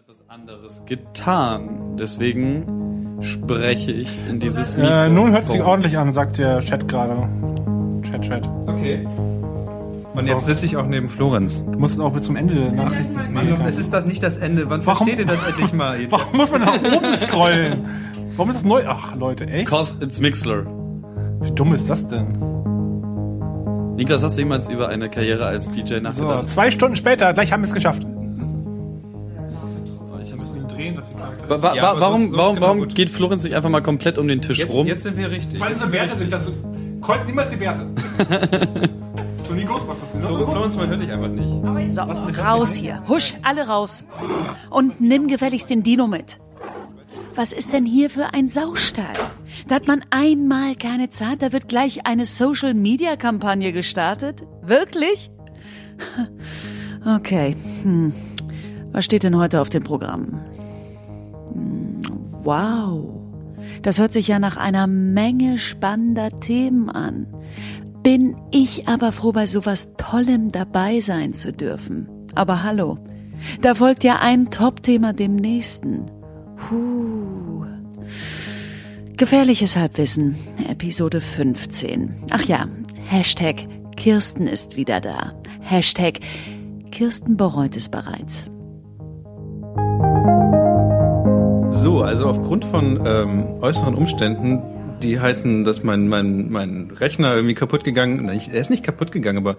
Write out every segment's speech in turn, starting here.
etwas anderes getan. Deswegen spreche ich in dieses Mikro. Äh, nun hört sich ordentlich an, sagt der Chat gerade. Chat, Chat. Okay. Und jetzt sitze ich auch neben Florenz. Du musst auch bis zum Ende der Nachrichten. Mann, es ist das nicht das Ende. Wann Warum- versteht ihr das endlich mal? Warum muss man nach oben scrollen? Warum ist das neu? Ach, Leute, echt? Cause it's Mixler. Wie dumm ist das denn? Niklas, hast du jemals über eine Karriere als DJ So, nachgedacht? zwei Stunden später, gleich haben wir es geschafft. Wa wa Ja, warum sonst- sonst warum, genau warum gut. geht Florenz nicht einfach mal komplett um den Tisch Jetzt, rum? jetzt sind wir richtig. Weil unsere Werte sind dazu. Kreuz niemals die Werte. so wie Ghostbusters. Genau so Florenz, man hört dich einfach nicht. So, raus hier. Husch, alle raus. Und nimm gefälligst den Dino mit. Was ist denn hier für ein Saustall? Da hat man einmal keine Zeit, da wird gleich eine Social-Media-Kampagne gestartet? Wirklich? Okay. Hm. Was steht denn heute auf dem Programm? Wow. Das hört sich ja nach einer Menge spannender Themen an. Bin ich aber froh, bei sowas Tollem dabei sein zu dürfen. Aber hallo, da folgt ja ein Top-Thema dem nächsten. Huh. Gefährliches Halbwissen, Episode 15. Ach ja, Hashtag Kirsten ist wieder da. Hashtag Kirsten bereut es bereits. So, also aufgrund von ähm, äußeren Umständen, die heißen, dass mein, mein, mein Rechner irgendwie kaputt gegangen, ich- er ist nicht kaputt gegangen, aber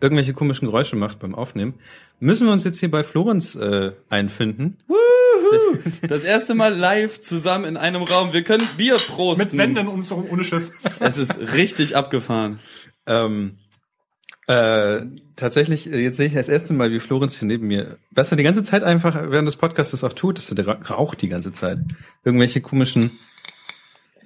irgendwelche komischen Geräusche macht beim Aufnehmen, müssen wir uns jetzt hier bei Florenz äh, einfinden. Das erste Mal live zusammen in einem Raum. Wir können Bier prosten. Mit Wänden und so ohne Schiff. Es ist richtig abgefahren. Ähm, äh, tatsächlich, äh, jetzt sehe ich das erste Mal, wie Florenz hier neben mir, was er die ganze Zeit einfach während des Podcasts auch tut, dass er ra- raucht die ganze Zeit. Irgendwelche komischen,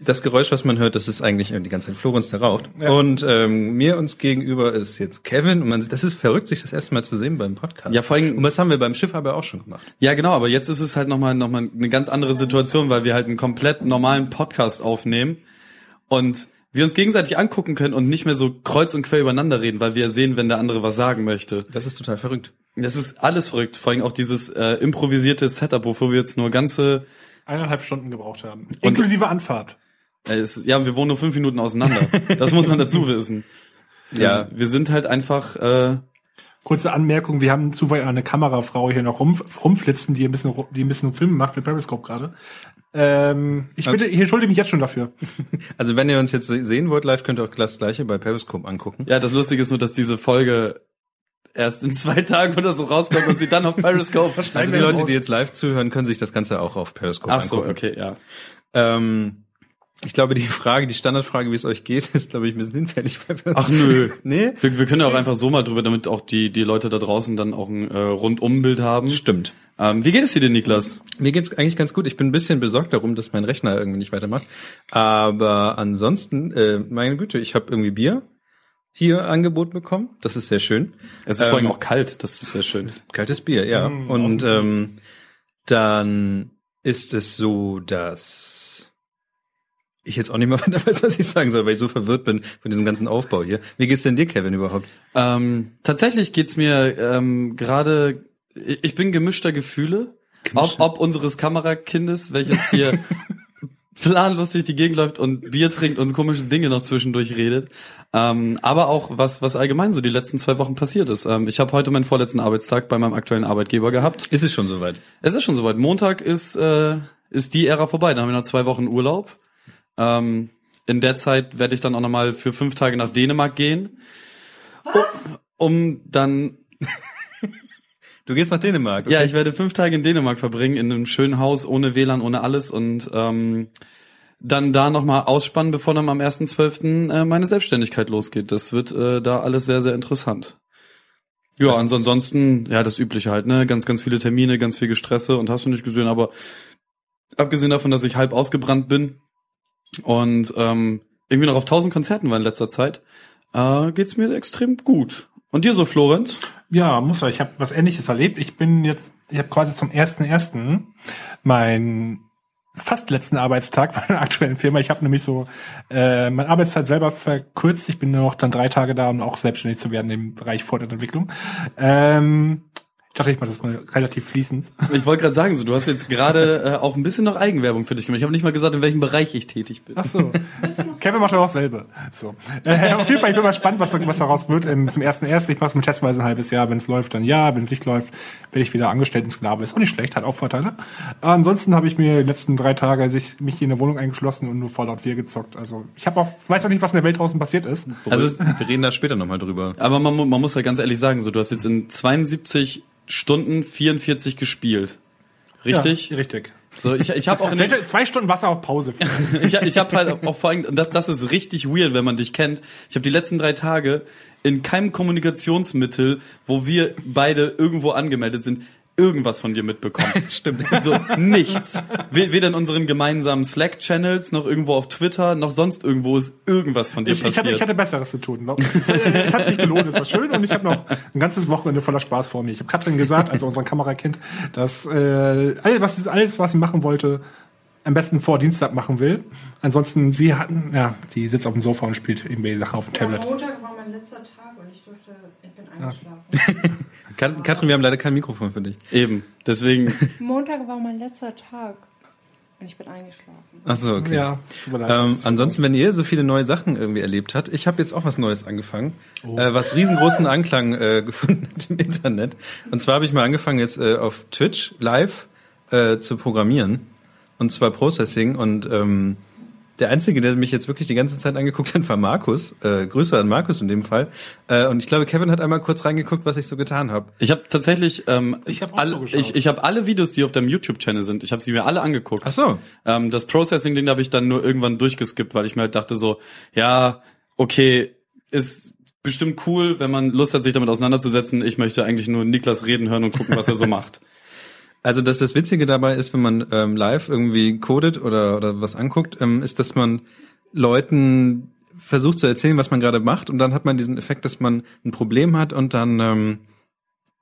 das Geräusch, was man hört, das ist eigentlich die ganze Zeit Florenz, der raucht. Ja. Und ähm, mir uns gegenüber ist jetzt Kevin und man, das ist verrückt, sich das erste Mal zu sehen beim Podcast. Ja, vor allem- und das haben wir beim Schiff aber auch schon gemacht. Ja, genau, aber jetzt ist es halt nochmal noch mal eine ganz andere Situation, weil wir halt einen komplett normalen Podcast aufnehmen und wir uns gegenseitig angucken können und nicht mehr so kreuz und quer übereinander reden, weil wir sehen, wenn der andere was sagen möchte. Das ist total verrückt. Das ist alles verrückt, vor allem auch dieses äh, improvisierte Setup, wofür wir jetzt nur ganze, Eineinhalb Stunden gebraucht haben. Inklusive Anfahrt. äh, es, ja, wir wohnen nur fünf Minuten auseinander. Das muss man dazu wissen. Ja. Also, wir sind halt einfach, äh, Kurze Anmerkung, wir haben zufällig eine Kamerafrau hier noch rum, rumflitzen, die ein bisschen, die ein bisschen Film macht mit Periscope gerade. Ähm, ich bitte, ich entschuldige mich jetzt schon dafür. Also wenn ihr uns jetzt se- sehen wollt live, könnt ihr auch das gleiche bei Periscope angucken. ja, das Lustige ist nur, dass diese Folge erst in zwei Tagen oder so rauskommt und sie dann auf Periscope Also die Leute, die jetzt live zuhören, können sich das Ganze auch auf Periscope Ach so, angucken. okay, ja. Ähm, ich glaube, die Frage, die Standardfrage, wie es euch geht, ist, glaube ich, ein bisschen hinfällig. Ach nö. Nee? Wir, wir können ja auch einfach so mal drüber, damit auch die, die Leute da draußen dann auch ein äh, Rundumbild haben. Stimmt. Ähm, wie geht es dir denn, Niklas? Mir geht's eigentlich ganz gut. Ich bin ein bisschen besorgt darum, dass mein Rechner irgendwie nicht weitermacht. Aber ansonsten, äh, meine Güte, ich habe irgendwie Bier hier angeboten bekommen. Das ist sehr schön. Es ist vor allem auch kalt, das ist sehr schön. Kaltes Bier, ja. Mm, Und ähm, dann ist es so, dass ich jetzt auch nicht mehr weiter weiß, was ich sagen soll, weil ich so verwirrt bin von diesem ganzen Aufbau hier. Wie geht's denn dir, Kevin, überhaupt? Ähm, tatsächlich geht's mir ähm, gerade, ich bin gemischter Gefühle, ob, ob unseres Kamerakindes, welches hier planlos durch die Gegend läuft und Bier trinkt und komische Dinge noch zwischendurch redet. Ähm, aber auch was, was allgemein so die letzten zwei Wochen passiert ist. Ähm, ich habe heute meinen vorletzten Arbeitstag bei meinem aktuellen Arbeitgeber gehabt. Ist es schon soweit? Es ist schon soweit. Montag ist, äh, ist die Ära vorbei. Dann haben wir noch zwei Wochen Urlaub. Ähm, in der Zeit werde ich dann auch nochmal für fünf Tage nach Dänemark gehen. Was? Um dann, Du gehst nach Dänemark. okay? ja, ich werde fünf Tage in Dänemark verbringen, in einem schönen Haus, ohne WLAN, ohne alles und ähm, dann da nochmal ausspannen, bevor dann am 1.12. Äh, meine Selbstständigkeit losgeht. Das wird äh, da alles sehr, sehr interessant. Ja, und ansonsten, ja, das Übliche halt, ne? Ganz, ganz viele Termine, ganz viel Gestresse und hast du nicht gesehen, aber abgesehen davon, dass ich halb ausgebrannt bin und ähm, irgendwie noch auf tausend Konzerten war in letzter Zeit, äh, geht's mir extrem gut. Und dir so, Florenz? Ja, muss er. Ich habe was Ähnliches erlebt. Ich bin jetzt, ich habe quasi zum ersten ersten mein fast letzten Arbeitstag bei einer aktuellen Firma. Ich habe nämlich so äh, meine Arbeitszeit selber verkürzt. Ich bin nur noch dann drei Tage da, um auch selbstständig zu werden im Bereich Fortentwicklung. Ähm, Ich dachte, ich mache das mal relativ fließend. Ich wollte gerade sagen, so du hast jetzt gerade äh, auch ein bisschen noch Eigenwerbung für dich gemacht. Ich habe nicht mal gesagt, in welchem Bereich ich tätig bin. Ach so. Kevin macht doch auch selber. So. Äh, auf jeden Fall, ich bin mal gespannt, was, was daraus wird. Ähm, zum ersten ersten. Ich mache es mit testweise ein halbes Jahr. Wenn es läuft, dann ja. Wenn es nicht läuft, werde ich wieder Angestelltensklave. Ist auch nicht schlecht, hat auch Vorteile. ansonsten habe ich mir die letzten drei Tage sich, mich hier in der Wohnung eingeschlossen und nur Fallout 4 gezockt. Also ich habe auch, weiß auch nicht, was in der Welt draußen passiert ist. Also wir reden da später nochmal drüber. Aber man, man muss ja ganz ehrlich sagen, so du hast jetzt in 72 Stunden 44 gespielt. Richtig? Ja, richtig. So, ich, ich habe auch in den, zwei Stunden Wasser auf Pause. ich, ich habe halt auch vor allem, und das, das ist richtig weird, wenn man dich kennt. Ich habe die letzten drei Tage in keinem Kommunikationsmittel, wo wir beide irgendwo angemeldet sind, irgendwas von dir mitbekommen. Stimmt. So nichts. We- Weder in unseren gemeinsamen Slack-Channels, noch irgendwo auf Twitter, noch sonst irgendwo ist irgendwas von dir Ich, ich, passiert. hatte, ich hatte Besseres zu tun. Es, es hat sich gelohnt, es war schön und ich habe noch ein ganzes Wochenende voller Spaß vor mir. Ich habe Katrin gesagt, also unserem Kamerakind, dass äh, alles, was sie, alles, was sie machen wollte, am besten vor Dienstag machen will. Ansonsten, sie hatten, ja, die sitzt auf dem Sofa und spielt irgendwie Sachen auf dem Ja, Tablet. Montag war mein letzter Tag und ich durfte, ich bin eingeschlafen. Kat- Katrin, wir haben leider kein Mikrofon für dich. Eben. Deswegen, Montag war mein letzter Tag und ich bin eingeschlafen. Ach so, okay. Ja, tut mir leid. Ähm, ansonsten, wenn ihr so viele neue Sachen irgendwie erlebt habt, ich habe jetzt auch was Neues angefangen, äh, was riesengroßen Anklang äh, gefunden hat im Internet. Und zwar habe ich mal angefangen jetzt äh, auf Twitch live äh, zu programmieren und zwar Processing und ähm, der einzige, der mich jetzt wirklich die ganze Zeit angeguckt hat, war Markus. Äh, Grüße an Markus in dem Fall. Äh, und ich glaube, Kevin hat einmal kurz reingeguckt, was ich so getan habe. ich habe tatsächlich, ähm, Ich hab auch alle, so ich, ich habe alle Videos, die auf deinem YouTube-Channel sind, ich habe sie mir alle angeguckt. Ach so. Ähm, das Processing-Ding habe ich dann nur irgendwann durchgeskippt, weil ich mir halt dachte so, ja, okay, ist bestimmt cool, wenn man Lust hat, sich damit auseinanderzusetzen. Ich möchte eigentlich nur Niklas reden hören und gucken, was er so macht. Also dass das Witzige dabei ist, wenn man ähm, live irgendwie codet oder, oder was anguckt, ähm, ist, dass man Leuten versucht zu erzählen, was man gerade macht und dann hat man diesen Effekt, dass man ein Problem hat und dann ähm,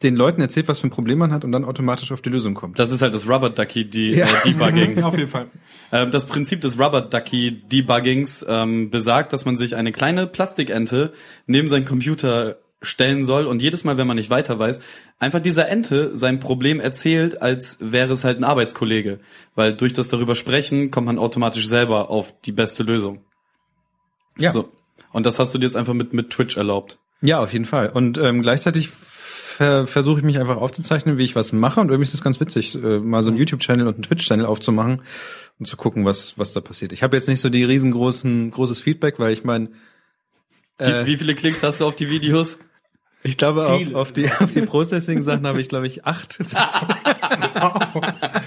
den Leuten erzählt, was für ein Problem man hat und dann automatisch auf die Lösung kommt. Das ist halt das Rubber Ducky die, Ja. äh, Debugging. auf jeden Fall. Ähm, das Prinzip des Rubber Ducky Debuggings ähm, besagt, dass man sich eine kleine Plastikente neben seinen Computer stellen soll und jedes Mal, wenn man nicht weiter weiß, einfach dieser Ente sein Problem erzählt, als wäre es halt ein Arbeitskollege. Weil durch das darüber sprechen kommt man automatisch selber auf die beste Lösung. Ja. So. Und das hast du dir jetzt einfach mit, mit Twitch erlaubt. Ja, auf jeden Fall. Und ähm, gleichzeitig ver versuche ich mich einfach aufzuzeichnen, wie ich was mache. Und irgendwie ist es ganz witzig, äh, mal so einen YouTube-Channel und einen Twitch-Channel aufzumachen und zu gucken, was was da passiert. Ich habe jetzt nicht so die riesengroßen großes Feedback, weil ich meine, Wie, Äh. wie viele Klicks hast du auf die Videos? Ich glaube auf, auf die auf die Processing-Sachen habe ich glaube ich acht.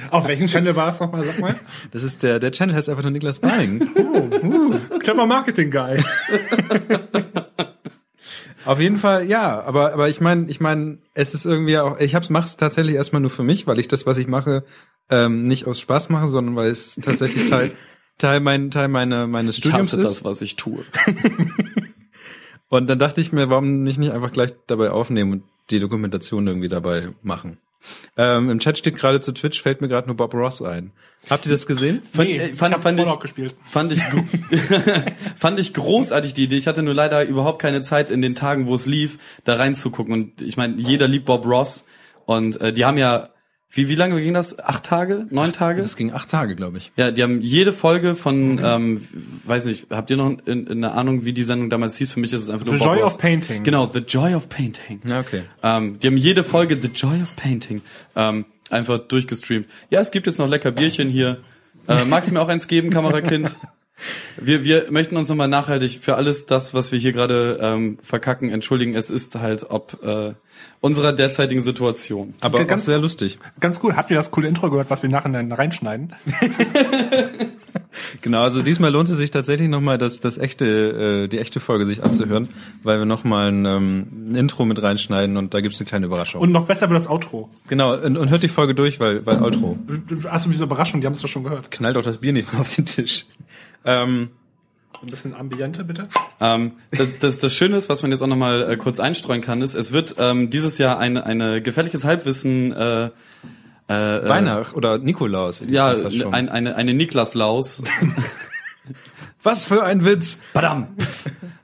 auf welchem Channel war es nochmal, sag mal? Das ist der der Channel heißt einfach nur Niklas Baring. Clever Marketing Guy. Auf jeden Fall, ja, aber aber ich meine, ich meine, es ist irgendwie auch, ich hab's mach's tatsächlich erstmal nur für mich, weil ich das, was ich mache, ähm, nicht aus Spaß mache, sondern weil es tatsächlich Teil Teil mein Teil meiner meines Ich Studiums hasse ist. das, was ich tue. Und dann dachte ich mir, warum nicht nicht einfach gleich dabei aufnehmen und die Dokumentation irgendwie dabei machen. Ähm, Im Chat steht gerade zu Twitch, fällt mir gerade nur Bob Ross ein. Habt ihr das gesehen? Fand, Nee, äh, ich fand, fand, ich, gespielt. fand ich fand ich großartig die Idee. Ich hatte nur leider überhaupt keine Zeit in den Tagen, wo es lief, da reinzugucken. Und ich meine, jeder liebt Bob Ross. Und äh, die haben ja, wie wie lange ging das? Acht Tage? Neun Tage? Das ging acht Tage, glaube ich. Ja, die haben jede Folge von, ähm, weiß nicht, habt ihr noch in, in eine Ahnung, wie die Sendung damals hieß? Für mich ist es einfach nur The Bob Joy Ross. of Painting. Genau, The Joy of Painting. Ja, okay. Ähm, die haben jede Folge The Joy of Painting ähm, einfach durchgestreamt. Ja, es gibt jetzt noch lecker Bierchen hier. Äh, magst du mir auch eins geben, Kamerakind? Wir, wir möchten uns nochmal nachhaltig für alles das, was wir hier gerade ähm, verkacken, entschuldigen. Es ist halt ob äh, unserer derzeitigen Situation. Aber Ganz- sehr lustig. Ganz cool. Habt ihr das coole Intro gehört, was wir nachher dann reinschneiden? Genau, also diesmal lohnt es sich tatsächlich nochmal, das, das echte, äh, die echte Folge sich anzuhören, weil wir nochmal ein, ähm, ein Intro mit reinschneiden und da gibt's eine kleine Überraschung. Und noch besser wird das Outro. genau, und, und hört die Folge durch, weil, weil Outro. Hast du diese Überraschung? Die haben es doch schon gehört. Knallt doch das Bier nicht so auf den Tisch. Ähm, Ein bisschen Ambiente, bitte. Ähm, das, das, das Schöne ist, was man jetzt auch nochmal äh, kurz einstreuen kann, ist, es wird ähm, dieses Jahr eine, eine gefährliches Halbwissen äh, äh, Weihnacht oder Nikolaus. in Ja, diesem Fall schon. ein, eine, eine Niklas Laus Was für ein Witz! Badam.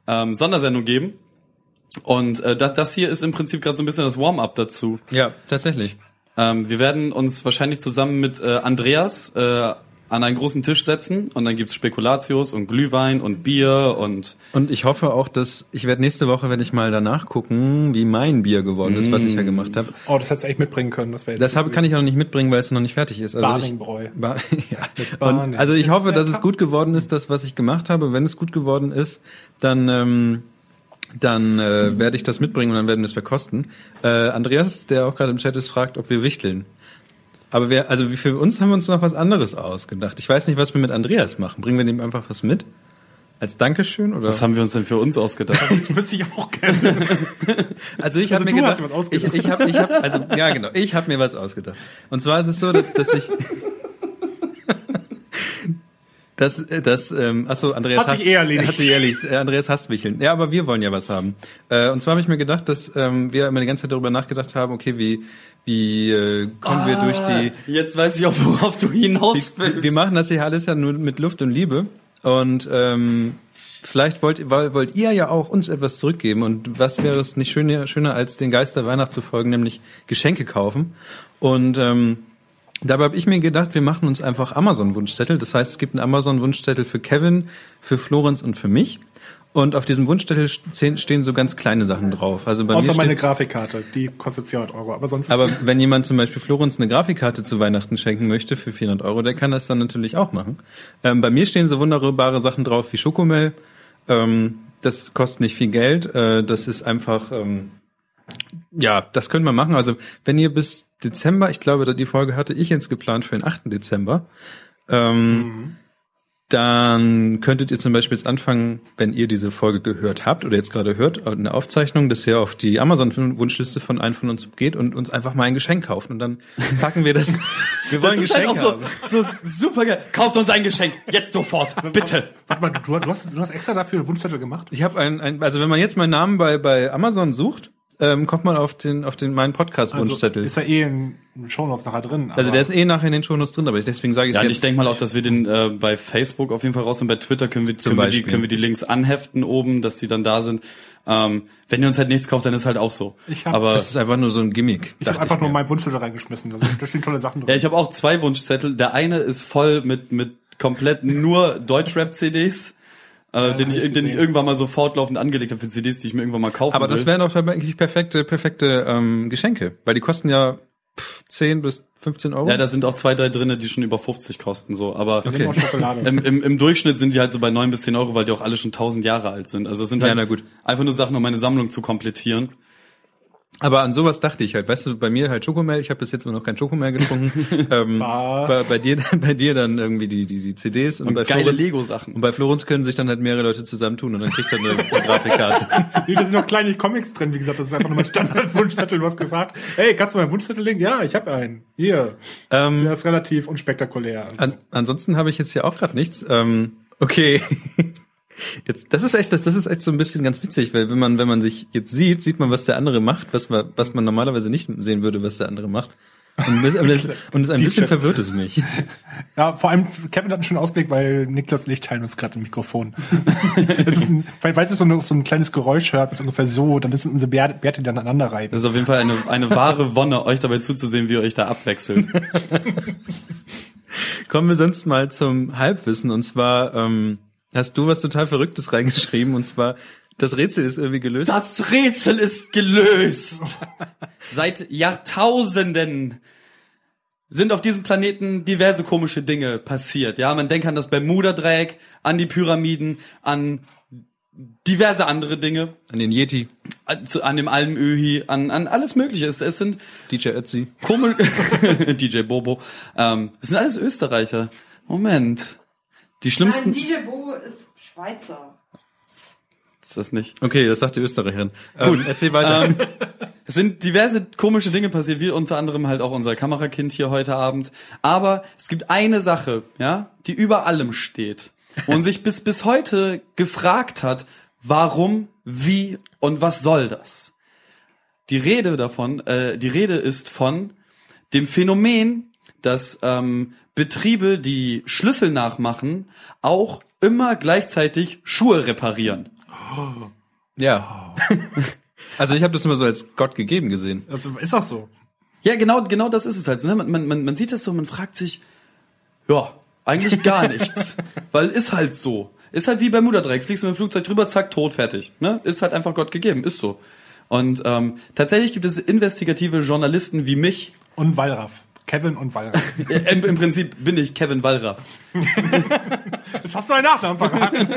ähm, Sondersendung geben. Und äh, das, das hier ist im Prinzip gerade so ein bisschen das Warm-up dazu. Ja, tatsächlich. Ähm, wir werden uns wahrscheinlich zusammen mit äh, Andreas äh, an einen großen Tisch setzen und dann gibt's Spekulatius und Glühwein und Bier und Und ich hoffe auch, dass ich werde nächste Woche, wenn ich mal danach gucken, wie mein Bier geworden ist, was ich ja gemacht habe. Oh, das hättest du echt mitbringen können. Das, wäre Das habe, kann ich auch noch nicht mitbringen, weil es noch nicht fertig ist. Also ich, Barningbräu. Ba ja. Und, also ich hoffe, dass es gut geworden ist, das, was ich gemacht habe. Wenn es gut geworden ist, dann ähm, dann äh, werde ich das mitbringen und dann werden wir es verkosten. Äh, Andreas, der auch gerade im Chat ist, fragt, ob wir wichteln. Aber wir, also wie für uns haben wir uns noch was anderes ausgedacht. Ich weiß nicht, was wir mit Andreas machen. Bringen wir dem einfach was mit? Als Dankeschön oder? was haben wir uns denn für uns ausgedacht? Das wüsste ich auch gerne. Also ich Also habe mir gedacht, dir was ausgedacht. ich, ich habe, ich hab, also ja genau, ich habe mir was ausgedacht. Und zwar ist es so, dass, dass ich, dass, dass, ähm, achso, Andreas Hat sich eh erledigt. Hat sich erledigt. Äh, Andreas hasst Wicheln. Ja, aber wir wollen ja was haben. Äh, und zwar habe ich mir gedacht, dass ähm, wir immer die ganze Zeit darüber nachgedacht haben, okay, wie wie äh, kommen wir durch die Jetzt weiß ich auch, worauf du hinaus wir, wir machen das hier alles ja nur mit Luft und Liebe und ähm, vielleicht wollt, wollt, wollt ihr ja auch uns etwas zurückgeben und was wäre es nicht schöner, schöner als den Geist der Weihnacht zu folgen, nämlich Geschenke kaufen und ähm, Dabei habe ich mir gedacht, wir machen uns einfach Amazon-Wunschzettel. Das heißt, es gibt einen Amazon-Wunschzettel für Kevin, für Florenz und für mich. Und auf diesem Wunschzettel stehen so ganz kleine Sachen drauf. Also bei Außer mir meine Grafikkarte. Die kostet 400 Euro. Aber sonst. aber wenn jemand zum Beispiel Florenz eine Grafikkarte zu Weihnachten schenken möchte für 400 Euro, der kann das dann natürlich auch machen. Ähm, bei mir stehen so wunderbare Sachen drauf wie Schokomel. Ähm, das kostet nicht viel Geld. Äh, das ist einfach, ähm, ja, das können wir machen. Also wenn ihr bis Dezember, ich glaube, die Folge hatte ich jetzt geplant für den 8. Dezember, ähm, dann könntet ihr zum Beispiel jetzt anfangen, wenn ihr diese Folge gehört habt oder jetzt gerade hört, eine Aufzeichnung, dass ihr auf die Amazon-Wunschliste von einem von uns geht und uns einfach mal ein Geschenk kaufen. Und dann packen wir das. Wir wollen ein Das halt Geschenk auch haben. so, so super geil. Kauft uns ein Geschenk. Jetzt sofort. Bitte. Warte mal, du, du, hast, du hast extra dafür einen Wunschzettel gemacht? Ich habe ein, ein, also wenn man jetzt meinen Namen bei, bei Amazon sucht, ähm, kommt man auf den, auf den meinen Podcast-Wunschzettel. ist ja eh in Shownotes nachher drin. also aber- der ist eh nachher in den Shownotes drin, aber ich, deswegen sage ich Ja, jetzt. ich denke mal auch, dass wir den äh, bei Facebook auf jeden Fall raus und bei Twitter können wir, können wir, die, können wir die Links anheften oben, dass die dann da sind. Ähm, wenn ihr uns halt nichts kauft, dann ist halt auch so. Ich hab- Aber das ist einfach nur so ein Gimmick. Ich habe einfach nur mir. meinen Wunschzettel reingeschmissen. Also, da stehen tolle Sachen drin. ja, ich habe auch zwei Wunschzettel. Der eine ist voll mit mit komplett nur Deutschrap-CDs. Äh, den, hab ich, ich den ich irgendwann mal so fortlaufend angelegt habe für CDs, die ich mir irgendwann mal kaufen Aber will. das wären auch wirklich perfekte, perfekte ähm, Geschenke, weil die kosten ja pff, 10 bis 15 Euro. ja, da sind auch zwei, drei drinne, die schon über 50 kosten, so. Aber Schokolade. im, im, im Durchschnitt sind die halt so bei neun bis zehn Euro, weil die auch alle schon tausend Jahre alt sind. Also es sind Ja, halt na gut. einfach nur Sachen, um meine Sammlung zu komplettieren. Aber an sowas dachte ich halt. Weißt du, bei mir halt Schokomel. Ich habe bis jetzt immer noch kein Schokomel getrunken. ähm, bei, Was? bei dir, bei dir dann irgendwie die die, die CDs und, Und bei geile Lego-Sachen. Und bei Florenz können sich dann halt mehrere Leute zusammentun und dann kriegt er eine, eine Grafikkarte. Nee, da sind noch kleine Comics drin. Wie gesagt, das ist einfach nur mein Standard-Wunschzettel. Du hast gefragt, hey, kannst du meinen Wunschzettel legen? Ja, ich habe einen. Hier. ähm, Der ist relativ unspektakulär. Also, An, ansonsten habe ich jetzt hier auch gerade nichts. Ähm, okay. Jetzt, das ist echt, das, das ist echt so ein bisschen ganz witzig, weil wenn man, wenn man sich jetzt sieht, sieht man, was der andere macht, was man, was man normalerweise nicht sehen würde, was der andere macht. Und, das, und, das, und ein bisschen Chef. verwirrt es mich. ja, vor allem, Kevin hat einen schönen Ausblick, weil Niklas Licht teilen uns gerade im Mikrofon. es ist ein, weil, weil es so, eine, so ein kleines Geräusch hört, ist ungefähr so, dann sind unsere Bärte, Bärte die dann aneinander reiben. Das ist auf jeden Fall eine, eine wahre Wonne, euch dabei zuzusehen, wie ihr euch da abwechselt. Kommen wir sonst mal zum Halbwissen. Und zwar ähm, hast du was total Verrücktes reingeschrieben. Und zwar, das Rätsel ist irgendwie gelöst. Das Rätsel ist gelöst. Seit Jahrtausenden sind auf diesem Planeten diverse komische Dinge passiert. Ja, man denkt an das Bermuda-Dreieck, an die Pyramiden, an diverse andere Dinge, An den Yeti, an, zu- an dem Almöhi, an, an alles Mögliche. Es, es sind DJ Ötzi. komisch, DJ Bobo, ähm, es sind alles Österreicher. Moment. Die Nein, schlimmsten, DJ Bobo ist Schweizer. ist das nicht? Okay, das sagt die Österreicherin. Gut, erzähl weiter. Ähm, es sind diverse komische Dinge passiert, wie unter anderem halt auch unser Kamerakind hier heute Abend. Aber es gibt eine Sache, ja, die über allem steht und sich bis, bis heute gefragt hat, warum, wie und was soll das? Die Rede davon, äh, die Rede ist von dem Phänomen, dass ähm, Betriebe, die Schlüssel nachmachen, auch immer gleichzeitig Schuhe reparieren. Ja. Also ich habe das immer so als Gott gegeben gesehen. Das ist auch so. Ja, genau, genau das ist es halt. Ne? Man, man, man man sieht das so, man fragt sich, ja, eigentlich gar nichts. Weil ist halt so. Ist halt wie Bermuda-Dreieck. Fliegst du mit dem Flugzeug drüber, zack, tot, fertig. Ne? Ist halt einfach Gott gegeben, ist so. Und ähm, tatsächlich gibt es investigative Journalisten wie mich. Und Wallraff. Kevin und Wallraff. Äh, Im, Im Prinzip bin ich Kevin Wallraff. Jetzt hast du einen Nachnamen verraten.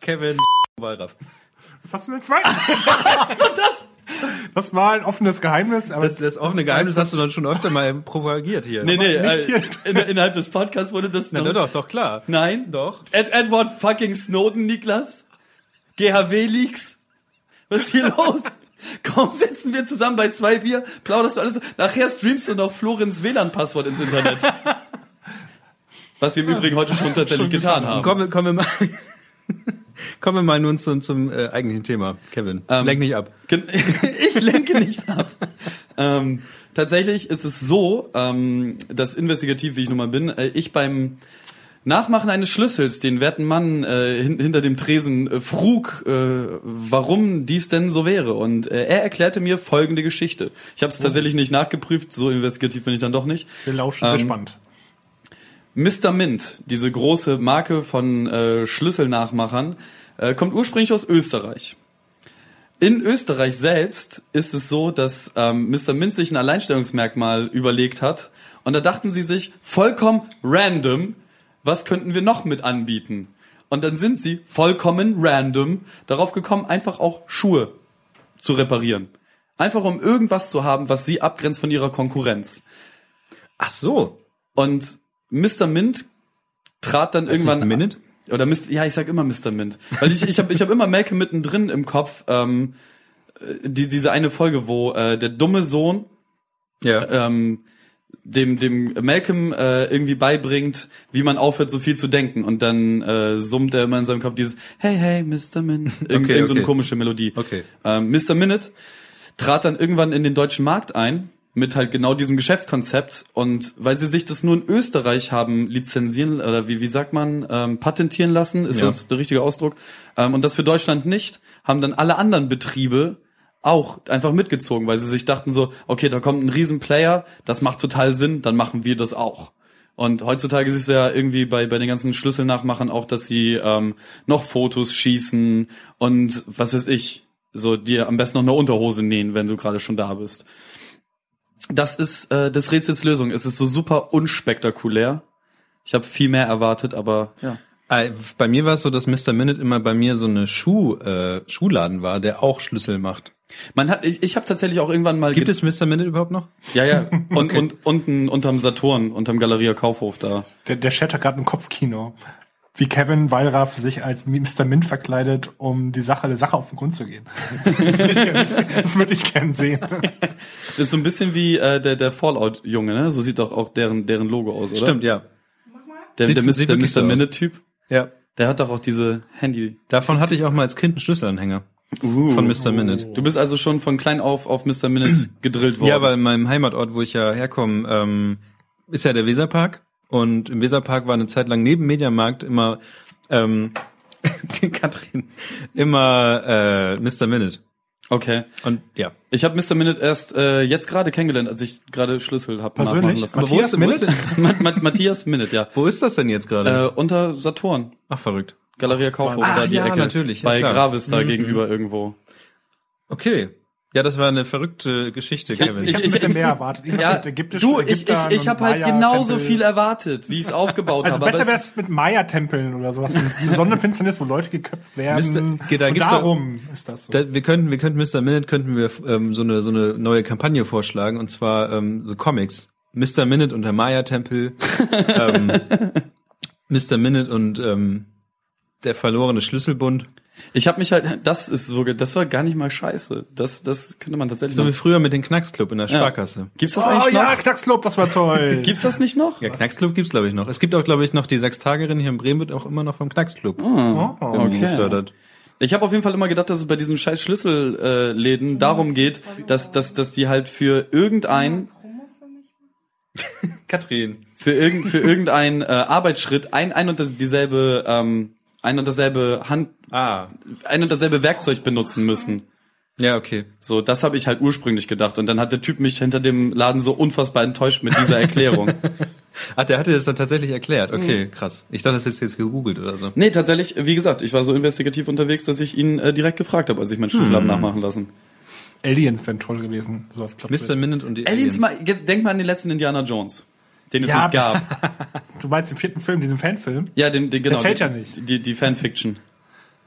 Kevin Wallraff. Was hast du denn zweiten? Was ist das? Das war ein offenes Geheimnis. Aber Das, das offene Geheimnis hast du dann schon öfter mal propagiert hier. Nee, nee, nicht äh, hier. in, innerhalb des Podcasts wurde das Na, noch, doch, doch, klar. Nein? Doch. Ed Edward fucking Snowden, Niklas? GHW-Leaks? Was ist hier los? Kaum sitzen wir zusammen bei zwei Bier, plauderst du alles. Nachher streamst du noch Florins WLAN-Passwort ins Internet. Was wir im Übrigen heute schon tatsächlich schon getan haben. Kommen wir, kommen wir mal, kommen wir mal nun zum, zum äh, eigentlichen Thema. Kevin, Ähm, lenk nicht ab. Ich lenke nicht ab. ähm, tatsächlich ist es so, ähm, dass investigativ, wie ich nun mal bin, äh, ich beim Nachmachen eines Schlüssels den werten Mann äh, hin, hinter dem Tresen äh, frug, äh, warum dies denn so wäre. Und äh, er erklärte mir folgende Geschichte. Ich habe es tatsächlich nicht nachgeprüft, so investigativ bin ich dann doch nicht. wir lauschen Ähm, gespannt. Mr. Mint, diese große Marke von äh, Schlüsselnachmachern, äh, kommt ursprünglich aus Österreich. In Österreich selbst ist es so, dass ähm, Mr. Mint sich ein Alleinstellungsmerkmal überlegt hat und da dachten sie sich vollkommen random, was könnten wir noch mit anbieten? Und dann sind sie vollkommen random darauf gekommen, einfach auch Schuhe zu reparieren. Einfach um irgendwas zu haben, was sie abgrenzt von ihrer Konkurrenz. Ach so. Und Mr. Mint trat dann Heißt irgendwann Minute? oder Mr. ja, ich sag immer Mr. Mint, weil ich ich habe ich hab immer Malcolm mittendrin im Kopf ähm, äh, die diese eine Folge, wo äh, der dumme Sohn Ja. ähm, dem dem Malcolm äh, irgendwie beibringt, wie man aufhört, so viel zu denken und dann äh, summt er immer in seinem Kopf dieses Hey hey Mr. Mint, Irgend, Okay, irgend so eine okay. komische Melodie. Okay. Ähm, Mr. Minute trat dann irgendwann in den deutschen Markt ein mit halt genau diesem Geschäftskonzept und weil sie sich das nur in Österreich haben lizenzieren oder wie wie sagt man ähm, patentieren lassen, ist Ja. das der richtige Ausdruck ähm, und das für Deutschland nicht, haben dann alle anderen Betriebe auch einfach mitgezogen, weil sie sich dachten so, okay, da kommt ein Riesenplayer, das macht total Sinn, dann machen wir das auch. Und heutzutage ist es ja irgendwie bei, bei den ganzen Schlüsselnachmachern auch, dass sie ähm, noch Fotos schießen und was weiß ich, so dir am besten noch eine Unterhose nähen, wenn du gerade schon da bist. Das ist äh, des Rätsels Lösung. Es ist so super unspektakulär. Ich habe viel mehr erwartet, aber ja. Äh, Bei mir war es so, dass Mr. Minute immer bei mir so eine Schuh, äh, Schuhladen war, der auch Schlüssel macht. Man hat, ich, ich habe tatsächlich auch irgendwann mal Gibt es Mr. Minute überhaupt noch? ja ja und und unten unterm Saturn, unterm Galeria Kaufhof da. Der, der Chat hat gerade ein Kopfkino. Wie Kevin Wallraff sich als Mr. Mint verkleidet, um die Sache der Sache auf den Grund zu gehen. Das würde ich gerne sehen. Das würde ich gern sehen. Das ist so ein bisschen wie äh, der der Fallout Junge, ne? So sieht doch auch deren deren Logo aus, oder? Stimmt, ja. Der, Sieht- der, der wirklich Mr. so aus. Minute Typ, Ja. der hat doch auch diese Handy. Davon hatte ich auch mal als Kind einen Schlüsselanhänger. Uh. Von Mr. Minute. Du bist also schon von klein auf auf Mr. Minute gedrillt worden. Ja, weil in meinem Heimatort, wo ich ja herkomme, ähm, ist ja der Weserpark. Und im Weserpark war eine Zeit lang neben Mediamarkt immer, ähm, Katrin, immer äh, Mr. Minute. Okay. Und ja. Ich habe Mr. Minute erst äh, jetzt gerade kennengelernt, als ich gerade Schlüssel habe Persönlich? lassen. Aber wo Matthias ist- wo ist Minute? Ma Ma Matthias Minute, ja. Wo ist das denn jetzt gerade? Äh, unter Saturn. Ach, verrückt. Galeria Kaufhof, Ach, da die ja, Ecke. natürlich, ja, Bei klar. Gravis da Mhm. gegenüber irgendwo. Okay. Ja, das war eine verrückte Geschichte, Kevin. ich- Ich habe ein bisschen mehr erwartet. Irgendwas Ja, mit Ägyptisch- du, ich, ich, ich habe halt genauso viel erwartet, wie ich es aufgebaut Also habe. besser wäre es mit Maya-Tempeln oder sowas. Sonnenfinsternis, wo Leute geköpft werden. Geht- da und darum ist das so. Da, wir könnten, wir könnten Mr. Minute könnten wir ähm, so eine so eine neue Kampagne vorschlagen und zwar ähm, so Comics. Mr. Minute und der Maya Tempel, ähm, Mr. Minute und ähm, der verlorene Schlüsselbund. Ich habe mich halt, das ist so, das war gar nicht mal scheiße. Das, das könnte man tatsächlich. So wie noch. früher mit den Knacksclub in der Ja. Sparkasse. Gibt's das oh eigentlich ja, noch? Knackslob, das war toll. Gibt's das nicht noch? Ja, Knacksclub gibt's glaube ich noch. Es gibt auch glaube ich noch die Sechstagerin hier in Bremen wird auch immer noch vom Knacksclub Oh, irgendwie okay. gefördert. Ich habe auf jeden Fall immer gedacht, dass es bei diesen scheiß Schlüsselläden äh, darum geht, dass, dass, dass die halt für irgendein? Katrin. für irgend für irgendeinen äh, Arbeitsschritt ein ein und das, dieselbe ähm, ein und dasselbe Hand, Ah, ein und dasselbe Werkzeug benutzen müssen. ja, okay. So, das habe ich halt ursprünglich gedacht. Und dann hat der Typ mich hinter dem Laden so unfassbar enttäuscht mit dieser Erklärung. Ah, der hatte das dann tatsächlich erklärt. Okay, krass. Ich dachte, das ist jetzt gegoogelt oder so. nee, tatsächlich, wie gesagt, ich war so investigativ unterwegs, dass ich ihn äh, direkt gefragt habe, als ich meinen Schlüssel hab nachmachen lassen. Aliens wären toll gewesen. So als Plot Mr. Minute und die Aliens, mal, ge- denk mal an den letzten Indiana Jones, den es Ja, nicht gab. Du meinst den vierten Film, diesen Fanfilm? Ja, den, den genau. zählt die, ja nicht. Die, die Fanfiction.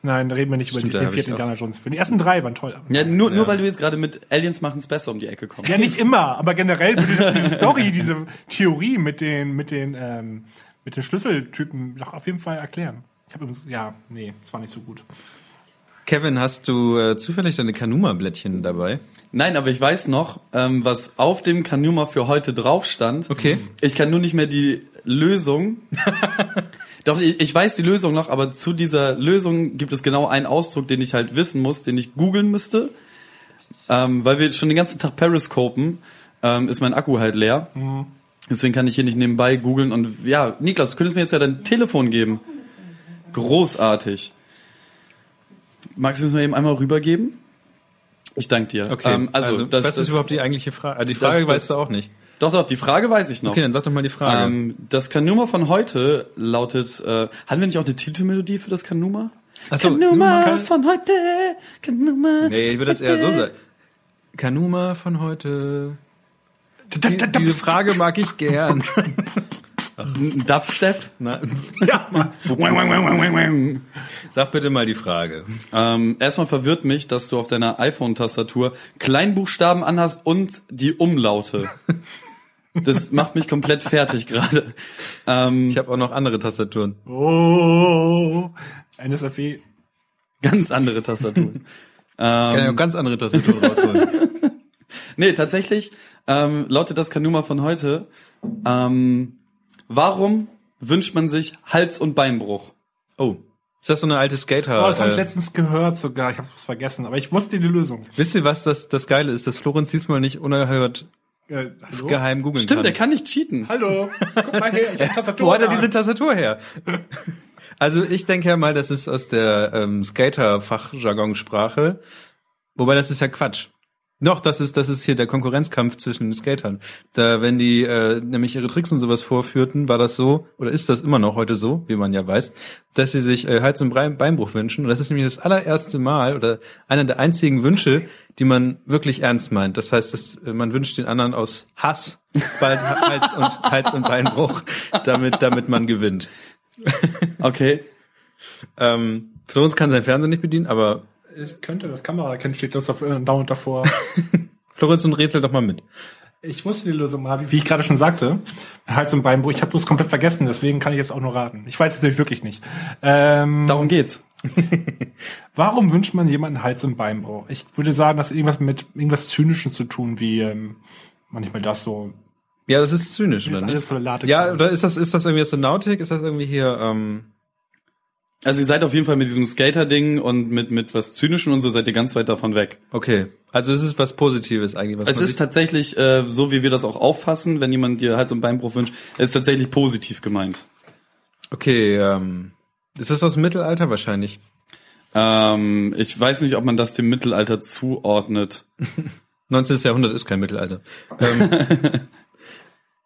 Nein, da reden wir nicht Stimmt, über da den vierten Indiana Jones Film. Die ersten drei waren toll. Ja, nur, nur weil du jetzt gerade mit Aliens machen's besser um die Ecke kommst. Ja, nicht immer, aber generell würde diese Story, diese Theorie mit den, mit den, ähm, mit den Schlüsseltypen doch auf jeden Fall erklären. Ich habe übrigens, ja, nee, das war nicht so gut. Kevin, hast du äh, zufällig deine Kanuma-Blättchen dabei? Nein, aber ich weiß noch, ähm, was auf dem Kanuma für heute drauf stand. Okay. Ich kann nur nicht mehr die Lösung. Doch, ich, ich weiß die Lösung noch, aber zu dieser Lösung gibt es genau einen Ausdruck, den ich halt wissen muss, den ich googeln müsste. Ähm, weil wir schon den ganzen Tag periscopen, ähm, ist mein Akku halt leer. Deswegen kann ich hier nicht nebenbei googeln. Und ja, Niklas, du könntest mir jetzt ja dein Telefon geben. Großartig. Magst du es mir eben einmal rübergeben? Ich danke dir. Okay. Ähm, also, das, was das, ist überhaupt die eigentliche Frage? Also die Frage das- weißt du auch nicht. Doch, doch, die Frage weiß ich noch. Okay, dann sag doch mal die Frage. Ähm, das Kanuma von heute lautet, äh, hatten wir nicht auch eine Titelmelodie für das Kanuma? Ach so, Kanuma kann- von heute, Kanuma. nee, ich würde das eher so sagen. Kanuma von heute. Die, diese Frage mag ich gern. Ein Dubstep. Na, Ja, sag bitte mal die Frage. ähm, erstmal verwirrt mich, dass du auf deiner iPhone-Tastatur Kleinbuchstaben anhast und die Umlaute. Das macht mich komplett fertig gerade. Ähm, Ich habe auch noch andere Tastaturen. Oh, NSFW. ganz andere Tastaturen. Kann ja noch ganz andere Tastaturen rausholen. Nee, tatsächlich ähm, lautet das Kanuma von heute. Ähm, warum wünscht man sich Hals- und Beinbruch? Oh. Ist das so eine alte Skater? Oh, das habe ich äh, letztens gehört sogar. Ich habe es vergessen, aber ich wusste die Lösung. wisst ihr, was das, das Geile ist? Dass Florenz diesmal nicht unerhört Äh, hallo? geheim googeln Stimmt, kann. er kann nicht cheaten. Hallo, guck mal her, ich hab Tastatur. Wo hat er diese Tastatur her? Also ich denke ja mal, das ist aus der ähm, Skater-Fachjargonsprache. Wobei das ist ja Quatsch. Noch, das ist, das ist hier der Konkurrenzkampf zwischen den Skatern. Da, wenn die äh, nämlich ihre Tricks und sowas vorführten, war das so, oder ist das immer noch heute so, wie man ja weiß, dass sie sich äh, Hals- und Bein- Beinbruch wünschen. Und das ist nämlich das allererste Mal oder einer der einzigen Wünsche, die man wirklich ernst meint. Das heißt, dass, äh, man wünscht den anderen aus Hass bald Hals und, Hals und Beinbruch, damit, damit man gewinnt. Okay. Ähm, Florenz kann sein Fernsehen nicht bedienen, aber Ich könnte das Kamera erkennen, steht das auf, äh, dauernd davor. Florenz und rätsel doch mal mit. Ich wusste die Lösung mal, wie, ich gerade schon sagte. Hals- und Beinbruch. Ich habe bloß komplett vergessen, deswegen kann ich jetzt auch nur raten. Ich weiß es nämlich wirklich nicht. Ähm, Darum geht's. warum wünscht man jemanden Hals- und Beinbruch? Ich würde sagen, das hat irgendwas mit irgendwas Zynischem zu tun, wie ähm, manchmal das so. Ja, das ist zynisch, Ist oder alles nicht? voller Latex. Ja, oder ist das, ist das irgendwie aus der Nautik? Ist das irgendwie hier, ähm, Also ihr seid auf jeden Fall mit diesem Skater-Ding und mit, mit was Zynischem und so seid ihr ganz weit davon weg. okay. Also es ist was Positives eigentlich. Was Es ist tatsächlich, äh, so wie wir das auch auffassen, wenn jemand dir Hals- und Beinbruch wünscht, es ist tatsächlich positiv gemeint. okay, ähm, ist das aus dem Mittelalter wahrscheinlich? Ähm, ich weiß nicht, ob man das dem Mittelalter zuordnet. 19. Jahrhundert ist kein Mittelalter. Ähm,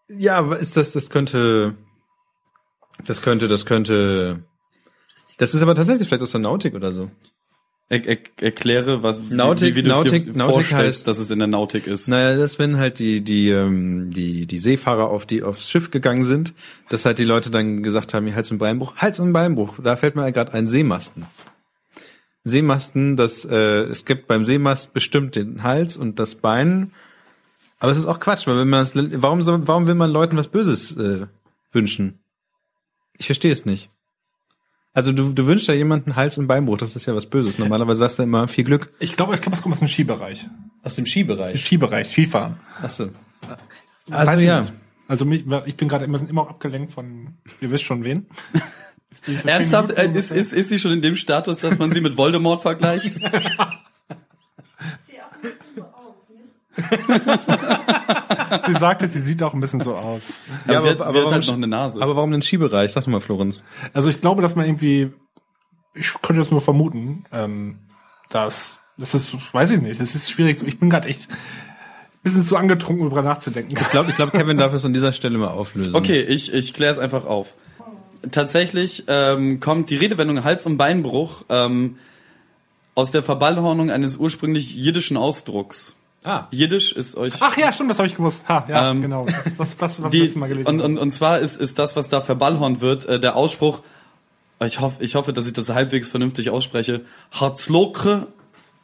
ja, ist das, das könnte, das könnte, das könnte, das ist aber tatsächlich vielleicht aus der Nautik oder so. Er, er, erkläre, was, wie- Nautik- wie, wie du Nautik- dir Nautik vorstellst, heißt- dass es in der Nautik ist. Naja, das wenn halt die die ähm, die die Seefahrer auf die aufs Schiff gegangen sind, dass halt die Leute dann gesagt haben, hier Hals- und Beinbruch, Hals- und Beinbruch. Da fällt mir gerade ein Seemasten. Seemasten, das äh, es gibt beim Seemast bestimmt den Hals und das Bein, aber es ist auch Quatsch, weil wenn man es, warum soll, warum will man Leuten was Böses äh, wünschen? Ich verstehe es nicht. Also du, du wünschst ja jemanden Hals- und Beinbruch, das ist ja was Böses. Normalerweise sagst du immer viel Glück. Ich glaube, ich glaube, es kommt aus dem Skibereich. Aus dem Skibereich. Skibereich, Skifahren. Achso. Weiß Also ich ja. nicht. Also mich, ich bin gerade immer, immer abgelenkt von, ihr wisst schon wen. So Ernsthaft, äh, ist, ist, ist sie schon in dem Status, dass man sie mit Voldemort vergleicht? Sieht auch ein bisschen so aus, nicht? Sie sagte, sie sieht auch ein bisschen so aus. Aber Ja, sie aber- hat, sie aber hat halt warum- noch eine Nase. Aber warum den Skibereich? Sag doch mal, Florenz. Also ich glaube, dass man irgendwie ich könnte das nur vermuten, ähm, dass das ist, weiß ich nicht, das ist schwierig. Ich bin gerade echt ein bisschen zu angetrunken, um drüber nachzudenken. Ich glaube, ich glaub, Kevin darf es an dieser Stelle mal auflösen. Okay, ich, ich kläre es einfach auf. Tatsächlich ähm, kommt die Redewendung Hals- und Beinbruch ähm, aus der Verballhornung eines ursprünglich jiddischen Ausdrucks. Ah. Jiddisch ist euch Ach ja, stimmt, das habe ich gewusst. Ha, ja, Ähm, genau. Das, das, was, was die, letztes Mal gelesen und, und, und zwar ist, ist das, was da verballhornt wird, äh, der Ausspruch, ich hoffe, ich hoffe, dass ich das halbwegs vernünftig ausspreche, Harzloke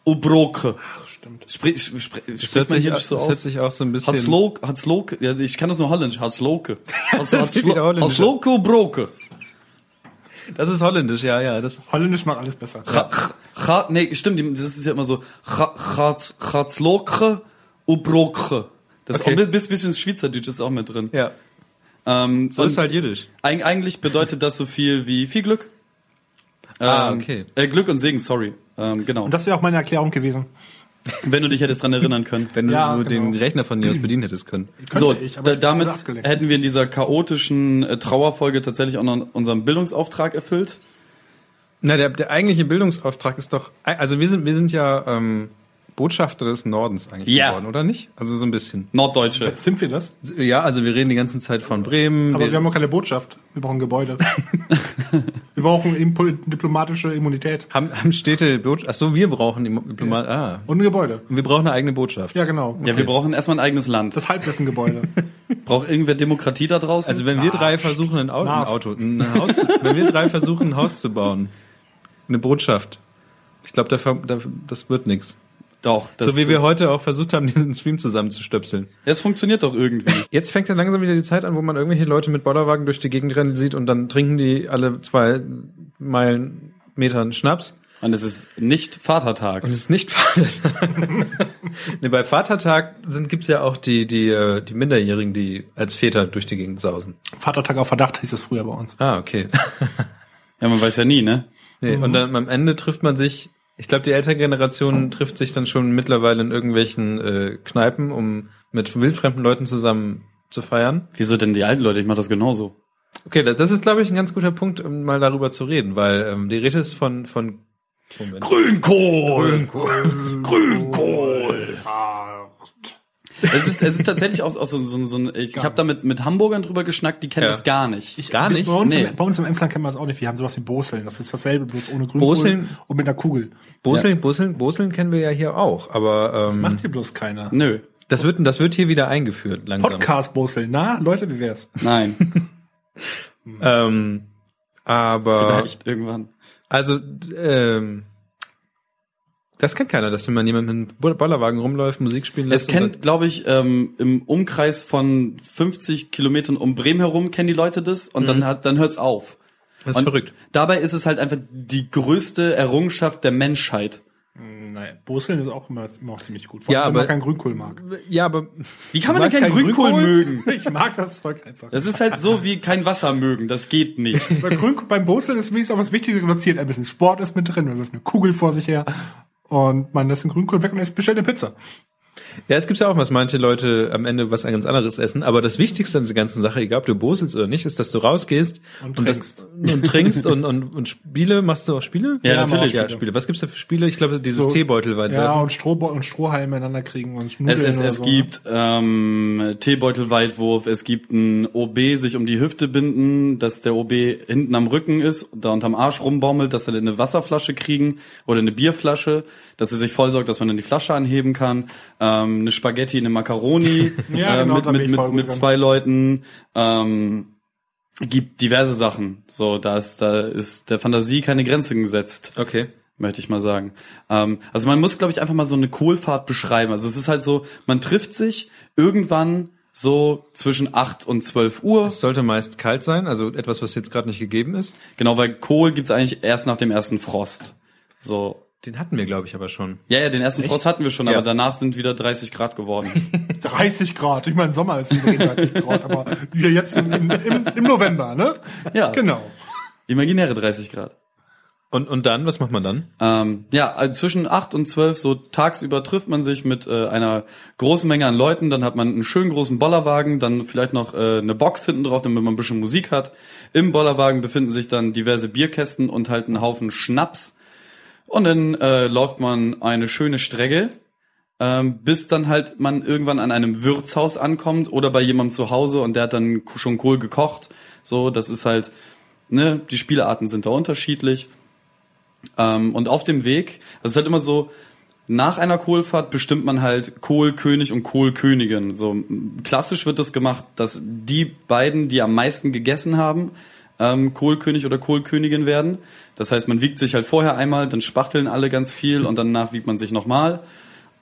ubroke. Stimmt. Sprich, sprich, Das spricht hört, man sich, das so hört sich auch so ein bisschen... Harzloke, Harzloke, ja, ich kann das nur holländisch, holländisch an. Harzloke ubroke. Das ist holländisch, ja, ja. Das ist, Holländisch macht alles besser. Cha, cha, nee, stimmt, das ist ja immer so, Harzloke ubroke. Das Okay. ist auch ein bisschen- Schweizerdeutsch ist auch mit drin. ja. Ähm, So und ist halt Jiddisch. eig- eigentlich bedeutet das so viel wie viel Glück. Ah, Ähm, okay. Äh, Glück und Segen, sorry. Ähm, genau. Und das wäre auch meine Erklärung gewesen. Wenn du dich hättest dran erinnern können. Wenn Ja, du genau. den Rechner von dir aus bedienen hättest können. Könnte So, ich, aber da, damit hätten wir in dieser chaotischen äh, Trauerfolge tatsächlich auch noch unseren Bildungsauftrag erfüllt. Na, der, der eigentliche Bildungsauftrag ist doch, also wir sind, wir sind ja ähm, Botschafter des Nordens eigentlich Ja. geworden, oder nicht? Also so ein bisschen. Norddeutsche. Jetzt sind wir das. Ja, also wir reden die ganze Zeit von Bremen. Aber wir, haben auch keine Botschaft. Wir brauchen Gebäude. wir brauchen diplomatische Immunität. haben, haben Städte Botschaft. Ach so, wir brauchen Diplomat. Ah. Und ein Gebäude. Und wir brauchen eine eigene Botschaft. Ja, genau. Ja, wir brauchen erstmal ein eigenes Land. Das Halbwissen-Gebäude. Braucht irgendwer Demokratie da draußen? Also wenn wir Ah, drei versuchen ein Auto, ein. Auto ein Haus, wenn wir drei versuchen ein Haus zu bauen, eine Botschaft. Ich glaube, da, da, das wird nix. Doch. Das, So wie das, wir heute auch versucht haben, diesen Stream zusammenzustöpseln. Es funktioniert doch irgendwie. Jetzt fängt ja langsam wieder die Zeit an, wo man irgendwelche Leute mit Bollerwagen durch die Gegend rennen sieht und dann trinken die alle zwei Meilen Metern Schnaps. Und es ist nicht Vatertag. Und es ist nicht Vatertag. nee, bei Vatertag sind, gibt's ja auch die, die, äh, die Minderjährigen, die als Väter durch die Gegend sausen. Vatertag auf Verdacht hieß es früher bei uns. Ah, okay. Ja, man weiß ja nie, ne? Nee, Und dann am Ende trifft man sich, ich glaube, die ältere Generation trifft sich dann schon mittlerweile in irgendwelchen äh, Kneipen, um mit wildfremden Leuten zusammen zu feiern. Wieso denn die alten Leute? Ich mach das genauso. Okay, da- das ist, glaube ich, ein ganz guter Punkt, um mal darüber zu reden, weil ähm, die Rede ist von, von Moment. Grünkohl! Grünkohl! Es ist, es ist tatsächlich auch, auch so, so, so ein, ich, ich habe da mit, mit Hamburgern drüber geschnackt, die kennen Ja. das gar nicht. Gar nicht? Bei uns, Nee. im, bei uns im Emsland kennen wir das auch nicht. Wir haben sowas wie Boseln. Das ist dasselbe, bloß ohne Grünkohl Boseln? und mit einer Kugel. Boseln, Boseln, Boseln kennen wir ja hier auch, aber Das ähm, macht hier bloß keiner. Nö. das wird, das wird hier wieder eingeführt langsam. Podcast Boseln. Na, Leute, wie wär's? Nein. Ähm, aber Vielleicht irgendwann. also ähm, das kennt keiner, dass wenn man jemand mit einem Bollerwagen rumläuft, Musik spielen Es lässt. und kennt, glaube ich, ähm, im Umkreis von 50 Kilometern um Bremen herum kennen die Leute das und dann hat, dann hört's auf. das ist und verrückt. Dabei ist es halt einfach die größte Errungenschaft der Menschheit. Nein, Boseln ist auch immer, immer auch ziemlich gut. Vor Ja, allem, wenn aber- man keinen Grünkohl mag. Ja, aber Wie kann man denn keinen Grünkohl, Grünkohl? mögen? Ich mag das Zeug einfach. Das ist halt so wie kein Wasser mögen. Das geht nicht. Bei Grünkohl, beim Boseln ist wenigstens auch was Wichtiges reduziert. Ein bisschen Sport ist mit drin. Man wirft eine Kugel vor sich her und man lässt den Grünkohl weg und es bestellt eine Pizza. Ja, es gibt ja auch, was manche Leute am Ende was ganz anderes essen. Aber das Wichtigste an dieser ganzen Sache, egal ob du boselst oder nicht, ist, dass du rausgehst Und das, und trinkst und, und, und Spiele. Machst du auch Spiele? Ja, Ja, natürlich. Ja, Spiele. Was gibt's da für Spiele? Ich glaube, dieses So- Teebeutel weit Ja, und, Stroh und Strohhalme miteinander kriegen und Es, Nudeln es, oder es so. gibt ähm, Teebeutelweitwurf, es gibt ein OB, sich um die Hüfte binden, dass der OB hinten am Rücken ist, da unterm Arsch rumbaumelt, dass sie eine Wasserflasche kriegen oder eine Bierflasche, dass sie sich vollsaugt, dass man dann die Flasche anheben kann, ähm, eine Spaghetti, eine Macaroni Ja, äh, genau, mit, mit, mit, mit zwei Leuten. Ähm, gibt diverse Sachen. So, da ist, da ist der Fantasie keine Grenze gesetzt Okay. möchte ich mal sagen. Ähm, also man muss, glaube ich, einfach mal so eine Kohlfahrt beschreiben. Also es ist halt so, man trifft sich irgendwann so zwischen 8 und 12 Uhr. Es sollte meist kalt sein, also etwas, was jetzt gerade nicht gegeben ist. Genau, weil Kohl gibt's eigentlich erst nach dem ersten Frost. So. Den hatten wir, glaube ich, aber schon. Ja, ja, den ersten Frost hatten wir schon, Ja. aber danach sind wieder 30 Grad geworden. 30 Grad. Ich meine, Sommer ist 30 Grad, aber wieder jetzt im, im, im, November, ne? Ja. Genau. Imaginäre 30 Grad. Und, und dann, was macht man dann? Ähm, ja, also zwischen acht und zwölf so tagsüber trifft man sich mit äh, einer großen Menge an Leuten, dann hat man einen schönen großen Bollerwagen, dann vielleicht noch äh, eine Box hinten drauf, damit man ein bisschen Musik hat. Im Bollerwagen befinden sich dann diverse Bierkästen und halt ein Haufen Schnaps. Und dann äh, läuft man eine schöne Strecke, ähm, bis dann halt man irgendwann an einem Wirtshaus ankommt oder bei jemandem zu Hause und der hat dann schon Kohl gekocht. So, das ist halt, ne, die Spielearten sind da unterschiedlich. Ähm, und auf dem Weg, das ist halt immer so, nach einer Kohlfahrt bestimmt man halt Kohlkönig und Kohlkönigin. So klassisch wird das gemacht, dass die beiden, die am meisten gegessen haben, ähm, Kohlkönig oder Kohlkönigin werden. Das heißt, man wiegt sich halt vorher einmal, dann spachteln alle ganz viel und danach wiegt man sich nochmal.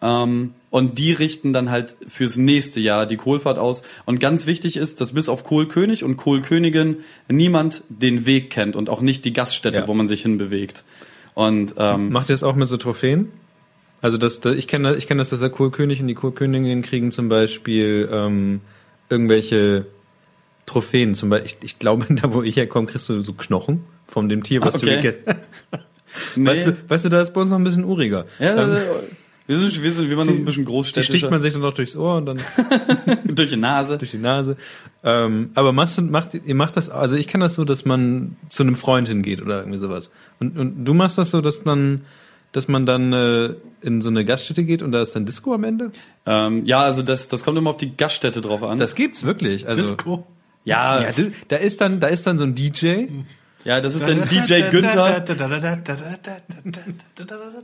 Ähm, und die richten dann halt fürs nächste Jahr die Kohlfahrt aus. Und ganz wichtig ist, dass bis auf Kohlkönig und Kohlkönigin niemand den Weg kennt und auch nicht die Gaststätte, Ja. wo man sich hinbewegt. Und ähm, Macht ihr das auch mit so Trophäen? Also das, das ich kenne ich kenne das, dass der Kohlkönig und die Kohlkönigin kriegen zum Beispiel ähm, irgendwelche Trophäen. Zum Beispiel, ich, ich glaube, da wo ich herkomme, kriegst du so Knochen von dem Tier, was Okay. du gegessen nee, Weißt du, weißt du, da ist bei uns noch ein bisschen uriger. ja, Ähm, äh, wir sind, wir sind, wir waren so ein bisschen die großstädtischer. sticht man sich dann noch durchs Ohr und dann durch die Nase. durch die Nase. Ähm, aber machst, du- macht, ihr macht das, also ich kenne das so, dass man zu einem Freund hingeht oder irgendwie sowas. Und, und du machst das so, dass dann, dass man dann äh, in so eine Gaststätte geht und da ist dann Disco am Ende? Ähm, ja, also das, das kommt immer auf die Gaststätte drauf an. Das gibt's wirklich. Also, Disco. Ja, Ja, da- da ist dann, da ist dann so ein DJ. ja, das ist dann DJ Günther.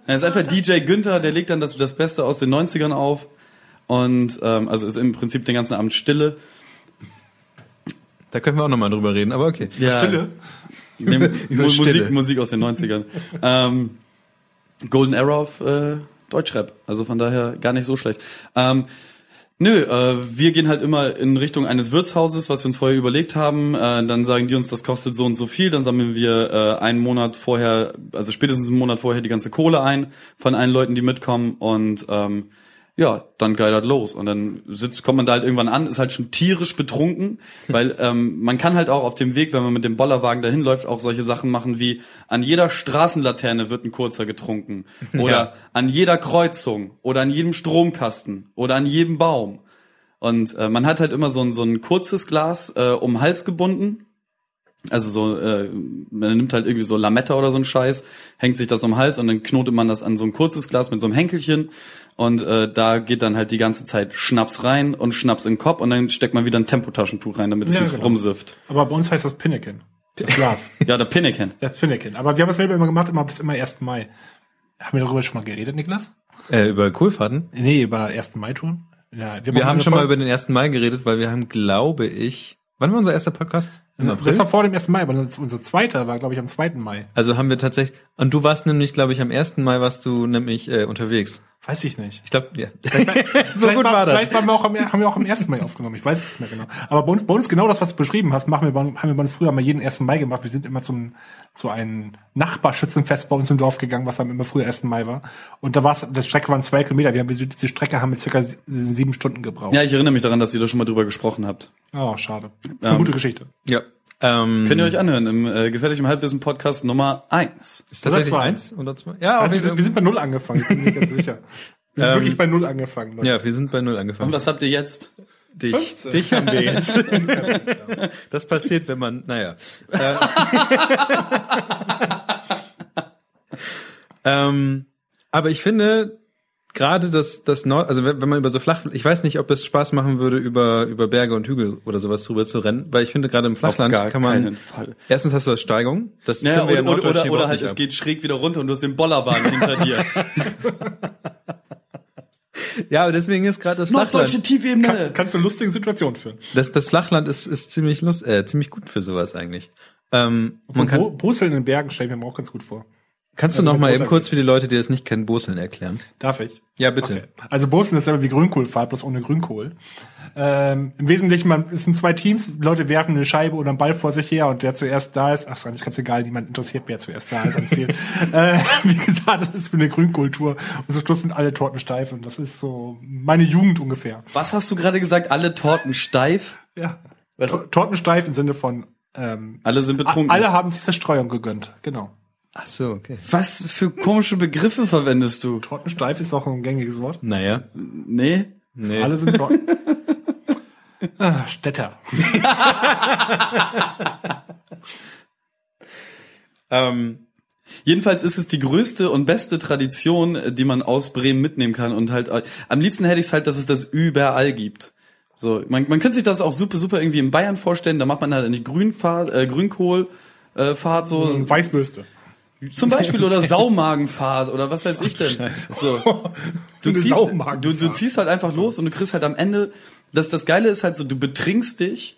Er ist einfach DJ Günther, der legt dann das, das Beste aus den 90ern auf. Und ähm, also ist im Prinzip den ganzen Abend Stille. Da können wir auch nochmal drüber reden, aber okay. Ja, Stille. Nee, Über Mu- Stille. Musik, Musik aus den 90ern. ähm, Golden Era auf äh, Deutschrap. Also von daher gar nicht so schlecht. Ähm, nö, äh, wir gehen halt immer in Richtung eines Wirtshauses, was wir uns vorher überlegt haben. Äh, dann sagen die uns, das kostet so und so viel. Dann sammeln wir äh, einen Monat vorher, also spätestens einen Monat vorher die ganze Kohle ein von allen Leuten, die mitkommen. Und ähm, ja, dann geilert los. Und dann sitzt, kommt man da halt irgendwann an, ist halt schon tierisch betrunken, weil ähm, man kann halt auch auf dem Weg, wenn man mit dem Bollerwagen dahin läuft, auch solche Sachen machen wie an jeder Straßenlaterne wird ein kurzer getrunken. Oder Ja. an jeder Kreuzung oder an jedem Stromkasten oder an jedem Baum. Und äh, man hat halt immer so ein, so ein kurzes Glas äh, um den Hals gebunden. Also so, äh, man nimmt halt irgendwie so Lametta oder so ein Scheiß, hängt sich das um den Hals und dann knotet man das an so ein kurzes Glas mit so einem Henkelchen und äh, da geht dann halt die ganze Zeit Schnaps rein und Schnaps in den Kopf und dann steckt man wieder ein Tempotaschentuch rein, damit es Ja, nicht genau. rumsifft. Aber bei uns heißt das Pinneken. Das Glas. Ja, der Pinneken. das Pinneken. Aber wir haben es selber immer gemacht, immer bis immer 1. Mai. Haben wir darüber schon mal geredet, Niklas? Äh, über Kohlfahrten. Nee, über 1. Mai-Touren. Ja, Wir haben eine schon mal über den 1. Mai geredet, weil wir haben, glaube ich, wann war unser erster Podcast? Im April? Das war vor dem 1. Mai, aber unser unser zweiter war, glaube ich, am 2. Mai. Also haben wir tatsächlich, und du warst nämlich, glaube ich, am 1. Mai warst du nämlich äh, unterwegs. Weiß ich nicht. Ich glaube, ja. so Vielleicht gut war das. Vielleicht waren wir auch am, haben wir auch am 1. Mai aufgenommen. Ich weiß es nicht mehr genau. Aber bei uns, bei uns genau das, was du beschrieben hast, machen wir, bei- haben wir bei uns früher mal jeden 1. Mai gemacht. Wir sind immer zum, zu einem Nachbarschützenfest bei uns im Dorf gegangen, was dann immer früher 1. Mai war. Und da war es, die Strecke waren zwei Kilometer. Wir haben diese Strecke haben wir circa sie- sieben Stunden gebraucht. Ja, ich erinnere mich daran, dass ihr da schon mal drüber gesprochen habt. Oh, schade. Das ist eine Ähm, gute Geschichte. Ja. Ähm, Könnt ihr euch anhören im äh, Gefährlichem Halbwissen Podcast Nummer eins. ist tatsächlich Oder zwei? eins oder zwei? Ja, Also wir, sind, wir sind bei Null angefangen, ich bin mir ganz sicher. Wir sind Ähm, wirklich bei Null angefangen. Leute. ja, wir sind bei null Und angefangen. was habt ihr jetzt? Dich, 15. dich haben wir jetzt. das passiert, wenn man, naja. Äh, ähm, aber ich finde, gerade das, das Nord, also wenn, wenn man über so flach, ich weiß nicht, ob es Spaß machen würde, über, über Berge und Hügel oder sowas drüber zu rennen, weil ich finde, gerade im Flachland Auf gar kann man, keinen Fall. erstens hast du das Steigung, das Naja, oder, oder, oder, oder halt, es ab. geht schräg wieder runter und du hast den Bollerwagen hinter dir. Ja, aber deswegen ist gerade das Flachland. Norddeutsche Tiefebene. Kann, kannst du lustige Situationen führen. Das, das Flachland ist, ist ziemlich lust, äh, ziemlich gut für sowas eigentlich. Ähm, man Von kann, Brüssel in den Bergen stelle ich mir auch ganz gut vor. Kannst du also noch wenn's mal eben kurz für die Leute, die das nicht kennen, Boseln erklären? Darf ich? Ja, bitte. Okay. Also Bosen ist selber wie Grünkohlfahrt, bloß ohne Grünkohl. Ähm, Im Wesentlichen, man, es sind zwei Teams, Leute werfen eine Scheibe oder einen Ball vor sich her und der zuerst da ist, ach, ist eigentlich ganz egal, niemand interessiert, wer zuerst da ist am Ziel. äh, wie gesagt, das ist für eine Grünkultur und zum Schluss sind alle Torten steif und das ist so meine Jugend ungefähr. Was hast du gerade gesagt? Alle Torten steif? Ja. Tor- Torten steif im Sinne von ähm, Alle sind betrunken. alle haben sich Zerstreuung gegönnt, genau. Ach so, okay. Was für komische Begriffe verwendest du? Tortensteif ist auch ein gängiges Wort. Naja. Nee? Nee. Alle sind Torten. ah, Städter. ähm, Jedenfalls ist es die größte und beste Tradition, die man aus Bremen mitnehmen kann und halt am liebsten hätte ich es halt, dass es das überall gibt. So, man, man könnte sich das auch super super irgendwie in Bayern vorstellen, da macht man halt eine Grünfahrt, äh, Grünkohl äh, Fahrt so Weißbürste. Zum Beispiel oder Saumagenfahrt oder was weiß ich denn. So. Du, ziehst, du, du ziehst halt einfach los und du kriegst halt am Ende, das, das Geile ist halt so, du betrinkst dich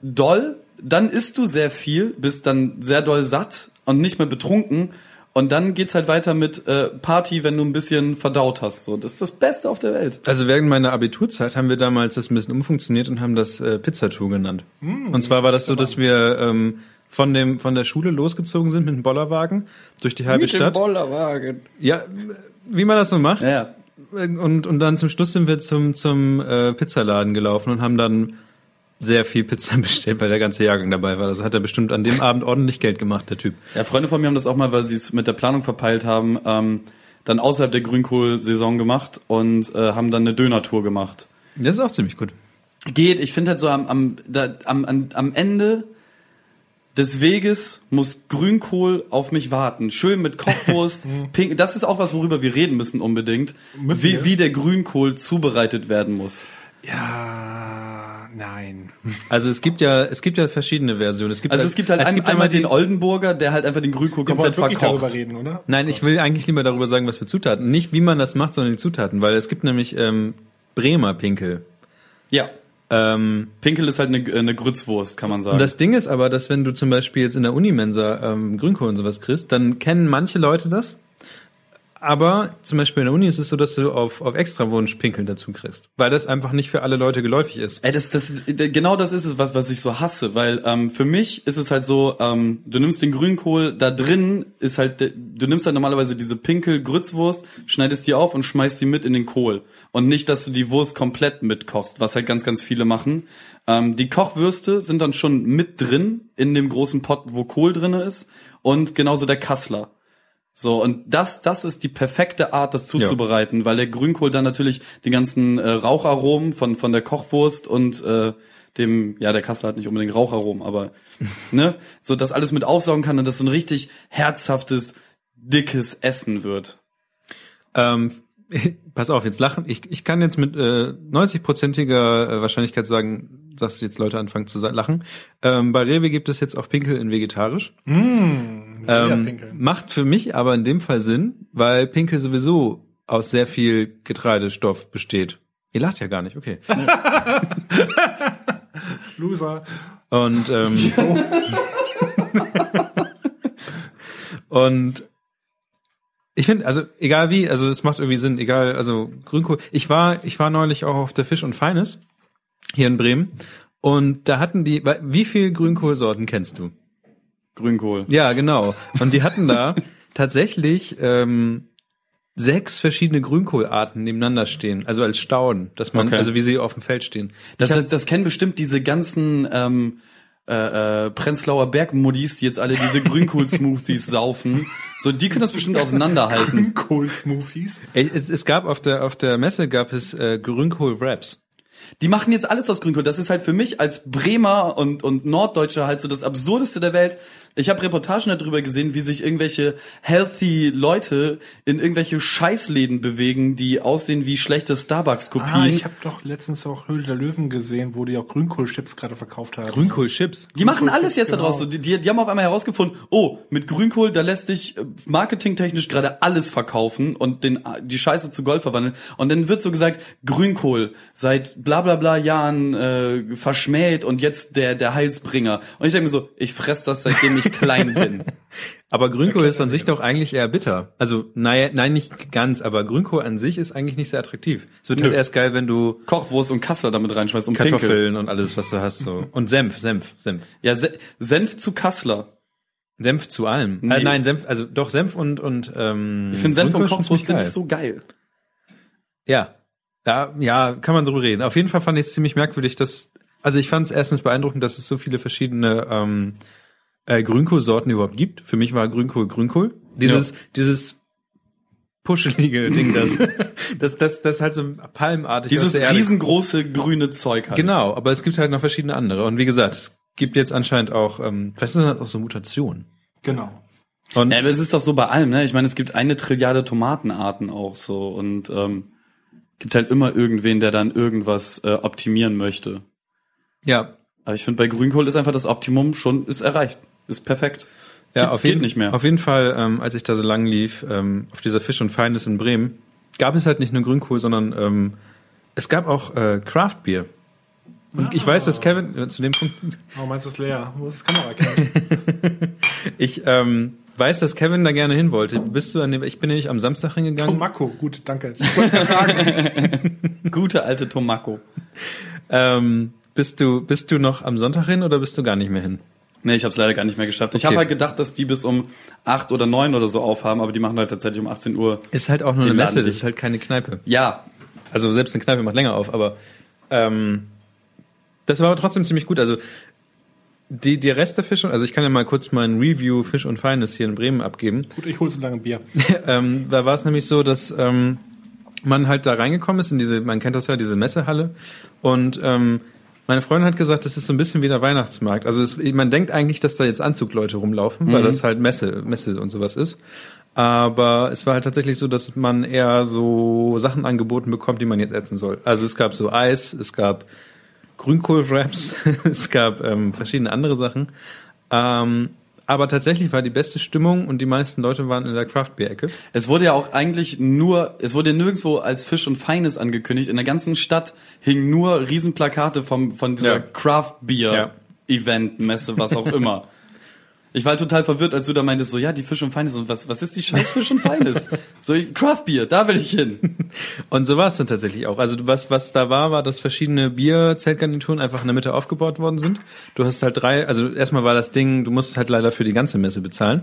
doll, dann isst du sehr viel, bist dann sehr doll satt und nicht mehr betrunken und dann geht's halt weiter mit äh, Party, wenn du ein bisschen verdaut hast. So, das ist das Beste auf der Welt. Also während meiner Abiturzeit haben wir damals das ein bisschen umfunktioniert und haben das äh, Pizzatour genannt. und zwar war das so, dass wir ähm, von dem von der Schule losgezogen sind mit dem Bollerwagen durch die halbe Stadt. Bollerwagen. Ja, wie man das so macht. Ja. Und und dann zum Schluss sind wir zum zum äh, Pizzaladen gelaufen und haben dann sehr viel Pizza bestellt, weil der ganze Jahrgang dabei war. Also hat er bestimmt an dem Abend ordentlich Geld gemacht, der Typ. Ja, Freunde von mir haben das auch mal, weil sie es mit der Planung verpeilt haben, ähm, dann außerhalb der Grünkohl-Saison gemacht und äh, haben dann eine Döner-Tour gemacht. Das ist auch ziemlich gut. Geht, ich finde halt so am, am, da, am, am, am Ende des Weges muss Grünkohl auf mich warten. Schön mit Kochwurst, pink. Das ist auch was, worüber wir reden müssen unbedingt. Müssen wie, wir? wie der Grünkohl zubereitet werden muss. Ja, nein. Also es gibt ja es gibt ja verschiedene Versionen. Es gibt Also es gibt halt ein, einmal den Oldenburger, der halt einfach den Grünkohl komplett verkocht. reden, oder? Nein, ich will eigentlich lieber darüber sagen, was für Zutaten. Nicht wie man das macht, sondern die Zutaten, weil es gibt nämlich ähm, Bremer Pinkel. Ja. Ähm, Pinkel ist halt eine, eine Grützwurst, kann man sagen. und das Ding ist aber, dass wenn du zum Beispiel jetzt in der Unimensa ähm, Grünkohl und sowas kriegst, dann kennen manche Leute das. Aber zum Beispiel in der Uni ist es so, dass du auf, auf Extrawunsch Pinkel dazu kriegst, weil das einfach nicht für alle Leute geläufig ist. Ey, das, das, genau das ist es, was, was ich so hasse, weil ähm, für mich ist es halt so, ähm, du nimmst den Grünkohl, da drin ist halt, du nimmst halt normalerweise diese Pinkel-Grützwurst, schneidest die auf und schmeißt die mit in den Kohl. Und nicht, dass du die Wurst komplett mitkochst, was halt ganz, ganz viele machen. Ähm, die Kochwürste sind dann schon mit drin in dem großen Pot, wo Kohl drinne ist und genauso der Kassler. So, und das, das ist die perfekte Art, das zuzubereiten, weil der Grünkohl dann natürlich die ganzen äh, Raucharomen von, von der Kochwurst und äh, dem, ja, der Kassler hat nicht unbedingt Raucharomen, aber, ne, so das alles mit aufsaugen kann und das so ein richtig herzhaftes, dickes Essen wird. Ähm, pass auf, jetzt lachen. Ich, ich kann jetzt mit äh, 90-prozentiger äh, Wahrscheinlichkeit sagen, dass jetzt Leute anfangen zu lachen. Ähm, bei Rewe gibt es jetzt auch Pinkel in vegetarisch. Mmh, Ähm, Sojapinkel. macht für mich aber in dem Fall Sinn, weil Pinkel sowieso aus sehr viel Getreidestoff besteht. Ihr lacht ja gar nicht, okay. Loser. Und ähm, und ich finde, also egal wie, also es macht irgendwie Sinn, egal, also Grünkohl. Ich war, ich war neulich auch auf der Fisch und Feines hier in Bremen und da hatten die, wie viel Grünkohlsorten kennst du? Grünkohl. Ja, genau. Und die hatten da tatsächlich ähm, sechs verschiedene Grünkohlarten nebeneinander stehen, also als Stauden, dass man, Okay. also wie sie auf dem Feld stehen. Das, hab- das, das kennen bestimmt diese ganzen ähm, äh, äh, Prenzlauer Bergmuddis, die jetzt alle diese Grünkohl-Smoothies saufen. So, die können das bestimmt auseinanderhalten. Kohl-Smoothies. Ey, es, es gab auf der auf der Messe gab es äh, Grünkohl-Wraps. Die machen jetzt alles aus Grünkohl. Das ist halt für mich als Bremer und, und Norddeutscher halt so das Absurdeste der Welt. Ich habe Reportagen darüber gesehen, wie sich irgendwelche healthy Leute in irgendwelche Scheißläden bewegen, die aussehen wie schlechte Starbucks-Kopien. Ah, ich habe doch letztens auch Höhle der Löwen gesehen, wo die auch Grünkohlchips gerade verkauft haben. Grünkohl-Chips. Die machen alles jetzt da genau. draus. So, die, die, die haben auf einmal herausgefunden, oh, mit Grünkohl, da lässt sich äh, marketingtechnisch gerade alles verkaufen und den, die Scheiße zu Gold verwandeln. Und dann wird so gesagt, Grünkohl seit bla bla bla Jahren äh, verschmäht und jetzt der, der Heilsbringer. Und ich denke mir so, ich fress das, seitdem ich klein bin. Aber Grünkohl ist an sich doch eigentlich eher bitter. Also naja, nein, nicht ganz, aber Grünkohl an sich ist eigentlich nicht sehr attraktiv. Es wird halt Nö. erst geil, wenn du Kochwurst und Kassler damit reinschmeißt und Pinkel. Kartoffeln und alles, was du hast, so. Und Senf, Senf, Senf. Ja, Se Senf zu Kassler. Senf zu allem. Nee. Äh, nein, Senf, also doch Senf und und ähm, Ich finde Senf und Kochwurst sind nicht so geil. Ja. Ja, ja, kann man drüber reden. Auf jeden Fall fand ich es ziemlich merkwürdig, dass, also ich fand es erstens beeindruckend, dass es so viele verschiedene ähm, äh, Grünkohlsorten überhaupt gibt. Für mich war Grünkohl Grünkohl. Dieses, dieses puschelige Ding, das, das, das, das halt so palmartig Dieses riesengroße grüne Zeug halt. Genau, aber es gibt halt noch verschiedene andere. Und wie gesagt, es gibt jetzt anscheinend auch, ähm, vielleicht sind das auch so Mutationen. Genau. Und Ja, aber es ist doch so bei allem, ne? Ich meine, es gibt eine Trilliarde Tomatenarten auch so und ähm, gibt halt immer irgendwen, der dann irgendwas äh, optimieren möchte. ja, Aber ich finde, bei Grünkohl ist einfach das Optimum schon ist erreicht, ist perfekt. ja, Geht- auf geht jeden, nicht mehr. Auf jeden Fall, ähm, als ich da so lang lief, ähm, auf dieser Fisch und Feines in Bremen, gab es halt nicht nur Grünkohl, sondern ähm, es gab auch äh, Craft Beer. Und ich weiß, dass Kevin, äh, zu dem Punkt, Oh, meins ist leer. Wo ist das Kamera ich ähm, weiß, dass Kevin da gerne hin wollte. Bist du an dem, ich bin nämlich am Samstag hingegangen. Tomako. Gut, danke. Gute alte Tomako. Ähm, bist du, bist du noch am Sonntag hin oder bist du gar nicht mehr hin? Nee, ich habe es leider gar nicht mehr geschafft. Ich Okay. habe halt gedacht, dass die bis um acht oder neun oder so aufhaben, aber die machen halt tatsächlich um 18 Uhr. Ist halt auch nur eine Messe, das ist halt keine Kneipe. Ja, Also selbst eine Kneipe macht länger auf, aber ähm, das war aber trotzdem ziemlich gut. Also die, die Rest der Fische, also ich kann ja mal kurz mein Review Fisch und Feines hier in Bremen abgeben. Gut, ich hole so lange Bier. ähm, da war es nämlich so, dass ähm, man halt da reingekommen ist in diese, man kennt das ja, diese Messehalle. Und ähm, meine Freundin hat gesagt, das ist so ein bisschen wie der Weihnachtsmarkt. Also es, man denkt eigentlich, dass da jetzt Anzugleute rumlaufen, weil das halt Messe, Messe und sowas ist. Aber es war halt tatsächlich so, dass man eher so Sachen angeboten bekommt, die man jetzt essen soll. Also es gab so Eis, es gab Grünkohlwraps, es gab ähm, verschiedene andere Sachen. Ähm, aber tatsächlich war die beste Stimmung und die meisten Leute waren in der Craft-Bier-Ecke. es wurde ja auch eigentlich nur, es wurde nirgendwo als Fisch und Feines angekündigt. In der ganzen Stadt hingen nur Riesenplakate vom, von dieser Ja. Craft Beer. Event, Messe, was auch immer. Ich war halt total verwirrt, als du da meintest, so, ja, die Fisch und Feines, und was, was ist die scheiß Fisch und Feines? so, Craft Beer, da will ich hin. Und so war es dann tatsächlich auch. Also was, was da war, war, dass verschiedene Bierzeltgarnituren einfach in der Mitte aufgebaut worden sind. Du hast halt drei, also erstmal war das Ding, du musst halt leider für die ganze Messe bezahlen,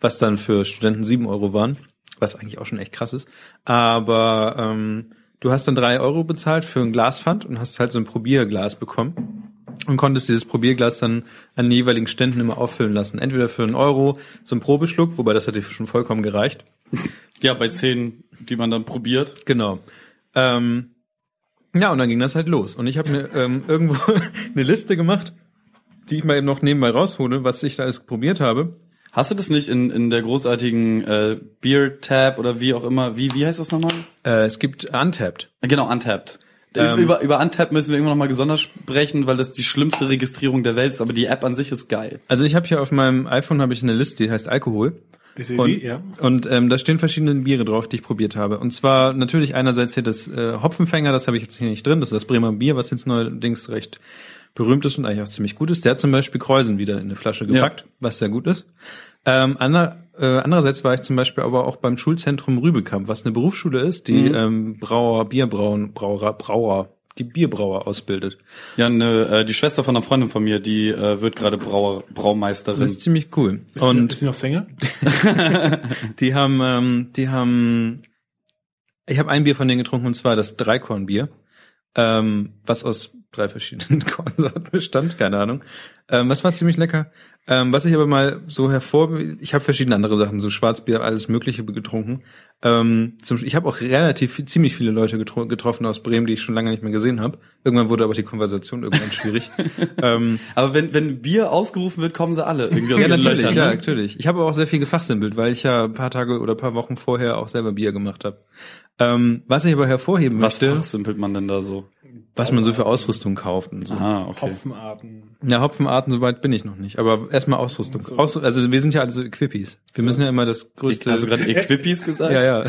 was dann für Studenten sieben Euro waren, was eigentlich auch schon echt krass ist. Aber ähm, du hast dann drei Euro bezahlt für ein Glaspfand und hast halt so ein Probierglas bekommen und konntest dieses Probierglas dann an den jeweiligen Ständen immer auffüllen lassen. Entweder für einen Euro so ein Probeschluck, wobei das hat dir schon vollkommen gereicht. Ja, bei zehn, die man dann probiert. Genau. Ähm, ja, und dann ging das halt los. Und ich habe mir ähm, irgendwo eine Liste gemacht, die ich mal eben noch nebenbei raushole, was ich da alles probiert habe. Hast du das nicht in, in der großartigen äh, Beer Tab oder wie auch immer, wie, wie heißt das nochmal? Äh, es gibt Untapped. Genau, Untapped. Ähm, über, über Untapped müssen wir irgendwann nochmal gesondert sprechen, weil das die schlimmste Registrierung der Welt ist, aber die App an sich ist geil. Also ich habe hier auf meinem iPhone habe ich eine Liste, die heißt Alkohol. Ich sehe Und, sie, ja. und ähm, da stehen verschiedene Biere drauf, die ich probiert habe. Und zwar natürlich einerseits hier das äh, Hopfenfänger, das habe ich jetzt hier nicht drin. Das ist das Bremer Bier, was jetzt neuerdings recht berühmt ist und eigentlich auch ziemlich gut ist. Der hat zum Beispiel Kreuzen wieder in eine Flasche gepackt, was sehr gut ist. Ähm, ander, äh, andererseits war ich zum Beispiel aber auch beim Schulzentrum Rübekamp, was eine Berufsschule ist, die ähm, Brauer, Bierbrauen, Brauer, Brauer, die Bierbrauer ausbildet. Ja, ne, äh, die Schwester von einer Freundin von mir, die äh, wird gerade Brauer, Braumeisterin. Das ist ziemlich cool. Ist, und ist sie noch Single? Die haben, ähm, die haben, ich habe ein Bier von denen getrunken und zwar das Dreikornbier, ähm, was aus drei verschiedenen Kornsorten bestand, keine Ahnung. Ähm, das war ziemlich lecker. Ähm, was ich aber mal so hervor, ich habe verschiedene andere Sachen, so Schwarzbier, alles Mögliche getrunken. Ähm, zum, ich habe auch relativ viel, ziemlich viele Leute getro getroffen aus Bremen, die ich schon lange nicht mehr gesehen habe. Irgendwann wurde aber die Konversation irgendwann schwierig. ähm, Aber wenn, wenn Bier ausgerufen wird, kommen sie alle irgendwie aus ja, natürlich, Löchern, ja, ne? natürlich. Ich habe aber auch sehr viel gefachsimpelt, weil ich ja ein paar Tage oder ein paar Wochen vorher auch selber Bier gemacht habe. Ähm, was ich aber hervorheben Was möchte, fachsimpelt man denn da so? Was man so für Ausrüstung kauft und so. Ah, okay. Hopfenarten. Ja, Hopfenarten, soweit bin ich noch nicht. Aber erstmal Ausrüstung. Aus, also wir sind ja alle so Equippies. Wir müssen ja immer das größte. Hast du gerade Equippies gesagt? ja, ja.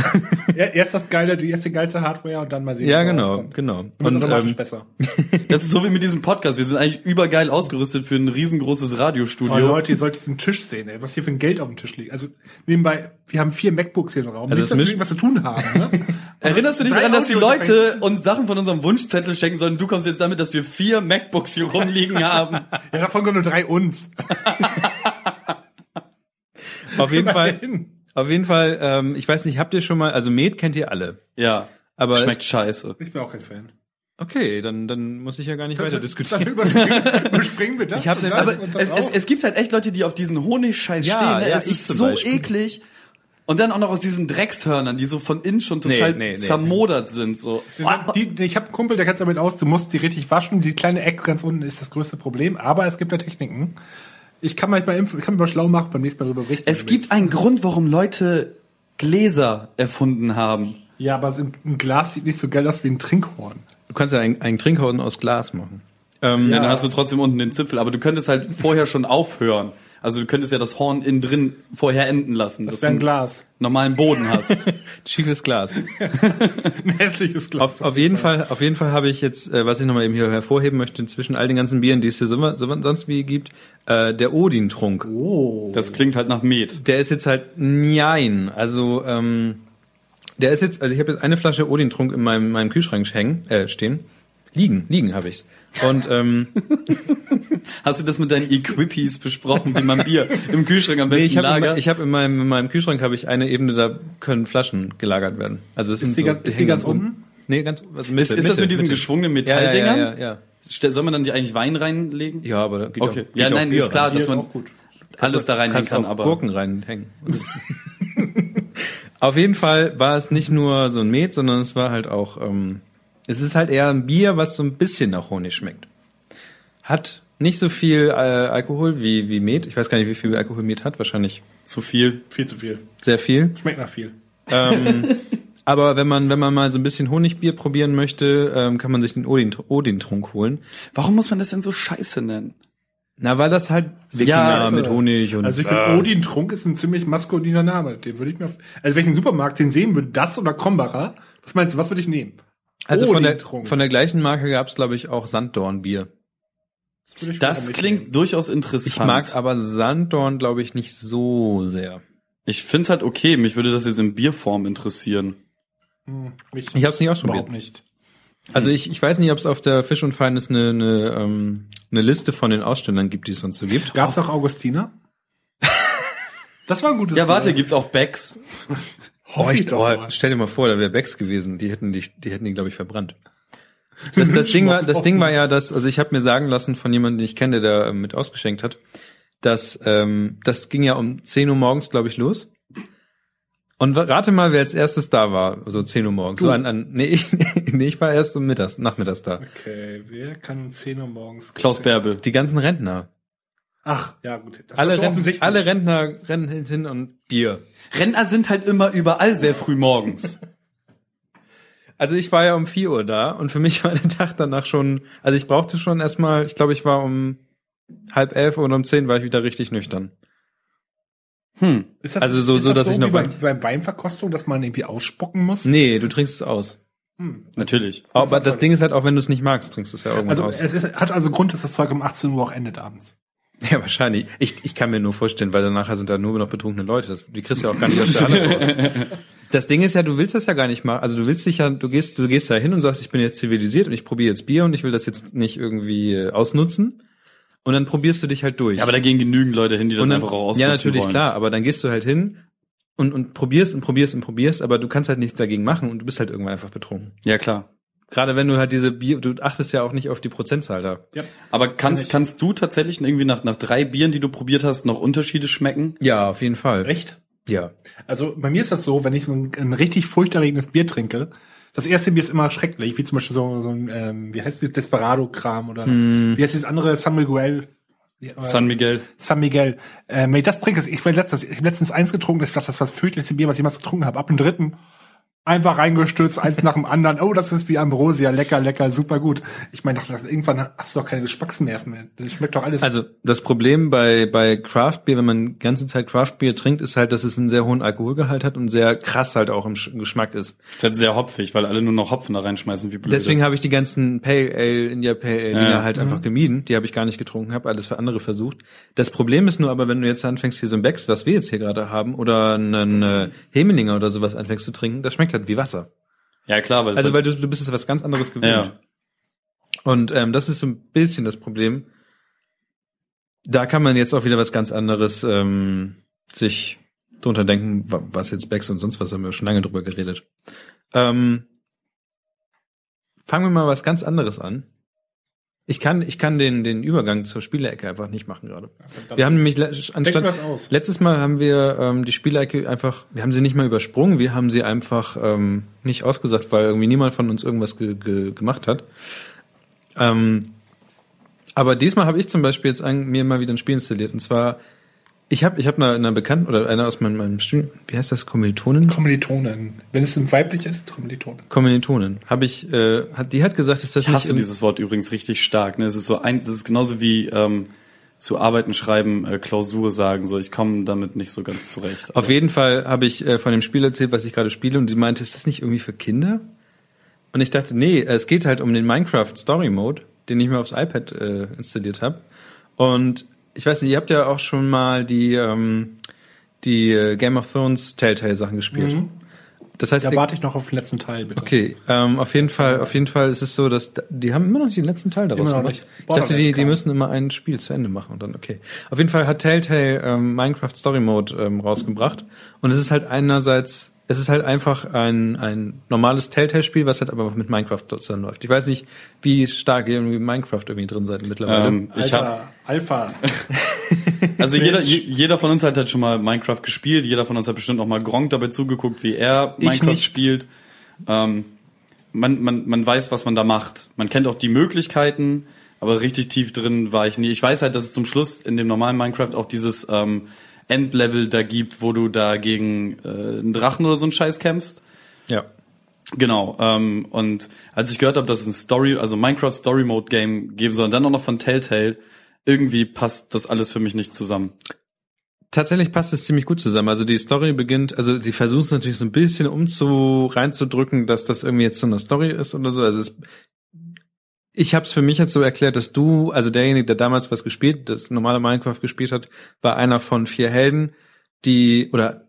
Ja, erst das geile, die erste geilste Hardware und dann mal sehen, ja, was genau, rauskommt. genau. Und, und automatisch ähm, besser. Das ist so wie mit diesem Podcast. Wir sind eigentlich übergeil ausgerüstet für ein riesengroßes Oh, Radiostudio. Leute, ihr solltet diesen Tisch sehen, ey, was hier für ein Geld auf dem Tisch liegt. Also nebenbei, wir haben vier MacBooks hier im Raum. Also Nicht, das dass wir irgendwas zu tun haben. Ne? Erinnerst du dich daran, dass die Leute uns Sachen von unserem Wunschzettel schenken sollen? Du kommst jetzt damit, dass wir vier MacBooks hier rumliegen haben. Ja, davon kommen nur drei uns. auf jeden Fall, auf jeden Fall, ähm, ich weiß nicht, habt ihr schon mal, also Met kennt ihr alle. Ja. Aber Schmeckt es, scheiße. Ich bin auch kein Fan. Okay, dann, dann muss ich ja gar nicht weiter Dann diskutieren. überspringen, überspringen wir das. Ich hab das Aber und das es, es, auch. es gibt halt echt Leute, die auf diesen Honigscheiß Ja, stehen. Ne? ja, es ich ist zum so Beispiel. eklig. Und dann auch noch aus diesen Dreckshörnern, die so von innen schon Nee, total nee, nee. zermodert sind. So. Die, die, ich habe einen Kumpel, der kennt damit aus, du musst die richtig waschen. Die kleine Ecke ganz unten ist das größte Problem, aber es gibt da Techniken. Ich kann manchmal impf- ich kann mich mal schlau machen, beim nächsten Mal darüber berichten. Es gibt einen Grund, warum Leute Gläser erfunden haben. Ja, aber ein Glas sieht nicht so geil aus wie ein Trinkhorn. Du kannst ja einen, einen Trinkhorn aus Glas machen. Ähm, Ja, dann hast du trotzdem unten den Zipfel, aber du könntest halt vorher schon aufhören. Also du könntest ja das Horn innen drin vorher enden lassen, Das du ein Glas. normalen Boden hast. Schiefes Glas. Ein hässliches Glas. Auf, auf jeden Fall, auf jeden Fall habe ich jetzt, äh, was ich nochmal eben hier hervorheben möchte, zwischen all den ganzen Bieren, die es hier so, so, sonst wie gibt, äh, der Odin-Trunk. Oh. Das klingt halt nach Met. Der ist jetzt halt nein. Also, ähm, der ist jetzt, also ich habe jetzt eine Flasche Odin-Trunk in meinem, meinem Kühlschrank hängen, äh, stehen. Liegen, liegen habe ich's. Und ähm, Hast du das mit deinen Equippies besprochen, wie man Bier im Kühlschrank am besten nee, ich habe in, lagert? me- ich hab in, meinem, in meinem Kühlschrank habe ich eine Ebene, da können Flaschen gelagert werden. Also es Ist sind die so, ganz- ist die ganz unten? unten? Nee, ganz also ist, Mitte, ist das Mitte, mit diesen Mitte. geschwungenen ja, ja, Metalldingern? ja, ja, ja. Ste- Soll man dann die eigentlich Wein reinlegen? Ja, aber da geht Okay. auch, geht Ja, nein, Bier ist klar, rein. Dass ist man auch gut. alles da reinhängen kann, auch aber Gurken reinhängen. Auf jeden Fall war es nicht nur so ein Met, sondern es war halt auch, ähm, es ist halt eher ein Bier, was so ein bisschen nach Honig schmeckt. Hat nicht so viel äh, Alkohol wie, wie Met. Ich weiß gar nicht, wie viel Alkohol Met hat. Wahrscheinlich zu viel. Viel zu viel. sehr viel. Schmeckt nach viel. Ähm, aber wenn man, wenn man mal so ein bisschen Honigbier probieren möchte, ähm, kann man sich den Odin, Odin-Trunk holen. Warum muss man das denn so scheiße nennen? Na, weil das halt Wikinger Ja, mit Honig und Also ich finde, Odin Trunk ist ein ziemlich maskuliner Name. Den würde ich mir, auf, also einen Supermarkt den sehen würde, das oder Krombacher, was meinst du, was würde ich nehmen? Also von der, von der gleichen Marke gab's glaube ich, auch Sanddornbier. Das, Das klingt nehmen. durchaus interessant. Ich mag aber Sanddorn, glaube ich, nicht so sehr. Ich find's halt okay. Mich würde das jetzt in Bierform interessieren. Hm, mich Ich habe es nicht ausprobiert. überhaupt nicht. Also ich, ich weiß nicht, ob es auf der Fisch und Feines eine, eine, ähm, eine Liste von den Ausstellern gibt, die es sonst so gibt. Gab's auch Augustiner? Das war ein gutes Ja, warte, Bier. gibt's auch Becks? Hoffe ich doch oh, mal. stell dir mal vor, da wäre Becks gewesen. Die hätten die, die hätten die, glaube ich, verbrannt. Das, das Ding war, das Ding war ja, dass, also ich habe mir sagen lassen von jemandem, den ich kenne, der ähm, mit ausgeschenkt hat, dass ähm, das ging ja um 10 Uhr morgens, glaube ich, los. Und rate mal, wer als erstes da war, so 10 Uhr morgens. So an, an, nee, ich, nee, ich war erst um mittags, nachmittags da. Okay, wer kann um 10 Uhr morgens? Klaus Bärbel. Die ganzen Rentner. Ach, ja gut. Das Alle, so offensichtlich. alle Rentner rennen hin und Bier. Rentner sind halt immer überall sehr früh morgens. Also ich war ja um 4 Uhr da und für mich war der Tag danach schon, also ich brauchte schon erstmal, ich glaube, ich war um halb elf oder um zehn war ich wieder richtig nüchtern. Hm. Ist das, Also so- ist so, das dass ich noch wie beim, weiß- beim Weinverkostung, dass man irgendwie ausspucken muss? Nee, du trinkst es aus. Hm. Natürlich. Aber das Ding ist halt auch, wenn du es nicht magst, trinkst du es ja irgendwann Also aus. es ist, hat also Grund, dass das Zeug um 18 Uhr auch endet abends. Ja, wahrscheinlich. Ich, ich kann mir nur vorstellen, weil danach sind da nur noch betrunkene Leute. Das, die kriegst du ja auch gar nicht aus der Halle raus. Das Ding ist ja, du willst das ja gar nicht machen. Also du willst dich ja, du gehst, du gehst da hin und sagst, ich bin jetzt zivilisiert und ich probiere jetzt Bier und ich will das jetzt nicht irgendwie äh, ausnutzen. Und dann probierst du dich halt durch. Ja, aber da gehen genügend Leute hin, die das dann, einfach auch ausnutzen Ja, natürlich, wollen. klar. Aber dann gehst du halt hin und, und probierst und probierst und probierst, aber du kannst halt nichts dagegen machen und du bist halt irgendwann einfach betrunken. Ja, klar. Gerade wenn du halt diese Bier, du achtest ja auch nicht auf die Prozentzahl da. Aber kannst, kannst du tatsächlich irgendwie nach, nach drei Bieren, die du probiert hast, noch Unterschiede schmecken? Ja, auf jeden Fall. Echt? Ja. Also bei mir ist das so, wenn ich so ein, ein richtig furchterregendes Bier trinke, das erste Bier ist immer schrecklich, wie zum Beispiel so, so ein, ähm, wie heißt die, Desperado-Kram oder wie heißt das andere, San Miguel? San Miguel. San Miguel. Ähm, wenn ich das trinke, ich, letztens, ich habe letztens eins getrunken, das war das was fürchterlichste Bier, was ich jemals getrunken habe. Ab dem dritten einfach reingestürzt, eins nach dem anderen. Oh, das ist wie Ambrosia, lecker, lecker, super gut. Ich meine, doch, irgendwann hast du doch keine Geschmacksnerven mehr. Das schmeckt doch alles. Also das Problem bei bei Craft Beer, wenn man die ganze Zeit Craft Beer trinkt, ist halt, dass es einen sehr hohen Alkoholgehalt hat und sehr krass halt auch im Sch- Geschmack ist. ist halt sehr hopfig, weil alle nur noch Hopfen da reinschmeißen, wie blöd. Deswegen habe ich die ganzen Pale Ale, India Pale Ale Dinger Ja. halt einfach gemieden. Die habe ich gar nicht getrunken, habe alles für andere versucht. Das Problem ist nur aber, wenn du jetzt anfängst, hier so ein Becks, was wir jetzt hier gerade haben, oder einen äh, Hemelinger oder sowas anfängst zu trinken, das schmeckt halt wie Wasser. ja, klar, weil Also halt, weil du, du bist es was ganz anderes gewöhnt. Ja. Und ähm, das ist so ein bisschen das Problem. Da kann man jetzt auch wieder was ganz anderes ähm, sich drunter denken, wa- was jetzt Becks und sonst was, haben wir schon lange drüber geredet. Ähm, fangen wir mal was ganz anderes an. Ich kann, ich kann den, den Übergang zur Spielecke einfach nicht machen gerade. Wir haben nämlich le- anstatt, letztes Mal haben wir ähm, die Spielecke einfach, wir haben sie nicht mal übersprungen, wir haben sie einfach ähm, nicht ausgesagt, weil irgendwie niemand von uns irgendwas ge ge gemacht hat. Ähm, aber diesmal habe ich zum Beispiel jetzt ein, mir mal wieder ein Spiel installiert und zwar ich habe ich habe einer, einer Bekannten oder einer aus meinem, meinem Studium, wie heißt das Kommilitonen? Kommilitonen. Wenn es ein weiblich ist, Kommilitonen. Kommilitonen. Habe ich, äh, hat, die hat gesagt, dass das Ich hasse dieses Wort übrigens richtig stark. Ne? Es ist so ein, es ist genauso wie ähm, zu Arbeiten schreiben, äh, Klausur sagen. So, ich komme damit nicht so ganz zurecht. Auf jeden Fall habe ich äh, von dem Spiel erzählt, was ich gerade spiele, und sie meinte, ist das nicht irgendwie für Kinder? Und ich dachte, nee, es geht halt um den Minecraft Story Mode, den ich mir aufs iPad äh, installiert habe. Und ich weiß nicht, ihr habt ja auch schon mal die die, die äh, Game of Thrones Telltale Sachen gespielt. Das heißt, Da warte ich noch auf den letzten Teil, bitte. Okay, ähm, auf jeden Fall, auf jeden Fall ist es so, dass da- die haben immer noch nicht den letzten Teil daraus gemacht. nicht. Ich dachte, die, die müssen immer ein Spiel zu Ende machen und dann okay. Auf jeden Fall hat Telltale ähm, Minecraft Story Mode ähm, rausgebracht und es ist halt einerseits, es ist halt einfach ein ein normales Telltale-Spiel, was halt aber mit Minecraft zusammen läuft. Ich weiß nicht, wie stark ihr irgendwie Minecraft irgendwie drin seid mittlerweile. ähm, ich habe Alpha. Also jeder, je- jeder von uns hat halt schon mal Minecraft gespielt. Jeder von uns hat bestimmt auch mal Gronk dabei zugeguckt, wie er Minecraft spielt. Ähm, man, man, man weiß, was man da macht. Man kennt auch die Möglichkeiten, aber richtig tief drin war ich nie. Ich weiß halt, dass es zum Schluss in dem normalen Minecraft auch dieses ähm, Endlevel da gibt, wo du da gegen äh, einen Drachen oder so einen Scheiß kämpfst. ja. Genau. Ähm, und als ich gehört habe, dass es ein Story, also Minecraft Story Mode Game geben soll, und dann auch noch von Telltale, irgendwie passt das alles für mich nicht zusammen. Tatsächlich passt es ziemlich gut zusammen. Also die Story beginnt, also sie versuchen es natürlich so ein bisschen umzu reinzudrücken, dass das irgendwie jetzt so eine Story ist oder so. Also es, ich habe es für mich jetzt so erklärt, dass du, also derjenige, der damals was gespielt, das normale Minecraft gespielt hat, war einer von vier Helden, die oder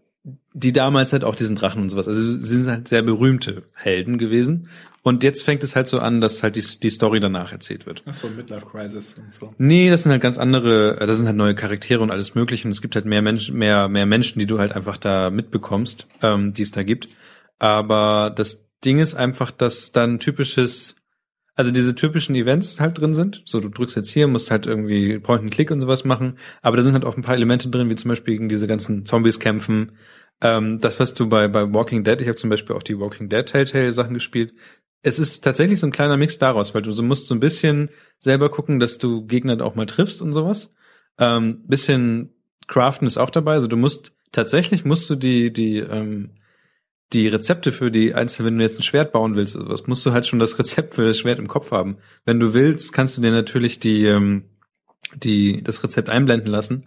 die damals halt auch diesen Drachen und sowas. Also sie sind halt sehr berühmte Helden gewesen. Und jetzt fängt es halt so an, dass halt die, die Story danach erzählt wird. Ach so, Midlife Crisis und so. Nee, das sind halt ganz andere, das sind halt neue Charaktere und alles mögliche und es gibt halt mehr Menschen, mehr, mehr Menschen, die du halt einfach da mitbekommst, ähm, die es da gibt. Aber das Ding ist einfach, dass dann typisches, also diese typischen Events halt drin sind. So, du drückst jetzt hier, musst halt irgendwie Point-and-Click und sowas machen. Aber da sind halt auch ein paar Elemente drin, wie zum Beispiel gegen diese ganzen Zombies kämpfen. Ähm, das, was du bei, bei Walking Dead, ich habe zum Beispiel auch die Walking Dead Telltale Sachen gespielt. Es ist tatsächlich so ein kleiner Mix daraus, weil du so musst so ein bisschen selber gucken, dass du Gegner auch mal triffst und sowas. Ähm, bisschen Craften ist auch dabei. Also du musst tatsächlich musst du die die ähm, die Rezepte für die einzelnen, wenn du jetzt ein Schwert bauen willst oder was, musst du halt schon das Rezept für das Schwert im Kopf haben. Wenn du willst, kannst du dir natürlich die ähm, die das Rezept einblenden lassen.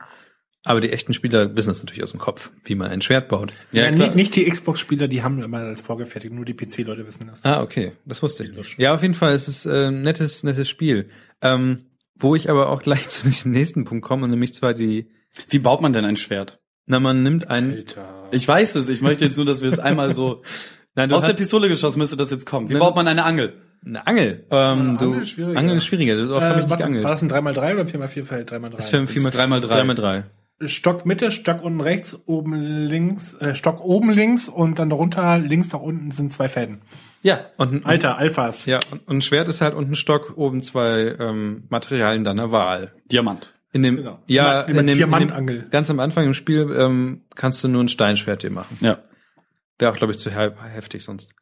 Aber die echten Spieler wissen das natürlich aus dem Kopf, wie man ein Schwert baut. Ja, klar. nicht, nicht die Xbox-Spieler, die haben immer als vorgefertigt, nur die PC-Leute wissen das. Ah, okay, das wusste ich. Ja, auf jeden Fall ist es äh, ein nettes, nettes Spiel. Ähm, wo ich aber auch gleich zu diesem nächsten Punkt komme, nämlich zwar die, Wie baut man denn ein Schwert? na, man nimmt ein, Alter. Ich weiß es, ich möchte jetzt nur, dass wir es einmal so nein, du aus der Pistole geschossen müsste das jetzt kommen. Wie Nein. baut man eine Angel? eine Angel. Ähm, du, Angel ist schwieriger. Angel ist schwieriger. Du Äh, nicht warte, geangelt. war das ein 3x3 oder ein 4x4 Feld? 3x3. Das ist für ein Das 4 ist 3x3. 3x3. Stock Mitte, Stock unten rechts, oben links, äh, Stock oben links und dann darunter links nach unten sind zwei Fäden. Ja. Und ein, Alter, Alphas. Ja, und und ein Schwert ist halt unten Stock, oben zwei ähm, Materialien deiner Wahl. Diamant. In dem, Genau. ja, Immer- immer in dem, in dem, ganz am Anfang im Spiel ähm, kannst du nur ein Steinschwert dir machen. Ja. Wäre auch, glaube ich, zu he heftig sonst.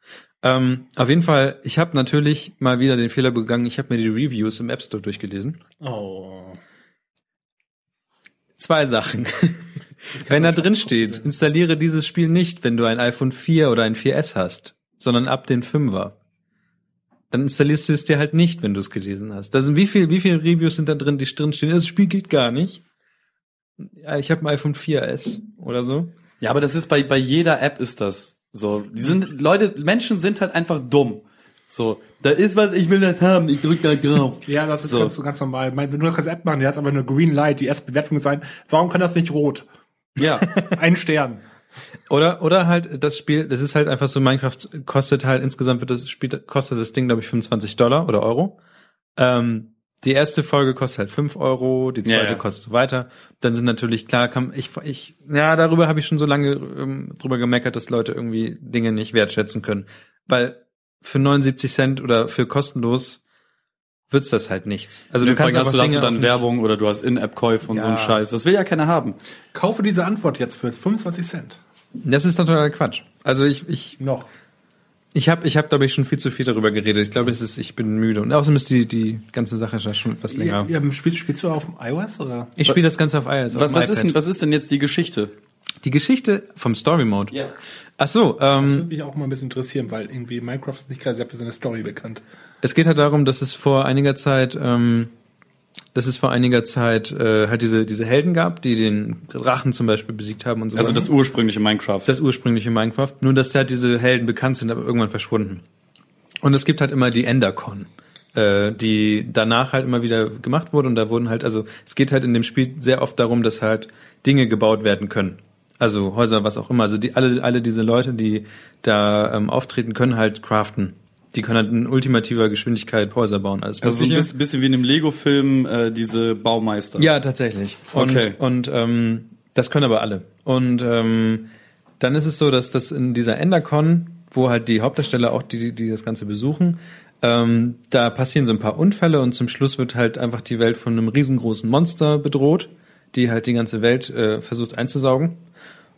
Ähm, auf jeden Fall, ich habe natürlich mal wieder den Fehler begangen, ich habe mir die Reviews im App Store durchgelesen. Oh. Zwei Sachen. wenn da drin steht, installiere dieses Spiel nicht, wenn du ein iPhone 4 oder ein 4S hast, sondern ab den 5er. Dann installierst du es dir halt nicht, wenn du es gelesen hast. Da sind wie viel, wie viele Reviews sind da drin, die drin stehen? Das Spiel geht gar nicht. Ja, ich habe ein iPhone 4S oder so. Ja, aber das ist bei, bei jeder App ist das so. Die sind, Leute, Menschen sind halt einfach dumm. So, da ist was, ich will das haben, ich drück da drauf. Ja, das ist So. ganz, ganz normal. Wenn du das als App machen, die hat aber eine Green Light, die erste Bewertung sein. Warum kann das nicht rot? Ja. Ein Stern. Oder, oder halt das Spiel, das ist halt einfach so, Minecraft kostet halt, insgesamt wird das Spiel, kostet das Ding, glaube ich, 25 Dollar oder Euro. Ähm, die erste Folge kostet halt 5 Euro, die zweite Ja, ja. kostet so weiter. Dann sind natürlich, klar, kann, ich, ich, ja, darüber habe ich schon so lange ähm, drüber gemeckert, dass Leute irgendwie Dinge nicht wertschätzen können. Weil für 79 Cent oder für kostenlos wird's das halt nichts. Also du kannst hast du, hast du Dinge dann Werbung oder du hast In-App-Käufe und so einen Ja. Scheiß. Das will ja keiner haben. Kaufe diese Antwort jetzt für 25 Cent. Das ist totaler Quatsch. Also ich, ich, Noch. ich habe, ich habe, glaube ich, schon viel zu viel darüber geredet. Ich glaube, es ist, ich bin müde. Und außerdem ist die, die ganze Sache schon etwas länger. Ja, ja, spielst, spielst du auf dem iOS oder? Ich spiele das Ganze auf iOS. auf Was, dem was, ist denn, was ist denn jetzt die Geschichte? Die Geschichte vom Story Mode. Ja. Ach so, Das ähm, würde mich auch mal ein bisschen interessieren, weil irgendwie Minecraft ist nicht gerade sehr für seine Story bekannt. es geht halt darum, dass es vor einiger Zeit, ähm, dass es vor einiger Zeit äh, halt diese diese Helden gab, die den Drachen zum Beispiel besiegt haben und so. Also das ursprüngliche Minecraft. das ursprüngliche Minecraft. Nur dass halt diese Helden bekannt sind, aber irgendwann verschwunden. Und es gibt halt immer die Endercon, äh, die danach halt immer wieder gemacht wurde und da wurden halt, also es geht halt in dem Spiel sehr oft darum, dass halt Dinge gebaut werden können. Also Häuser, was auch immer. Also die alle alle diese Leute, die da ähm, auftreten, können halt craften. Die können halt in ultimativer Geschwindigkeit Häuser bauen. Alles also so ein bisschen, bisschen wie in einem Lego-Film äh, diese Baumeister. Ja, tatsächlich. Und, Okay. Und ähm, das können aber alle. Und ähm, dann ist es so, dass das in dieser Endercon, wo halt die Hauptdarsteller auch die, die das Ganze besuchen, ähm, da passieren so ein paar Unfälle und zum Schluss wird halt einfach die Welt von einem riesengroßen Monster bedroht, die halt die ganze Welt äh, versucht einzusaugen.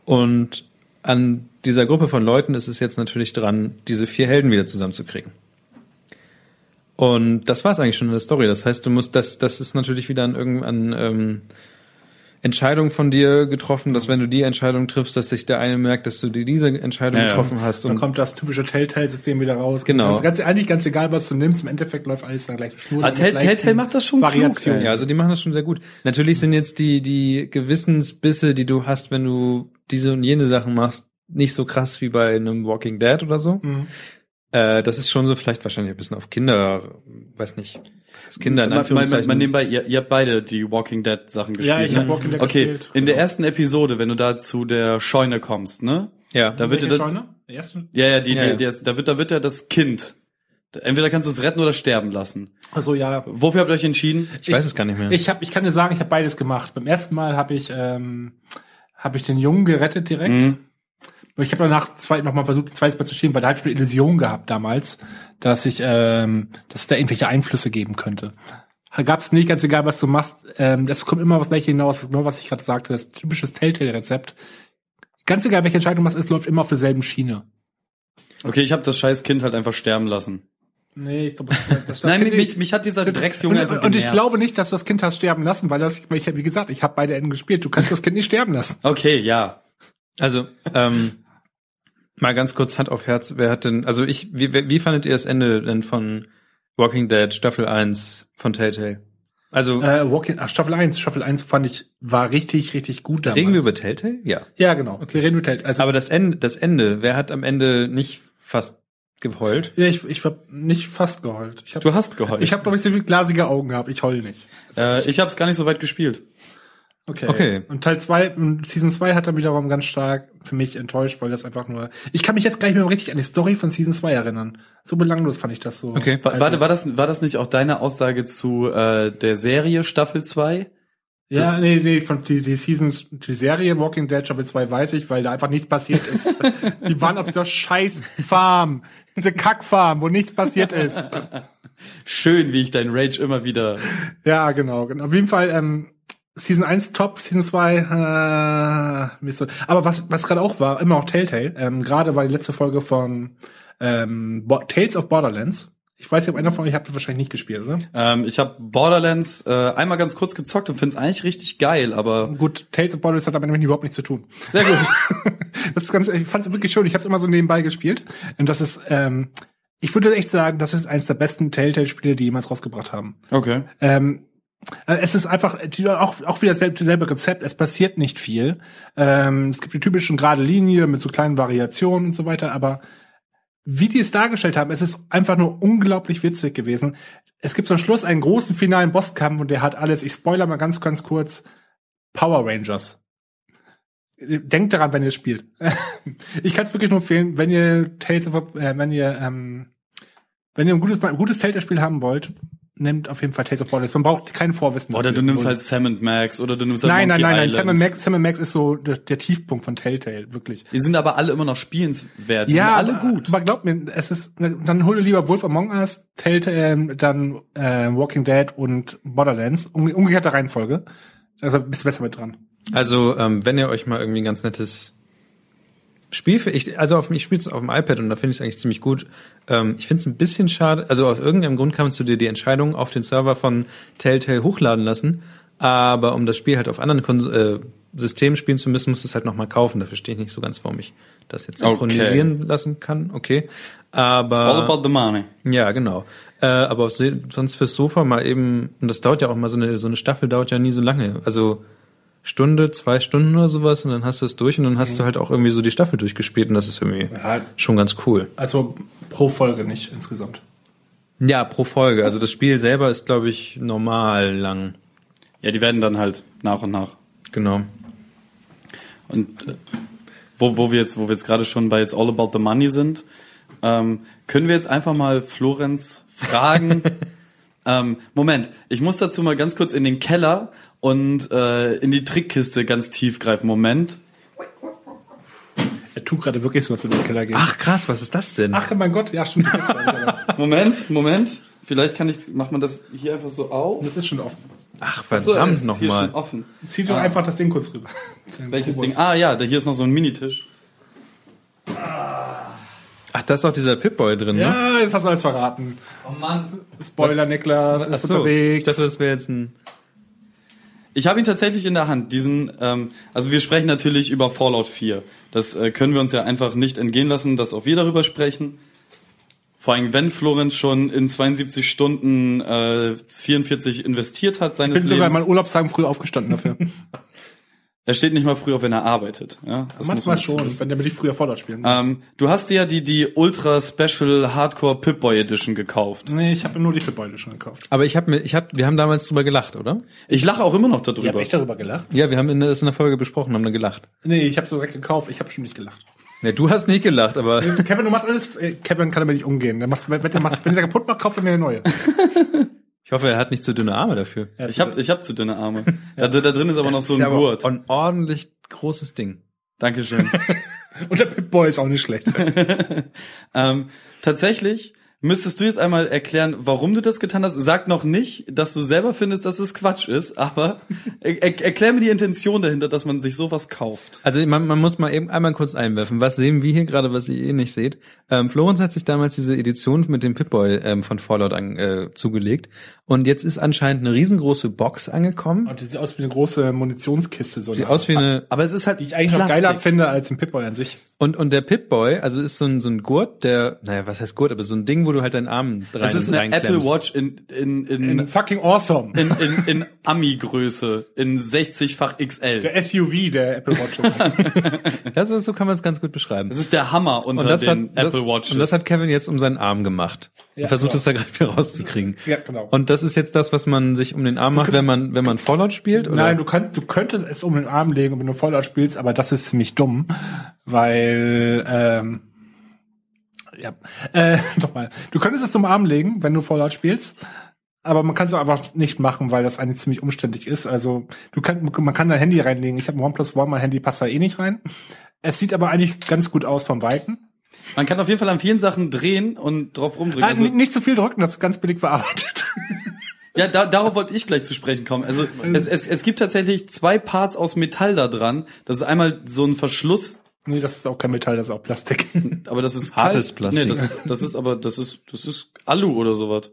Und an dieser Gruppe von Leuten ist es jetzt natürlich dran, diese vier Helden wieder zusammenzukriegen. Und das war es eigentlich schon in der Story. Das heißt, du musst, das, das ist natürlich wieder an irgendein ähm, Entscheidung von dir getroffen, dass wenn du die Entscheidung triffst, dass sich der eine merkt, dass du dir diese Entscheidung Ja, getroffen hast. Dann Und kommt das typische Telltale-System wieder raus. Genau. Ganz, ganz, eigentlich ganz egal, was du nimmst, im Endeffekt läuft alles dann gleich Schnur. Ah, mit Tell- Telltale macht das schon klug, Variationen. ey. ja, also die machen das schon sehr gut. Natürlich sind jetzt die die Gewissensbisse, die du hast, wenn du diese und jene Sachen machst, nicht so krass wie bei einem Walking Dead oder so. Mhm. Äh, das ist schon so vielleicht wahrscheinlich ein bisschen auf Kinder, weiß nicht, was Kinder in Man, man, man, nebenbei, ihr, ihr habt beide die Walking Dead Sachen gespielt. Ja, ich hab ne? Walking Dead Okay, gespielt. in der ersten Episode, wenn du da zu der Scheune kommst, ne? ja, Da wird dir Welche das, Scheune? Der erste? ja, ja, die, Ja, die, ja. die ist- da wird, da wird ja das Kind. Entweder kannst du es retten oder sterben lassen. Also ja. Wofür habt ihr euch entschieden? ich weiß es gar nicht mehr. Ich, hab, ich kann dir sagen, ich habe beides gemacht. Beim ersten Mal habe ich, ähm, hab ich den Jungen gerettet direkt. Mhm. Ich habe danach zwei, noch mal versucht, ein zweites Mal zu spielen, weil da hatte ich eine Illusion gehabt damals, dass ich, ähm, dass es da irgendwelche Einflüsse geben könnte. Gab es nicht, ganz egal, was du machst. Ähm, das kommt immer was gleiche hinaus, nur was ich gerade sagte, das typisches Telltale-Rezept. Ganz egal, welche Entscheidung du machst, es läuft immer auf derselben Schiene. Okay, ich habe das scheiß Kind halt einfach sterben lassen. Nee, ich glaube, das, das Nein, Kind- mich, mich hat dieser Drecksjunge und, einfach und ich genervt. glaube nicht, dass du das Kind hast sterben lassen, weil das, weil ich, wie gesagt, ich habe beide Enden gespielt. Du kannst das Kind nicht sterben lassen. Okay, ja. Also, ähm, mal ganz kurz Hand auf Herz, wer hat denn, also ich, wie, wie fandet ihr das Ende denn von Walking Dead Staffel 1 von Telltale? Also, Äh, Walking, ach, Staffel 1. Staffel 1 fand ich, war richtig, richtig gut damals. reden wir über Telltale? Ja. Ja, genau. Okay. Wir reden über Telltale. Also, Aber das Ende, das Ende, wer hat am Ende nicht fast geheult? ja, ich, ich hab nicht fast geheult. Ich hab, Du hast geheult. ich habe, glaube ich, so viel glasige Augen gehabt. Ich heul nicht. äh, ich habe es gar nicht so weit gespielt. Okay. Okay. Und Teil 2, und Season 2 hat dann wiederum ganz stark für mich enttäuscht, weil das einfach nur, ich kann mich jetzt gar nicht mehr richtig an die Story von Season 2 erinnern. So belanglos fand ich das so. Okay. War, war, war, das, war das nicht auch deine Aussage zu äh, der Serie Staffel 2? Ja, Das- nee, nee, von die, die Seasons, die Serie Walking Dead Staffel 2 weiß ich, weil da einfach nichts passiert ist. die waren auf dieser scheiß Farm. Diese Kackfarm, wo nichts passiert ist. Schön, wie ich dein Rage immer wieder. Ja, genau, genau. Auf jeden Fall, ähm, Season 1 top, Season 2, äh, so. Aber was, was gerade auch war, immer auch Telltale, ähm, gerade war die letzte Folge von ähm, Bo Tales of Borderlands. Ich weiß nicht, ob einer von euch habt das wahrscheinlich nicht gespielt, oder? Ähm, ich habe Borderlands äh, einmal ganz kurz gezockt und find's eigentlich richtig geil, aber Gut, Tales of Borderlands hat aber nämlich überhaupt nichts zu tun. sehr gut. das ist ganz, ich fand es wirklich schön. Ich habe es immer so nebenbei gespielt. Und das ist, ähm, ich würde echt sagen, das ist eines der besten Telltale-Spiele, die jemals rausgebracht haben. Okay. Ähm, äh, es ist einfach die- auch, auch wieder dasselbe, dasselbe Rezept. Es passiert nicht viel. Ähm, es gibt die typischen gerade Linie mit so kleinen Variationen und so weiter, aber wie die es dargestellt haben, es ist einfach nur unglaublich witzig gewesen. Es gibt zum Schluss einen großen finalen Bosskampf und der hat alles, ich spoiler mal ganz, ganz kurz, Power Rangers. Denkt daran, wenn ihr spielt. ich kann es wirklich nur empfehlen, wenn ihr Tales of, äh, wenn ihr, ähm, wenn ihr ein gutes, ein gutes Telltale-Spiel haben wollt, nimmt auf jeden Fall Tales of Borderlands. Man braucht kein Vorwissen. Oder dafür. du nimmst halt Sam Max oder du nimmst halt Nein, nein, Monkey nein, nein. Island. Sam Max, Sam Max ist so der, der Tiefpunkt von Telltale, wirklich. Die sind aber alle immer noch spielenswert. Die ja, sind alle gut. Aber glaub mir, es ist, dann hol dir lieber Wolf Among Us, Telltale, ähm, dann äh, Walking Dead und Borderlands. Um, umgekehrte Reihenfolge. Also bist du besser mit dran. Also, ähm, wenn ihr euch mal irgendwie ein ganz nettes Spiel für ich, also auf, ich spiele es auf dem iPad und da finde ich es eigentlich ziemlich gut. Ähm, ich finde es ein bisschen schade, also aus irgendeinem Grund kannst du dir die Entscheidung auf den Server von Telltale hochladen lassen, aber um das Spiel halt auf anderen Kon äh, Systemen spielen zu müssen, musst du es halt nochmal kaufen. Da verstehe ich nicht so ganz, warum ich das jetzt Okay. synchronisieren lassen kann. Okay. Aber All about the money. ja, genau. Äh, aber auf, sonst fürs Sofa mal eben, und das dauert ja auch mal so eine, so eine Staffel dauert ja nie so lange. Also Stunde, zwei Stunden oder sowas und dann hast du es durch und dann hast du halt auch irgendwie so die Staffel durchgespielt und das ist irgendwie Ja, schon ganz cool. also pro Folge nicht insgesamt. Ja, pro Folge. Also das Spiel selber ist, glaube ich, normal lang. Ja, die werden dann halt nach und nach. Genau. Und äh, wo, wo wir jetzt, wo wir jetzt gerade schon bei jetzt All About the Money sind, ähm, können wir jetzt einfach mal Florenz fragen. ähm, Moment, ich muss dazu mal ganz kurz in den Keller und äh, in die Trickkiste ganz tief greifen. Moment. Er tut gerade wirklich so, als würde er in den Keller gehen. Ach krass, was ist das denn? Ach mein Gott, ja, stimmt. Ist, Moment, Moment. Vielleicht kann ich, macht man das hier einfach so auf? das ist schon offen. Ach, verdammt ist hier nochmal. schon offen. Zieh doch einfach das Ding kurz rüber. Welches Ding? Ah ja, da hier ist noch so ein Minitisch. Ach, da ist auch dieser Pip-Boy drin, ne? Ja, jetzt hast du alles verraten. Oh Mann. Spoiler, Niklas, Ach ist so, ich unterwegs. dachte, das wäre jetzt ein... Ich habe ihn tatsächlich in der Hand. Diesen, ähm, also wir sprechen natürlich über Fallout 4. Das äh, können wir uns ja einfach nicht entgehen lassen, dass auch wir darüber sprechen. Vor allem, wenn Florenz schon in 72 Stunden äh, 44 investiert hat ich seines bin sogar in Lebens. meinen Urlaubstagen früh aufgestanden dafür. Er steht nicht mal früh auf, wenn er arbeitet. Ja, das muss man Manchmal dazu schon, wissen. wenn der will ich früher Fallout spielen. Ähm, du hast dir ja die, die Ultra Special Hardcore Pip-Boy Edition gekauft. nee, ich habe nur die Fitbeule schon gekauft. Aber ich habe mir, ich habe, wir haben damals drüber gelacht, oder? Ich lache auch immer noch Ich habe darüber. echt darüber gelacht. Ja, wir haben in der, das in der Folge besprochen, haben dann gelacht. Nee, ich habe so direkt gekauft. Ich habe schon nicht gelacht. Ja, du hast nicht gelacht, aber Kevin, du machst alles. äh, Kevin kann damit nicht umgehen. Der machst, wenn, der machst, wenn der kaputt macht, kauft er mir eine neue. ich hoffe, er hat nicht zu dünne Arme dafür. Ich hab, ich hab zu dünne Arme. Da, da drin ist aber noch so ist ein aber Gurt. Ein ordentlich großes Ding. Dankeschön. Und der Pip-Boy ist auch nicht schlecht. ähm, tatsächlich müsstest du jetzt einmal erklären, warum du das getan hast. Sag noch nicht, dass du selber findest, dass es Quatsch ist, aber er, er, erklär mir die Intention dahinter, dass man sich sowas kauft. Also man, man muss mal eben einmal kurz einwerfen. Was sehen wir hier gerade, was ihr eh nicht seht? Ähm, Florenz hat sich damals diese Edition mit dem Pip-Boy ähm, von Fallout an, äh, zugelegt. Und jetzt ist anscheinend eine riesengroße Box angekommen. Und die sieht aus wie eine große Munitionskiste. So Sieht aus wie eine... Aber es ist halt die ich eigentlich noch geiler finde als ein Pip-Boy an sich. Und, und der Pip-Boy, also ist so ein, so ein Gurt, der... Naja, was heißt Gurt? Aber so ein Ding, wo du halt deinen Arm rein Es ist eine reinklemmst. Apple Watch in in in, In fucking awesome. in, in, in Ami-Größe, in 60-fach XL. Der SUV der Apple Watches. Ja, so, so kann man es ganz gut beschreiben. Das ist der Hammer unter Und das, hat, den das, Apple Watches. und das hat Kevin jetzt um seinen Arm gemacht. Ja, und versucht genau. es da gerade wieder rauszukriegen. Ja, genau. Und das ist jetzt das, was man sich um den Arm macht, wenn man, wenn man Fallout spielt? Oder? Nein, du, könnt, du könntest es um den Arm legen, wenn du Fallout spielst, aber das ist ziemlich dumm, weil ähm, ja, äh, nochmal. Du könntest es um den Arm legen, wenn du Fallout spielst, aber man kann es einfach nicht machen, weil das eigentlich ziemlich umständlich ist. Also du kannst, man kann dein Handy reinlegen. Ich habe ein OnePlus One, mein Handy passt da eh nicht rein. Es sieht aber eigentlich ganz gut aus vom Weiten. Man kann auf jeden Fall an vielen Sachen drehen und drauf rumdrücken. Ah, Also, nicht, zu viel drücken, das ist ganz billig verarbeitet. ja, da, darauf wollte ich gleich zu sprechen kommen. Also es, es, es gibt tatsächlich zwei Parts aus Metall da dran. Das ist einmal so ein Verschluss, nee, das ist auch kein Metall, das ist auch Plastik. aber das ist Hartes kalt. Plastik. Nee, das ist, das ist aber das ist das ist Alu oder sowas.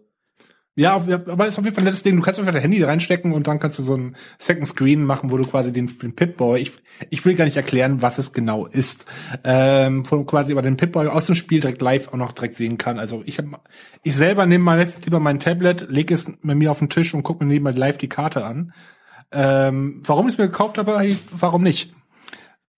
Ja, aber ist auf jeden Fall ein nettes Ding. Du kannst einfach dein Handy reinstecken und dann kannst du so ein Second Screen machen, wo du quasi den, den Pip-Boy, ich, ich will gar nicht erklären, was es genau ist, ähm, du quasi über den Pip-Boy aus dem Spiel direkt live auch noch direkt sehen kann. Also ich hab, ich selber nehme mal letztens lieber mein Tablet, lege es bei mir auf den Tisch und gucke mir nebenbei live die Karte an. Ähm, warum ich es mir gekauft habe, warum nicht?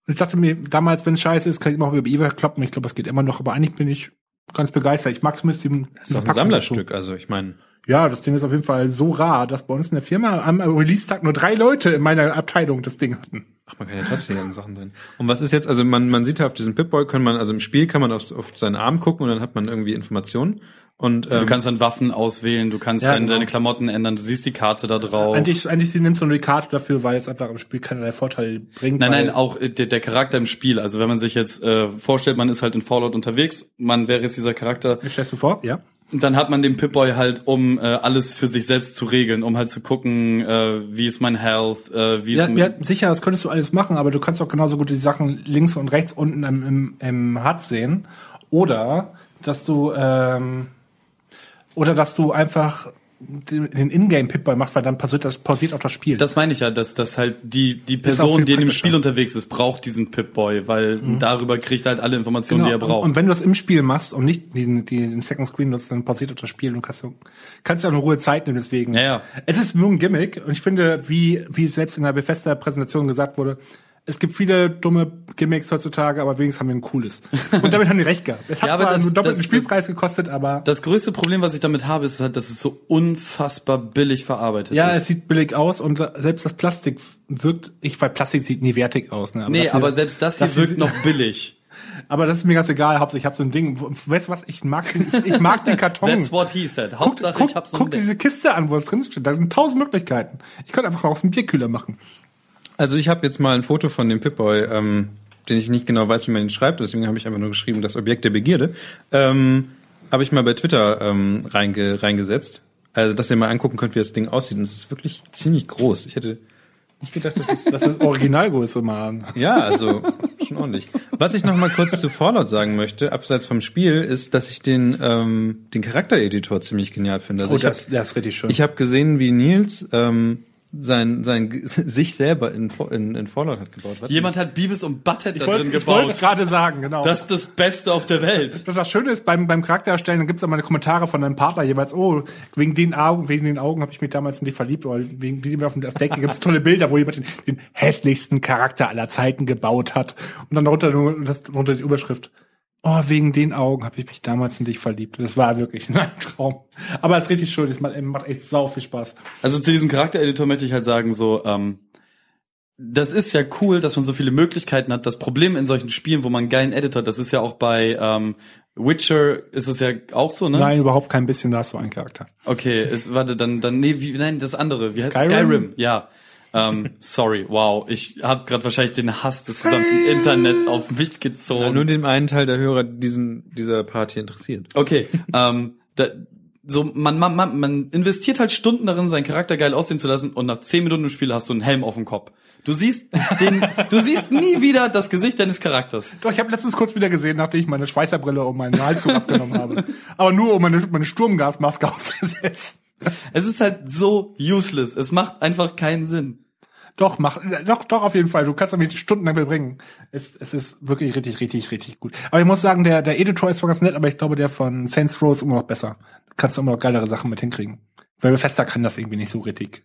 Und ich dachte mir, damals, wenn es scheiße ist, kann ich immer auch über eBay kloppen. Ich glaube, es geht immer noch, aber eigentlich bin ich ganz begeistert. Ich mag zumindest diesen, das ist doch ein Sammlerstück, also ich meine. Ja, das Ding ist auf jeden Fall so rar, dass bei uns in der Firma am Release-Tag nur drei Leute in meiner Abteilung das Ding hatten. Ach, man kann ja an Sachen drin. Und was ist jetzt, also man, man sieht ja auf diesem Pip-Boy, kann man, also im Spiel kann man auf, auf seinen Arm gucken und dann hat man irgendwie Informationen. Und Du ähm, kannst dann Waffen auswählen, du kannst Ja, deine, genau. deine Klamotten ändern, du siehst die Karte da drauf. Eigentlich, eigentlich sie nimmt so eine Karte dafür, weil es einfach im Spiel keinerlei Vorteil bringt. Nein, nein, auch äh, der, der Charakter im Spiel. Also wenn man sich jetzt äh, vorstellt, man ist halt in Fallout unterwegs, man wäre jetzt dieser Charakter, Ich stell's mir vor, ja. Dann hat man den Pip-Boy halt, um äh, alles für sich selbst zu regeln, um halt zu gucken, äh, wie ist mein Health, äh, wie ist Ja, mein... ja, sicher, das könntest du alles machen, aber du kannst auch genauso gut die Sachen links und rechts unten im, im, im HUD sehen. Oder dass du ähm, oder dass du einfach den den Ingame Pip-Boy machst, weil dann pausiert, das, pausiert auch das Spiel. Das meine ich ja, dass, dass halt die, die Person, die in dem. Spiel unterwegs ist, braucht diesen Pip-Boy, weil darüber kriegt er halt alle Informationen, die er Genau. braucht. Und, und wenn du das im Spiel machst und nicht den, den, Second Screen nutzt, dann pausiert auch das Spiel und kannst kannst ja auch eine Ruhe Zeit nehmen. Deswegen. Ja, ja. Es ist nur ein Gimmick und ich finde, wie wie selbst in der Bethesda Präsentation gesagt wurde, es gibt viele dumme Gimmicks heutzutage, aber wenigstens haben wir ein cooles. Und damit haben die recht gehabt. Es hat Ja, aber zwar das- nur doppelten das- Spielpreis gekostet, aber das größte Problem, was ich damit habe, ist halt, dass es so unfassbar billig verarbeitet ja, ist. es sieht billig aus und äh, selbst das Plastik wirkt, ich weil Plastik sieht nie wertig aus, ne? nee, das hier- aber selbst das hier das wirkt noch billig. Aber das ist mir ganz egal, Hauptsache ich habe so ein Ding. Weißt du was? Ich mag den, ich, ich mag den Karton. That's what he said. Guck, Hauptsache, guck, ich hab so guck ein Ding. diese Kiste an, wo es drin steht. Da sind tausend Möglichkeiten. Ich könnte einfach aus dem Bierkühler machen. Also ich habe jetzt mal ein Foto von dem Pip-Boy, ähm, den ich nicht genau weiß, wie man ihn schreibt, deswegen habe ich einfach nur geschrieben, das Objekt der Begierde. Ähm, habe ich mal bei Twitter ähm, reinge reingesetzt. Also, dass ihr mal angucken könnt, wie das Ding aussieht. Und es ist wirklich ziemlich groß. Ich hätte nicht gedacht, dass es... Das ist Originalgröße, Mann. ja, also schon ordentlich. Was ich noch mal kurz zu Fallout sagen möchte, abseits vom Spiel, ist, dass ich den, ähm, den Charaktereditor ziemlich genial finde. Also Oh, ich hab, das, das ist richtig schön. ich habe gesehen, wie Nils ähm, sein, sein sich selber in, in, in Fallout hat gebaut. Was Jemand hat Beavis und Butthead da wollte drin ich wollte es gebaut. gerade sagen, genau. Das ist das Beste auf der Welt. Das, das Schöne ist, beim, beim Charaktererstellen, dann gibt's immer eine Kommentare von deinem Partner jeweils, oh, wegen den Augen, wegen den Augen habe ich mich damals in dich verliebt, oder wegen wie auf dem Deck gibt's tolle Bilder, wo jemand den, den hässlichsten Charakter aller Zeiten gebaut hat. Und dann darunter nur das, darunter die Überschrift. Oh, wegen den Augen habe ich mich damals in dich verliebt. Das war wirklich ein Traum. Aber es ist richtig schön, es macht, macht echt sau viel Spaß. Also zu diesem Charaktereditor möchte ich halt sagen, so, ähm, das ist ja cool, dass man so viele Möglichkeiten hat. Das Problem in solchen Spielen, wo man einen geilen Editor, das ist ja auch bei ähm, Witcher ist es ja auch so, ne? Nein, überhaupt kein bisschen, da hast du einen Charakter. Okay, es, warte, dann, dann, nee, wie, nein, das andere, wie heißt? Skyrim? Skyrim, ja. Ähm, sorry, wow, ich habe gerade wahrscheinlich den Hass des gesamten Internets auf mich gezogen. Ja, nur dem einen Teil der Hörer diesen, dieser Party interessiert. Okay, ähm, da, so man, man, man, man investiert halt Stunden darin, seinen Charakter geil aussehen zu lassen und nach zehn Minuten im Spiel hast du einen Helm auf dem Kopf. Du siehst den, du siehst nie wieder das Gesicht deines Charakters. Doch, ich habe letztens kurz wieder gesehen, nachdem ich meine Schweißerbrille und meinen Halszug abgenommen habe. Aber nur, um meine, meine Sturmgasmaske aufzusetzen. Es ist halt so useless. Es macht einfach keinen Sinn. Doch, mach, doch, doch, auf jeden Fall. Du kannst damit stundenlang verbringen. Es, es ist wirklich richtig, richtig, richtig gut. Aber ich muss sagen, der, der Editor ist zwar ganz nett, aber ich glaube, der von Saints Row ist immer noch besser. Kannst du immer noch geilere Sachen mit hinkriegen. Weil Bethesda kann das irgendwie nicht so richtig.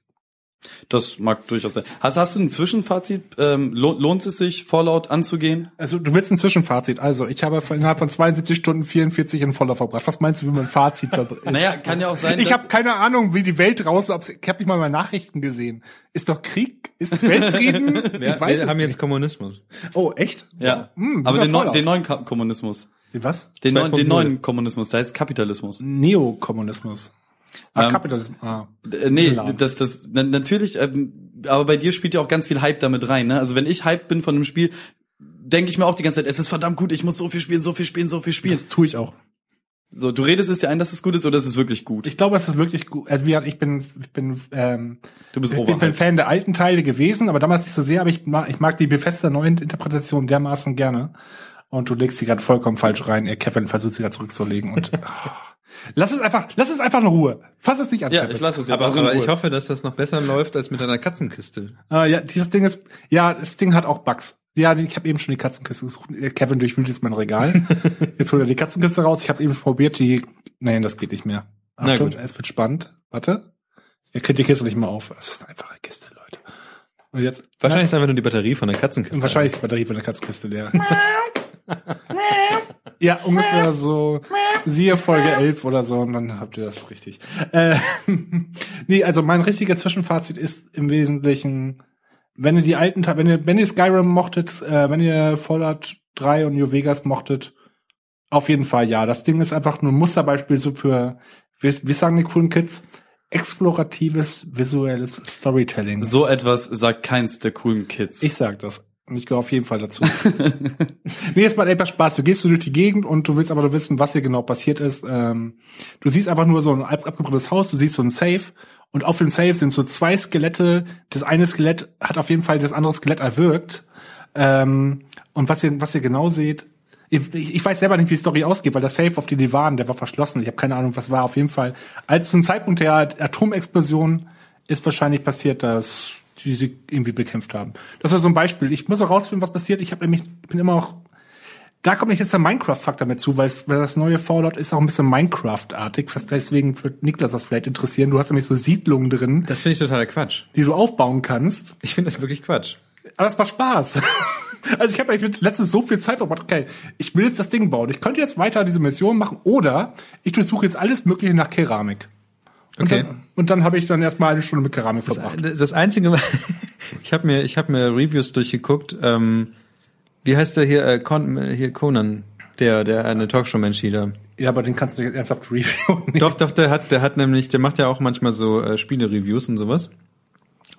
Das mag durchaus sein. Hast, hast du ein Zwischenfazit? Ähm, lohnt, lohnt es sich, Fallout anzugehen? Also, du willst ein Zwischenfazit. Also, ich habe innerhalb von 72 Stunden 44 in Voller verbracht. Was meinst du, wie man ein Fazit verbringt? Naja, kann ja auch sein. Ich habe keine Ahnung, wie die Welt draußen, ob's- ich habe nicht mal meine Nachrichten gesehen. Ist doch Krieg? Ist Weltfrieden? Wir, ich weiß wir haben nicht. jetzt Kommunismus. Oh, echt? ja. Hm, aber den, neu, Fallout. den neuen Ka Kommunismus. Den was? Den, neuen, den 2.0. neuen Kommunismus, da heißt Kapitalismus. Neokommunismus. Ah, Ähm, Kapitalismus. Ah. Äh, nee, Lahm. das, das, na, natürlich, ähm, aber bei dir spielt ja auch ganz viel Hype damit rein, ne? Also wenn ich hyped bin von einem Spiel, denke ich mir auch die ganze Zeit, es ist verdammt gut, ich muss so viel spielen, so viel spielen, so viel spielen. Das tue ich auch. So, du redest es dir ein, dass es gut ist oder ist es wirklich gut? Ich glaube, es ist wirklich gut. Also, ich bin, ich bin, ähm, Du bist ich bin. Fan der alten Teile gewesen, aber damals nicht so sehr. Aber ich mag, ich mag die Bethesda neuen Interpretation dermaßen gerne. Und du legst sie gerade vollkommen falsch rein. Ihr Kevin versucht sie gerade zurückzulegen. Und oh. lass es einfach, lass es einfach in Ruhe. Fass es nicht an. Ja, Kevin. ich lasse es jetzt Aber, auch in aber Ruhe. ich hoffe, dass das noch besser läuft als mit einer Katzenkiste. Ah, ja, dieses Ding ist, ja, das Ding hat auch Bugs. Ja, ich habe eben schon die Katzenkiste gesucht. Kevin durchwühlt jetzt mein Regal. jetzt holt er die Katzenkiste raus. Ich habe eben schon probiert. Die, nein, das geht nicht mehr. Na Achtung, gut. es wird spannend. Warte. Ihr kriegt die Kiste nicht mehr auf. Das ist eine einfache Kiste, Leute. Und jetzt Wahrscheinlich ist einfach nur die Batterie von der Katzenkiste. wahrscheinlich ist die Batterie von der Katzenkiste leer. Ja, ungefähr so, siehe Folge 11 oder so, und dann habt ihr das richtig. Äh, nee, also mein richtiges Zwischenfazit ist im Wesentlichen, wenn ihr die alten, Teile- wenn ihr, wenn ihr Skyrim mochtet, äh, wenn ihr Fallout 3 und New Vegas mochtet, Auf jeden Fall, ja. Das Ding ist einfach nur ein Musterbeispiel so für, wie, wie sagen die coolen Kids, exploratives visuelles Storytelling. So etwas sagt keins der coolen Kids. Ich sag das. Und ich gehöre auf jeden Fall dazu. nee, es macht einfach Spaß. Du gehst so durch die Gegend und du willst aber nur wissen, was hier genau passiert ist. Ähm, du siehst einfach nur so ein ab- abgebranntes Haus, du siehst so ein Safe und auf dem Safe sind so zwei Skelette. Das eine Skelett hat auf jeden Fall das andere Skelett erwürgt. Ähm, und was ihr, was ihr genau seht, ich, ich weiß selber nicht, wie die Story ausgeht, weil der Safe auf die waren, der war verschlossen. Ich habe keine Ahnung, was war. Auf jeden Fall, als zum Zeitpunkt der Atomexplosion ist wahrscheinlich passiert, dass die sie irgendwie bekämpft haben. Das war so ein Beispiel. Ich muss auch rausfinden, was passiert. Ich habe nämlich, ich bin immer noch, da kommt nicht jetzt der Minecraft-Faktor mit zu, weil, es, weil das neue Fallout ist auch ein bisschen Minecraft-artig. Deswegen wird Niklas das vielleicht interessieren. Du hast nämlich so Siedlungen drin, Das finde ich totaler Quatsch. die du aufbauen kannst. Ich finde das wirklich Quatsch. Aber es macht Spaß. also ich habe eigentlich letztens so viel Zeit verbracht. Okay, ich will jetzt das Ding bauen. Ich könnte jetzt weiter diese Mission machen oder ich durchsuche jetzt alles Mögliche nach Keramik. Und Okay. Dann, und dann habe ich dann erstmal eine Stunde mit Keramik verbracht. Das, das einzige, ich habe mir, ich habe mir Reviews durchgeguckt. Ähm, wie heißt der hier, äh, Con, hier Conan, der, der eine Talkshow-Mensch hier. Ja, aber den kannst du jetzt ernsthaft reviewen. Doch, doch, der hat, der hat nämlich, der macht ja auch manchmal so äh, Spiele-Reviews und sowas.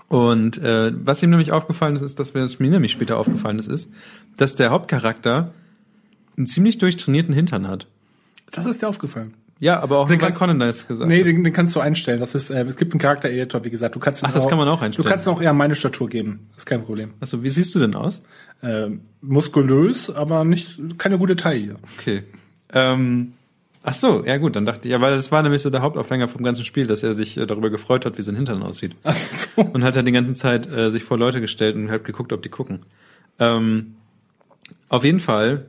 Und äh, was ihm nämlich aufgefallen ist, ist, dass mir das mir nämlich später aufgefallen ist, ist, dass der Hauptcharakter einen ziemlich durchtrainierten Hintern hat. Das ist dir aufgefallen. Ja, aber auch Den kannst- Conan das gesagt Nee, den, den kannst du einstellen. Das ist, äh, es gibt einen Charakter-Editor, wie gesagt. Du kannst Ach, das kann man auch einstellen. Du kannst auch eher meine Statur geben. Das ist kein Problem. Achso, wie siehst du denn aus? Ähm, muskulös, aber nicht keine gute Taille. Okay. Ähm, ach so, ja gut, dann dachte ich, ja, weil das war nämlich so der Hauptaufhänger vom ganzen Spiel, dass er sich äh, darüber gefreut hat, wie sein Hintern aussieht. Ach so. Und hat halt die ganze Zeit äh, sich vor Leute gestellt und halt geguckt, ob die gucken. Ähm, auf jeden Fall,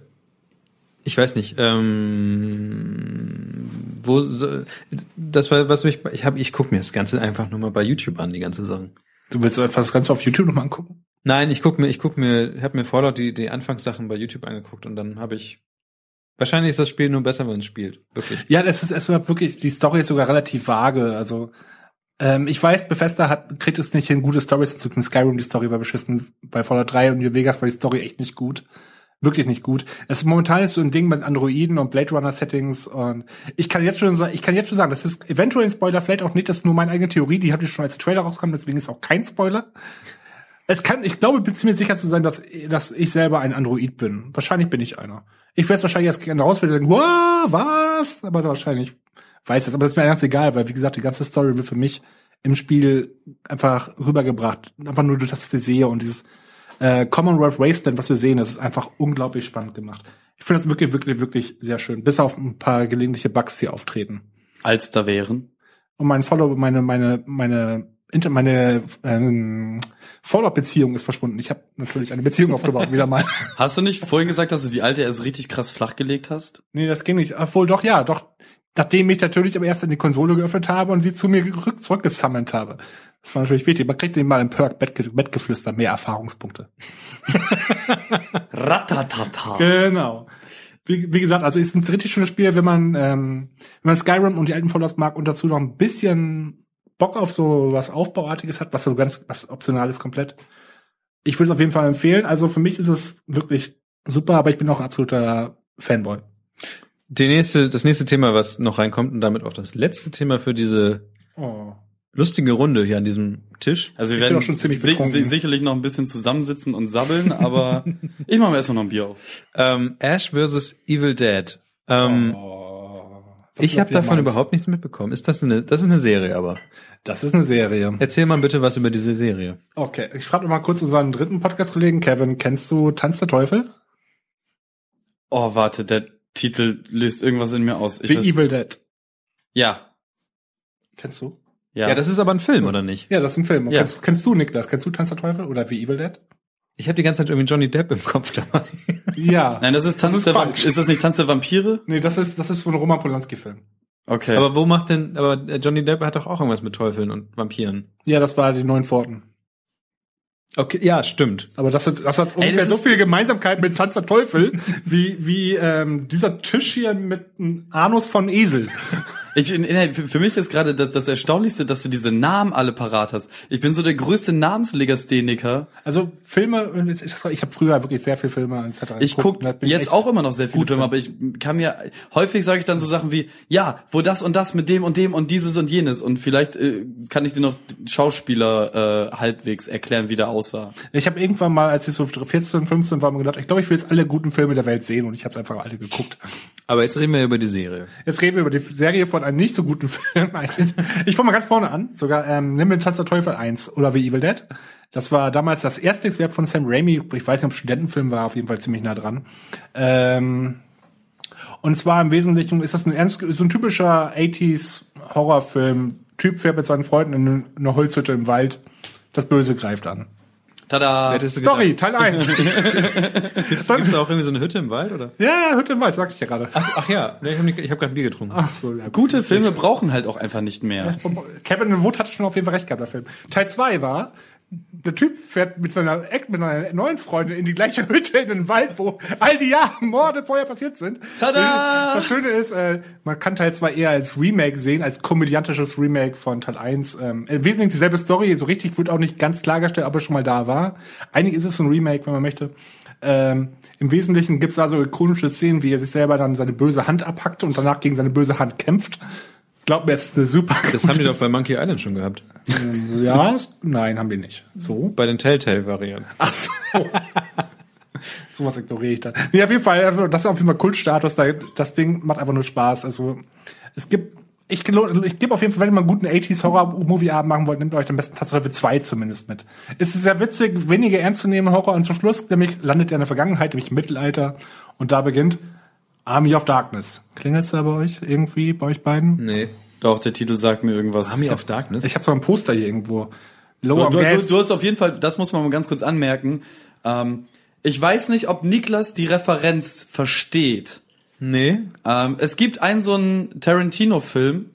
ich weiß nicht, ähm, wo so, das war was mich ich habe ich guck mir das ganze einfach nur mal bei YouTube an die ganze Sachen. Du willst so etwas das Ganze auf YouTube nochmal angucken? Nein, ich guck mir ich guck mir habe mir Fallout die die Anfangssachen bei YouTube angeguckt und dann habe ich wahrscheinlich ist das Spiel nur besser, wenn man es spielt, wirklich. Ja, es ist, es war wirklich, die Story ist sogar relativ vage. Also, ähm, ich weiß, Bethesda hat, kriegt es nicht hin, gute Stories zu tun. Skyrim, die Story war beschissen. Bei Fallout 3 und New Vegas war die Story echt nicht gut. Wirklich nicht gut. Es ist momentan ist so ein Ding mit Androiden und Blade Runner Settings und ich kann jetzt schon sagen, ich kann jetzt schon sagen, das ist eventuell ein Spoiler, vielleicht auch nicht, das ist nur meine eigene Theorie, die habe ich schon als Trailer rausgekommen, deswegen ist auch kein Spoiler. Es kann, ich glaube, bin ziemlich sicher zu sein, dass, dass ich selber ein Android bin. Wahrscheinlich bin ich einer. Ich werde es wahrscheinlich erst gerne rausfinden und sagen, wow, was? Aber wahrscheinlich weiß es. Aber das ist mir ganz egal, weil, wie gesagt, die ganze Story wird für mich im Spiel einfach rübergebracht. Einfach nur durch das, was ich sehe und dieses äh, Commonwealth Wasteland, was wir sehen, das ist einfach unglaublich spannend gemacht. Ich finde das wirklich, wirklich, wirklich sehr schön. Bis auf ein paar gelegentliche Bugs, die auftreten. Als da wären. Und mein Follow, meine, meine, meine, Inter meine ähm, Follow-Beziehung ist verschwunden. Ich habe natürlich eine Beziehung aufgebaut, wieder mal. Hast du nicht vorhin gesagt, dass du die alte erst richtig krass flachgelegt hast? Nee, das ging nicht. Obwohl, doch, ja, doch. Nachdem ich natürlich aber erst in die Konsole geöffnet habe und sie zu mir rück- zurückgesammelt habe. Das war natürlich wichtig. Man kriegt den mal im Perk Bettge Bettgeflüster mehr Erfahrungspunkte. Ratatata. Genau. Wie, wie gesagt, also ist ein richtig schönes Spiel, wenn man, ähm, wenn man Skyrim und die alten Fallouts mag und dazu noch ein bisschen Bock auf so was Aufbauartiges hat, was so ganz, was optional ist komplett. Ich würde es auf jeden Fall empfehlen. Also für mich ist es wirklich super, aber ich bin auch ein absoluter Fanboy. Die nächste, das nächste Thema, was noch reinkommt und damit auch das letzte Thema für diese Oh. lustige Runde hier an diesem Tisch. Also wir werden auch schon ziemlich si sicherlich noch ein bisschen zusammensitzen und sabbeln, aber ich mache mir erstmal noch ein Bier auf. Ähm, Ash vs. Evil Dead. Ähm, Oh. ich habe davon überhaupt nichts mitbekommen. Ist das eine, das ist eine Serie, aber. Das ist eine Serie. Erzähl mal bitte was über diese Serie. Okay, ich frage mal kurz unseren dritten Podcast-Kollegen Kevin. Kennst du Tanz der Teufel? Oh, warte, der Titel löst irgendwas in mir aus. Ich The weiß- Evil Dead. Ja, Kennst du? ja. Ja, das ist aber ein Film, oder nicht? Ja, das ist ein Film. Und Ja. Kennst, kennst du, Niklas? Kennst du Tanz der Teufel oder The Evil Dead? Ich habe die ganze Zeit irgendwie Johnny Depp im Kopf dabei. Ja. Nein, das ist Tanz Das ist der falsch. Vamp Ist das nicht Tanz der Vampire? Nee, das ist, das ist von Roman Polanski-Film. Okay. Aber wo macht denn, aber Johnny Depp hat doch auch irgendwas mit Teufeln und Vampiren. Ja, das war die neuen Pforten. Okay, ja, stimmt. Aber das hat, das hat ungefähr das so viel Gemeinsamkeit mit Tanz der Teufel, wie, wie ähm, dieser Tisch hier mit einem Anus von Esel. Ich, für, für mich ist gerade das, das Erstaunlichste, dass du diese Namen alle parat hast. Ich bin so der größte Namenslegastheniker. Also Filme, ich habe früher wirklich sehr viel Filme etc. Ich ich jetzt auch immer noch sehr viele gut Filme, aber ich kann mir häufig sage ich dann so Sachen wie ja, wo das und das mit dem und dem und dieses und jenes und vielleicht äh, kann ich dir noch Schauspieler äh, halbwegs erklären, wie der aussah. Ich habe irgendwann mal, als ich so 14, 15 war, mir gedacht, ich glaube, ich will jetzt alle guten Filme der Welt sehen und ich habe einfach alle geguckt. Aber jetzt reden wir über die Serie. Jetzt reden wir über die Serie von einem nicht so guten Film. Ich fange mal ganz vorne an. Sogar ähm, nimm den Tanz der Teufel 1 oder The Evil Dead. Das war damals das erste Werk von Sam Raimi. Ich weiß nicht, ob Studentenfilm war, auf jeden Fall ziemlich nah dran. Ähm, und zwar im Wesentlichen ist das ein ernst, so ein typischer 80s Horrorfilm. Typ fährt mit seinen Freunden in eine Holzhütte im Wald. Das Böse greift an. Tada! Story, Teil 1. Gibt's da auch irgendwie so eine Hütte im Wald, oder? ja, Hütte im Wald, sag ich ja gerade. Ach, so, ach ja, ich habe hab gerade Bier getrunken. Ach so, ja. Gute Filme brauchen halt auch einfach nicht mehr. Cabin in the Wood hatte schon auf jeden Fall recht gehabt, der Film. Teil 2 war, der Typ fährt mit seiner, Ex- mit einer neuen Freundin in die gleiche Hütte in den Wald, wo all die Jahre Morde vorher passiert sind. Tada! Das Schöne ist, äh, man kann Teil 2 eher als Remake sehen, als komödiantisches Remake von Teil 1. Ähm, Im Wesentlichen dieselbe Story, so richtig wird auch nicht ganz klargestellt, ob er schon mal da war. Eigentlich ist es ein Remake, wenn man möchte. Ähm, Im Wesentlichen gibt's da so ikonische Szenen, wie er sich selber dann seine böse Hand abhackt und danach gegen seine böse Hand kämpft. Glaubt mir, es ist eine super Das haben die doch bei Monkey Island schon gehabt. ja, es- nein, haben wir nicht. So? Bei den Telltale-Varianten. Ach so. Sowas ignoriere ich dann. Nee, auf jeden Fall, also, das ist auf jeden Fall Kultstatus. Da, das Ding macht einfach nur Spaß. Also, es gibt, ich, ich gebe auf jeden Fall, wenn ihr mal einen guten 80s Horror-Movie-Abend machen wollt, nehmt euch am besten Tatsache 2 zumindest mit. Es ist sehr witzig, weniger ernst zu nehmen Horror und zum Schluss nämlich landet ihr in der Vergangenheit, nämlich im Mittelalter und da beginnt Army of Darkness. Klingelt's da bei euch irgendwie, bei euch beiden? Nee. Doch, der Titel sagt mir irgendwas. Army of Darkness? Ich habe so ein Poster hier irgendwo. Low Du, du, du, du hast auf jeden Fall, das muss man mal ganz kurz anmerken. Ähm, ich weiß nicht, ob Niklas die Referenz versteht. nee. Ähm, es gibt einen so einen Tarantino-Film,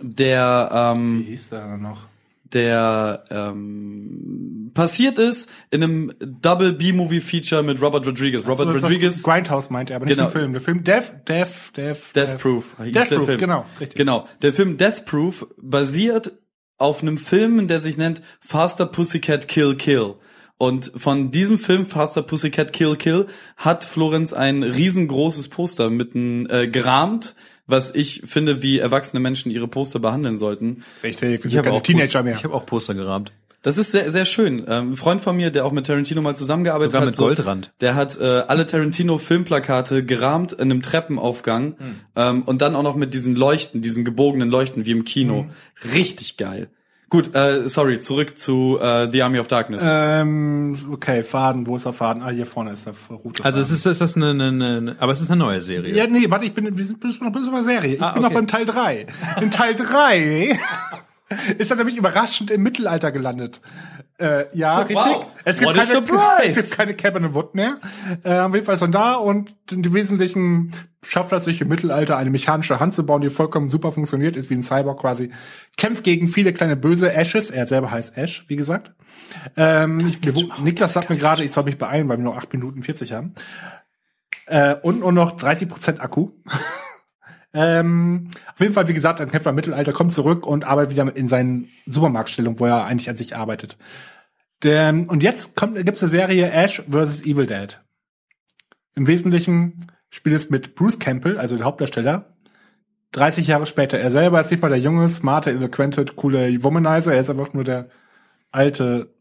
der ähm, Wie hieß der noch? Der ähm, passiert ist in einem Double B-Movie Feature mit Robert Rodriguez. Robert Also, was Rodriguez, Grindhouse meinte er, aber nicht Genau. den Film. Der Film Death, Death, Death, Death Proof. hieß Death Proof, genau, richtig. Genau. Der Film Death Proof basiert auf einem Film, der sich nennt Faster Pussycat Kill Kill. Und von diesem Film Faster Pussycat Kill Kill hat Florenz ein riesengroßes Poster mitten äh, gerahmt, was ich finde, wie erwachsene Menschen ihre Poster behandeln sollten. Richtig, Ich habe keine auch, Teenager Poster- mehr. ich hab auch Poster gerahmt. Das ist sehr, sehr schön. Ähm, ein Freund von mir, der auch mit Tarantino mal zusammengearbeitet Sogar hat, mit Goldrand. der hat äh, alle Tarantino-Filmplakate gerahmt in einem Treppenaufgang ähm, und dann auch noch mit diesen Leuchten, diesen gebogenen Leuchten wie im Kino. Richtig geil. Gut, äh, sorry, zurück zu äh, The Army of Darkness. ähm, okay, Faden, wo ist der Faden? Ah, hier vorne ist der rote Also es ist, ist das eine, eine, eine, aber es ist eine neue Serie. ja, nee, warte, ich bin, wir sind bis noch bis zur Serie. Ich Ah, bin noch okay. beim Teil 3. In Teil 3 ist er nämlich überraschend im Mittelalter gelandet. Äh, ja, richtig. wow. Es gibt, What keine, surprise. es gibt keine Cabin in Wood mehr. Äh, auf jeden Fall ist er da und die Wesentlichen schafft er sich im Mittelalter eine mechanische Hand zu bauen, die vollkommen super funktioniert, ist wie ein Cyborg quasi. Kämpft gegen viele kleine böse Ashes. Er selber heißt Ash, wie gesagt. Ähm, ich, Niklas sagt mir gerade, ich soll mich beeilen, weil wir noch 8 Minuten 40 haben. Äh, und nur noch 30% Akku. ähm, auf jeden Fall, wie gesagt, ein Kämpfer im Mittelalter kommt zurück und arbeitet wieder in seinen Supermarktstellung, wo er eigentlich an sich arbeitet. Denn, und jetzt kommt, gibt's eine Serie Ash vs. Evil Dead. Im Wesentlichen spielt es mit Bruce Campbell, also der Hauptdarsteller. 30 Jahre später. Er selber ist nicht mal der junge, smarte, eloquente, coole Womanizer. Er ist einfach nur der alte,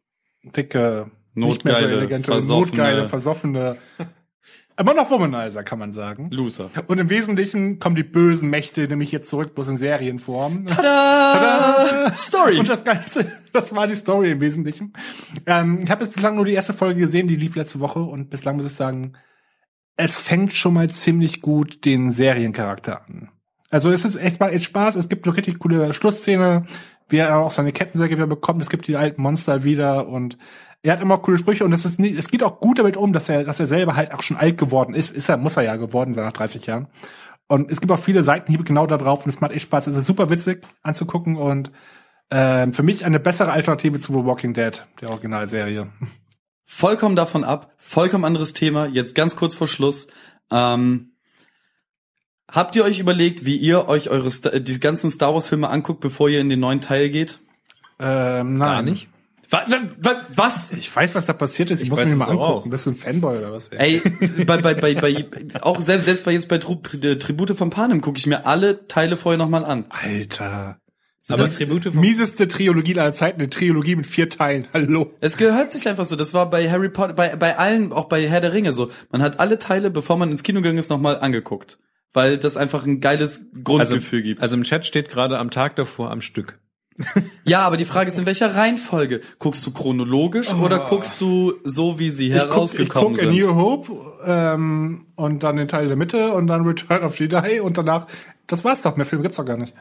dicke, nicht mehr so Notgeile, elegante, versoffene- notgeile, versoffene, immer noch Womanizer, kann man sagen. Loser. Und im Wesentlichen kommen die bösen Mächte nämlich jetzt zurück, bloß in Serienform. Tada! Story. Und das Ganze, das war die Story im Wesentlichen. Ähm, ich habe jetzt bislang nur die erste Folge gesehen, die lief letzte Woche und bislang muss ich sagen, es fängt schon mal ziemlich gut den Seriencharakter an. Also es ist echt mal echt Spaß, es gibt eine richtig coole Schlussszene, wie er auch seine Kettensäge wieder bekommt, es gibt die alten Monster wieder und er hat immer coole Sprüche und es ist nie, es geht auch gut damit um, dass er, dass er selber halt auch schon alt geworden ist. Ist er, muss er ja geworden sein nach 30 Jahren. Und es gibt auch viele Seitenhiebe genau da drauf und es macht echt Spaß. Es ist super witzig anzugucken und ähm, für mich eine bessere Alternative zu The Walking Dead, der Originalserie. Vollkommen davon ab, vollkommen anderes Thema, jetzt ganz kurz vor Schluss. Ähm, Habt ihr euch überlegt, wie ihr euch eure Sta die ganzen Star Wars Filme anguckt, bevor ihr in den neuen Teil geht? Ähm, nein. Gar nicht. Wa- wa- wa- Was? Ich weiß, was da passiert ist. Ich, Ich muss mir mal angucken. auch. Bist du ein Fanboy oder was? Ey? Ey, bei, bei, bei, bei, auch selbst, selbst bei jetzt bei Tribute von Panem gucke ich mir alle Teile vorher nochmal an. Alter. Aber Das- Tribute von Mieseste Trilogie aller Zeiten. Eine Trilogie mit vier Teilen. Hallo. Es gehört sich einfach so. Das war bei Harry Potter, bei, bei allen, auch bei Herr der Ringe so. Man hat alle Teile, bevor man ins Kino gegangen ist, nochmal angeguckt. Weil das einfach ein geiles also, Grundgefühl gibt. also im Chat steht gerade am Tag davor am Stück. ja, aber die Frage ist, in welcher Reihenfolge? Guckst du chronologisch oder guckst du so, wie sie herausgekommen ich guck, ich guck sind? A New Hope ähm, und dann den Teil der Mitte und dann Return of Jedi und danach. Das war's doch. Mehr Filme gibt's doch gar nicht.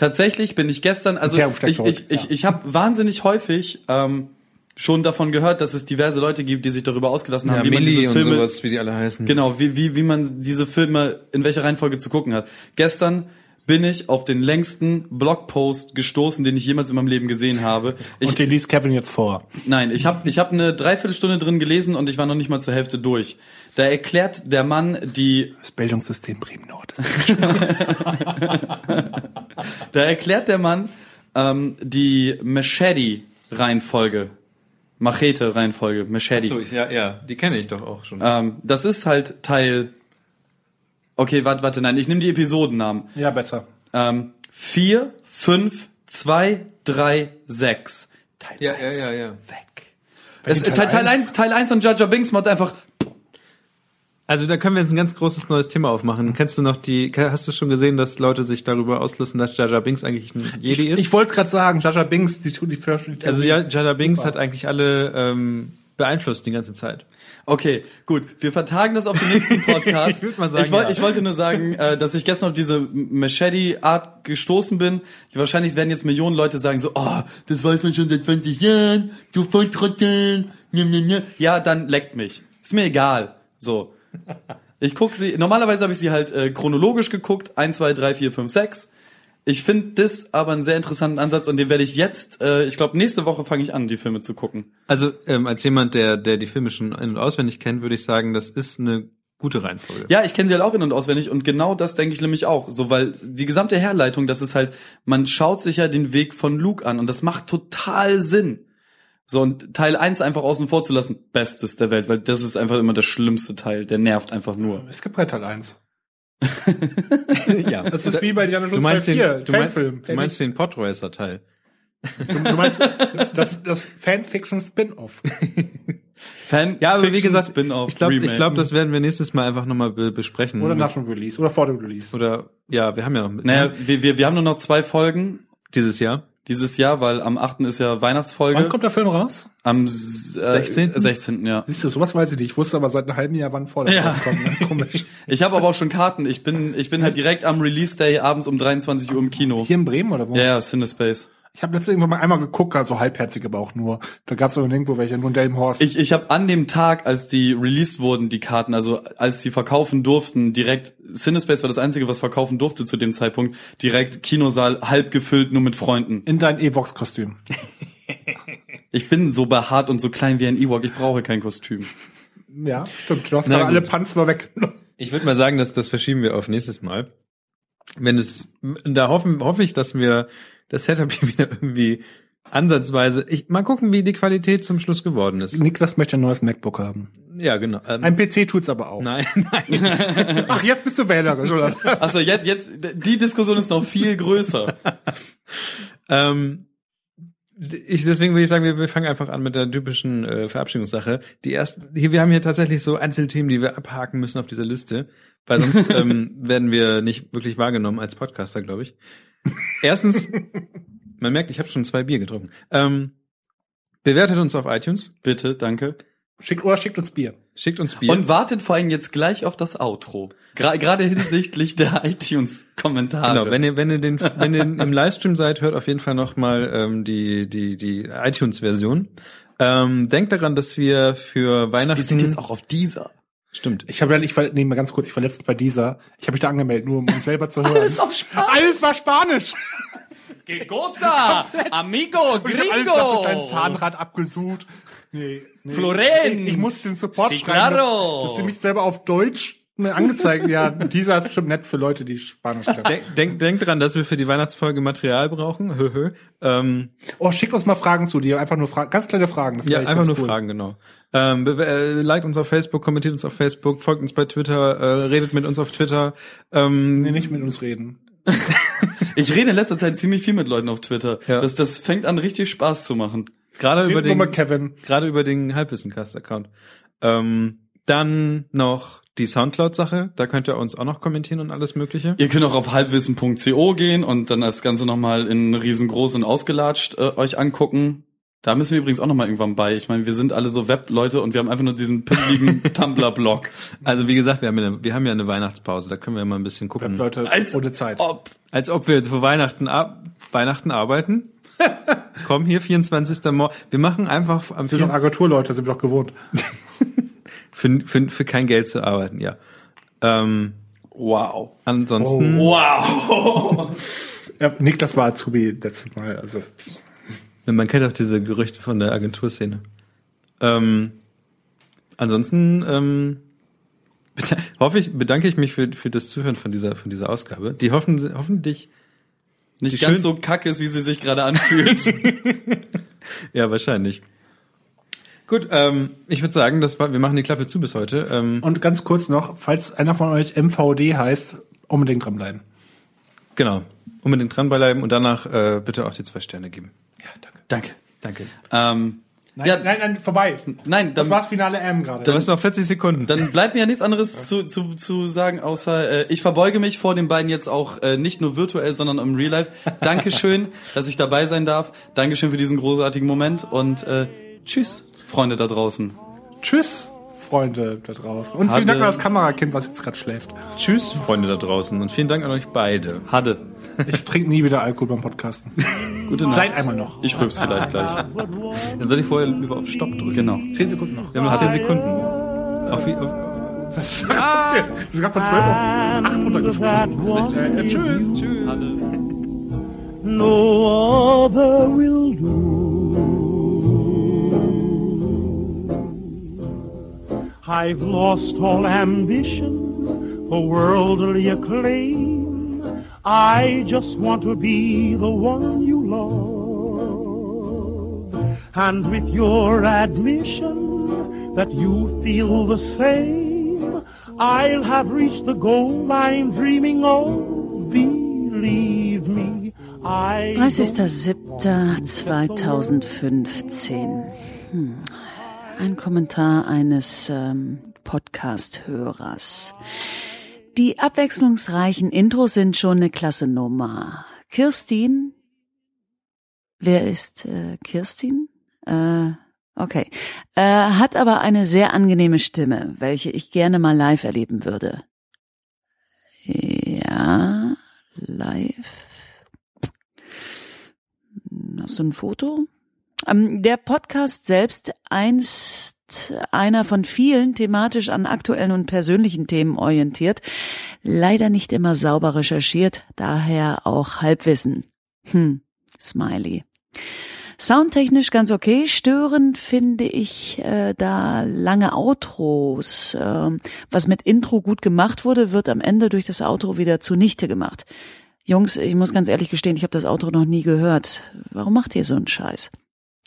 Tatsächlich bin ich gestern, also ich, zurück, ich, ich, ich habe wahnsinnig häufig ähm, schon davon gehört, dass es diverse Leute gibt, die sich darüber ausgelassen haben, wie man diese Filme, wie die alle heißen. genau, wie, wie, wie man diese Filme in welcher Reihenfolge zu gucken hat. Gestern bin ich auf den längsten Blogpost gestoßen, den ich jemals in meinem Leben gesehen habe. Ich, und den liest Kevin jetzt vor. Nein, ich habe ich hab eine Dreiviertelstunde drin gelesen und ich war noch nicht mal zur Hälfte durch. Da erklärt der Mann die, Das Bildungssystem Bremen Nord. da erklärt der Mann ähm, die Machete-Reihenfolge. Machete-Reihenfolge, Machete. Achso, ja, ja, die kenne ich doch auch schon. Ähm, das ist halt Teil. Okay, warte, warte, nein, ich nehme die Episodennamen. ja, besser. Ähm, vier, fünf, zwei, drei, sechs. Teil ja, ja, eins. ja, ja. Weg. Es, Teil Teil, Teil, eins? 1, Teil 1 und Jar Binks macht einfach Also da können wir jetzt ein ganz großes neues Thema aufmachen. Kennst du noch die, hast du schon gesehen, dass Leute sich darüber auslassen, dass Jar Binks eigentlich ein Jedi ist? Ich wollte gerade sagen, Jaja Binks, die tun die First also ja, Jar Binks Super. hat eigentlich alle ähm, beeinflusst die ganze Zeit. Okay, gut. Wir vertagen das auf den nächsten Podcast. Ich sagen, ich, woll- ja. ich wollte nur sagen, äh, dass ich gestern auf diese Machete-Art gestoßen bin. Wahrscheinlich werden jetzt Millionen Leute sagen so, oh, das weiß man schon seit 20 Jahren, du Volltrottel. Ja, dann leckt mich. Ist mir egal. So. Ich guck sie, normalerweise habe ich sie halt äh, chronologisch geguckt. 1, 2, 3, 4, 5, 6. Ich finde das aber einen sehr interessanten Ansatz und den werde ich jetzt, äh, ich glaube, nächste Woche fange ich an, die Filme zu gucken. Also ähm, als jemand, der, der die Filme schon in- und auswendig kennt, würde ich sagen, das ist eine gute Reihenfolge. Ja, ich kenne sie halt auch in- und auswendig und genau das denke ich nämlich auch. So, weil die gesamte Herleitung, das ist halt, man schaut sich ja den Weg von Luke an und das macht total Sinn. So, und Teil 1 einfach außen vor zu lassen, bestes der Welt, weil das ist einfach immer der schlimmste Teil, der nervt einfach nur. Es gibt halt Teil 1. ja. Das ist wie bei Diana du Jones meinst Teil den, 4, du, meinst, Fanfilm. du meinst den Podracer Teil. du, du meinst das, das Fanfiction-Spin-Off. Fan, Ja, aber wie Fiction gesagt, Spin-off, ich glaube, ich glaube, das werden wir nächstes Mal einfach nochmal be besprechen. Oder nach dem Release. Oder vor dem Release. Oder ja, wir haben ja mit, Naja, wir, wir, wir haben nur noch zwei Folgen dieses Jahr. Dieses Jahr, weil am 8. ist ja Weihnachtsfolge. Wann kommt der Film raus? Am äh, 16.? 16. ja. Siehst du, sowas weiß ich nicht. Ich wusste aber seit einem halben Jahr, wann vor der Ja. rauskommt. Ne? Komisch. Ich habe aber auch schon Karten. Ich bin, ich bin halt direkt am Release Day abends um 23 Uhr im Kino. Hier in Bremen oder wo? Ja, ja, Cinespace. Ich habe letztens irgendwann mal einmal geguckt, also halbherzig aber auch nur. Da gab es aber nirgendwo welche, nur in Delmenhorst. Ich, ich habe an dem Tag, als die released wurden, die Karten, also als sie verkaufen durften, direkt, Cinespace war das Einzige, was verkaufen durfte zu dem Zeitpunkt, direkt Kinosaal halb gefüllt, nur mit Freunden. in dein Evox-Kostüm. Ich bin so behaart und so klein wie ein Ewok, ich brauche kein Kostüm. Ja, stimmt. Du hast Na gerade alle. Panzer weg. Ich würde mal sagen, dass das verschieben wir auf nächstes Mal. Wenn es, da hoffen, hoffe ich, dass wir das Setup hier wieder irgendwie ansatzweise, ich, mal gucken, wie die Qualität zum Schluss geworden ist. Niklas möchte ein neues MacBook haben. Ja, genau. Ähm, Ein PC tut's aber auch. nein, nein. Ach, jetzt bist du wählerisch, oder was? Achso, jetzt, jetzt, die Diskussion ist noch viel größer. ähm, ich, deswegen würde ich sagen, wir, wir fangen einfach an mit der typischen äh, Verabschiedungssache. Die ersten, hier, wir haben hier tatsächlich so Einzelthemen, die wir abhaken müssen auf dieser Liste, weil sonst ähm, werden wir nicht wirklich wahrgenommen als Podcaster, glaube ich. Erstens, man merkt, ich habe schon zwei Bier getrunken. Ähm, bewertet uns auf iTunes, Bitte, danke. Schickt oder schickt uns Bier. schickt uns Bier. Und wartet vor allem jetzt gleich auf das Outro. Gra Gerade hinsichtlich der iTunes-Kommentare. Genau, wenn ihr, wenn ihr den, wenn ihr im Livestream seid, hört auf jeden Fall nochmal ähm, die, die, die iTunes-Version. Ähm, denkt daran, dass wir für Weihnachten. Wir sind jetzt auch auf dieser. Stimmt. Ich habe ich nee, mal ganz kurz, ich war letztens bei dieser. Ich habe mich da angemeldet, nur um uns selber zu hören. auf Spanisch. Alles war Spanisch. Que cosa? Amigo, Und ich hab alles nach gringo. dein Zahnrad abgesucht. Nee, nee. Florenz. Ich, ich musste den Support Sí, schreiben, claro. dass, dass sie mich selber auf Deutsch Angezeigt, ja, dieser ist bestimmt nett für Leute, die Spanisch können. Denk, denk, denk dran, dass wir für die Weihnachtsfolge Material brauchen. Hö, hö. Ähm, Oh, schickt uns mal Fragen zu dir, einfach nur Fragen, ganz kleine Fragen. Das ja, einfach nur cool. Fragen, genau. Ähm, äh, liked uns auf Facebook, kommentiert uns auf Facebook, folgt uns bei Twitter, äh, redet mit uns auf Twitter. Ähm, Nee, nicht mit uns reden. Ich rede in letzter Zeit ziemlich viel mit Leuten auf Twitter. Ja. Das, das fängt an, richtig Spaß zu machen. Gerade über den, gerade über den Halbwissencast-Account. Ähm, dann noch die Soundcloud-Sache. Da könnt ihr uns auch noch kommentieren und alles Mögliche. Ihr könnt auch auf halbwissen.co gehen und dann das Ganze nochmal in riesengroß und ausgelatscht äh, euch angucken. Da müssen wir übrigens auch nochmal irgendwann bei. Ich meine, wir sind alle so Web-Leute und wir haben einfach nur diesen pimmeligen Tumblr-Blog. Also wie gesagt, wir haben, ja eine, wir haben ja eine Weihnachtspause. Da können wir ja mal ein bisschen gucken. Leute, Als ohne Zeit. Ob. Als ob wir jetzt für Weihnachten, ab, Weihnachten arbeiten. Komm hier, 24. Morgen. Wir machen einfach am Wir sind doch 4. Agenturleute, sind wir doch gewohnt. Für, für, für kein Geld zu arbeiten, ja. Ähm, Wow. ansonsten, Wow. Ja, Niklas war Azubi letztes Mal, also. man kennt auch diese Gerüchte von der Agenturszene. Ähm, ansonsten ähm, hoffe ich, bedanke ich mich für, für das Zuhören von dieser, von dieser Ausgabe. Die hoffen, hoffentlich, Nicht ganz schön- so kacke ist, wie sie sich gerade anfühlt. ja, wahrscheinlich. Gut, ähm, ich würde sagen, das war, wir machen die Klappe zu bis heute. Ähm, Und ganz kurz noch, falls einer von euch MVD heißt, unbedingt dranbleiben. genau. Unbedingt dranbleiben und danach äh, bitte auch die zwei Sterne geben. Ja, danke. Danke. Danke. Ähm, Nein, ja, nein, nein, vorbei. nein, Das dann, war's Finale M gerade. Du hast noch 40 Sekunden. dann bleibt mir ja nichts anderes zu, zu, zu sagen, außer äh, ich verbeuge mich vor den beiden jetzt auch äh, nicht nur virtuell, sondern im Real Life. Dankeschön, dass ich dabei sein darf. Dankeschön für diesen großartigen Moment und äh, tschüss, Freunde da draußen. Tschüss, Freunde da draußen. Und Hatte- vielen Dank an das Kamerakind, was jetzt gerade schläft. Tschüss, Freunde da draußen. Und vielen Dank an euch beide. Hadde. Ich trinke nie wieder Alkohol beim Podcasten. Gute Nacht. Vielleicht einmal noch. Ich rülps vielleicht gleich. Dann soll ich vorher lieber auf Stopp drücken. Genau. Zehn Sekunden noch. Wir haben noch 10 Sekunden. Auf, wie- auf, Was ist passiert? Wir sind gerade von 12 auf 8 runtergesprungen. Äh, äh, tschüss. Hadde. no other will do. I've lost all ambition for worldly acclaim. I just want to be the one you love. And with your admission that you feel the same, I'll have reached the goal I'm dreaming of. Believe me, I. don't 30.07.2015. Hm. Ein Kommentar eines ähm, Podcast-Hörers. Die abwechslungsreichen Intros sind schon eine klasse Nummer. Kirstin? Wer ist äh, Kirstin? Äh, okay. Äh, hat aber eine sehr angenehme Stimme, welche ich gerne mal live erleben würde. Ja, live. Hast du ein Foto? Ähm, der Podcast selbst einst einer von vielen thematisch an aktuellen und persönlichen Themen orientiert, leider nicht immer sauber recherchiert, daher auch Halbwissen. Hm, Smiley. Soundtechnisch ganz okay. Störend finde ich äh, da lange Outros. Ähm, was mit Intro gut gemacht wurde, wird am Ende durch das Outro wieder zunichte gemacht. Jungs, ich muss ganz ehrlich gestehen, ich habe das Outro noch nie gehört. Warum macht ihr so einen Scheiß?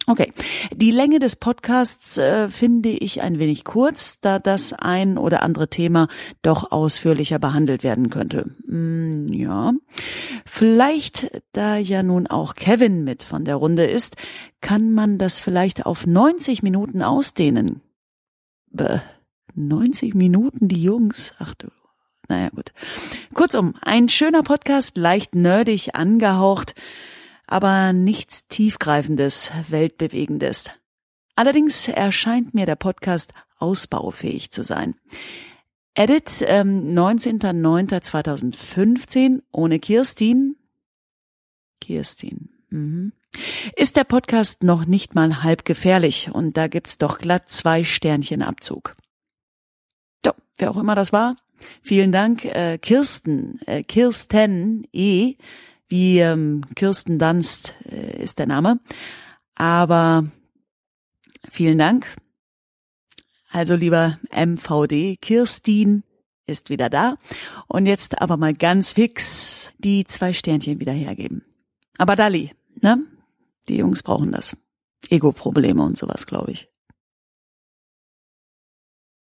Okay, die Länge des Podcasts äh, finde ich ein wenig kurz, da das ein oder andere Thema doch ausführlicher behandelt werden könnte. Hm, ja, vielleicht, da ja nun auch Kevin mit von der Runde ist, kann man das vielleicht auf 90 Minuten ausdehnen. Bäh, 90 Minuten, die Jungs. Ach du. Naja, gut. Kurzum, ein schöner Podcast, leicht nerdig angehaucht aber nichts tiefgreifendes, weltbewegendes. Allerdings erscheint mir der Podcast ausbaufähig zu sein. Edit ähm, 19.09.2015 ohne Kirstin. Kirstin. Mhm. Ist der Podcast noch nicht mal halb gefährlich und da gibt's doch glatt zwei Sternchen Abzug. So, wer auch immer das war. Vielen Dank, äh, Kirsten, äh, Kirsten E wie ähm, Kirsten Dunst äh, ist der Name. Aber vielen Dank. Also lieber MVD, Kirstin ist wieder da. Und jetzt aber mal ganz fix die zwei Sternchen wieder hergeben. Aber Dali, ne? Die Jungs brauchen das. Ego-Probleme und sowas, glaube ich.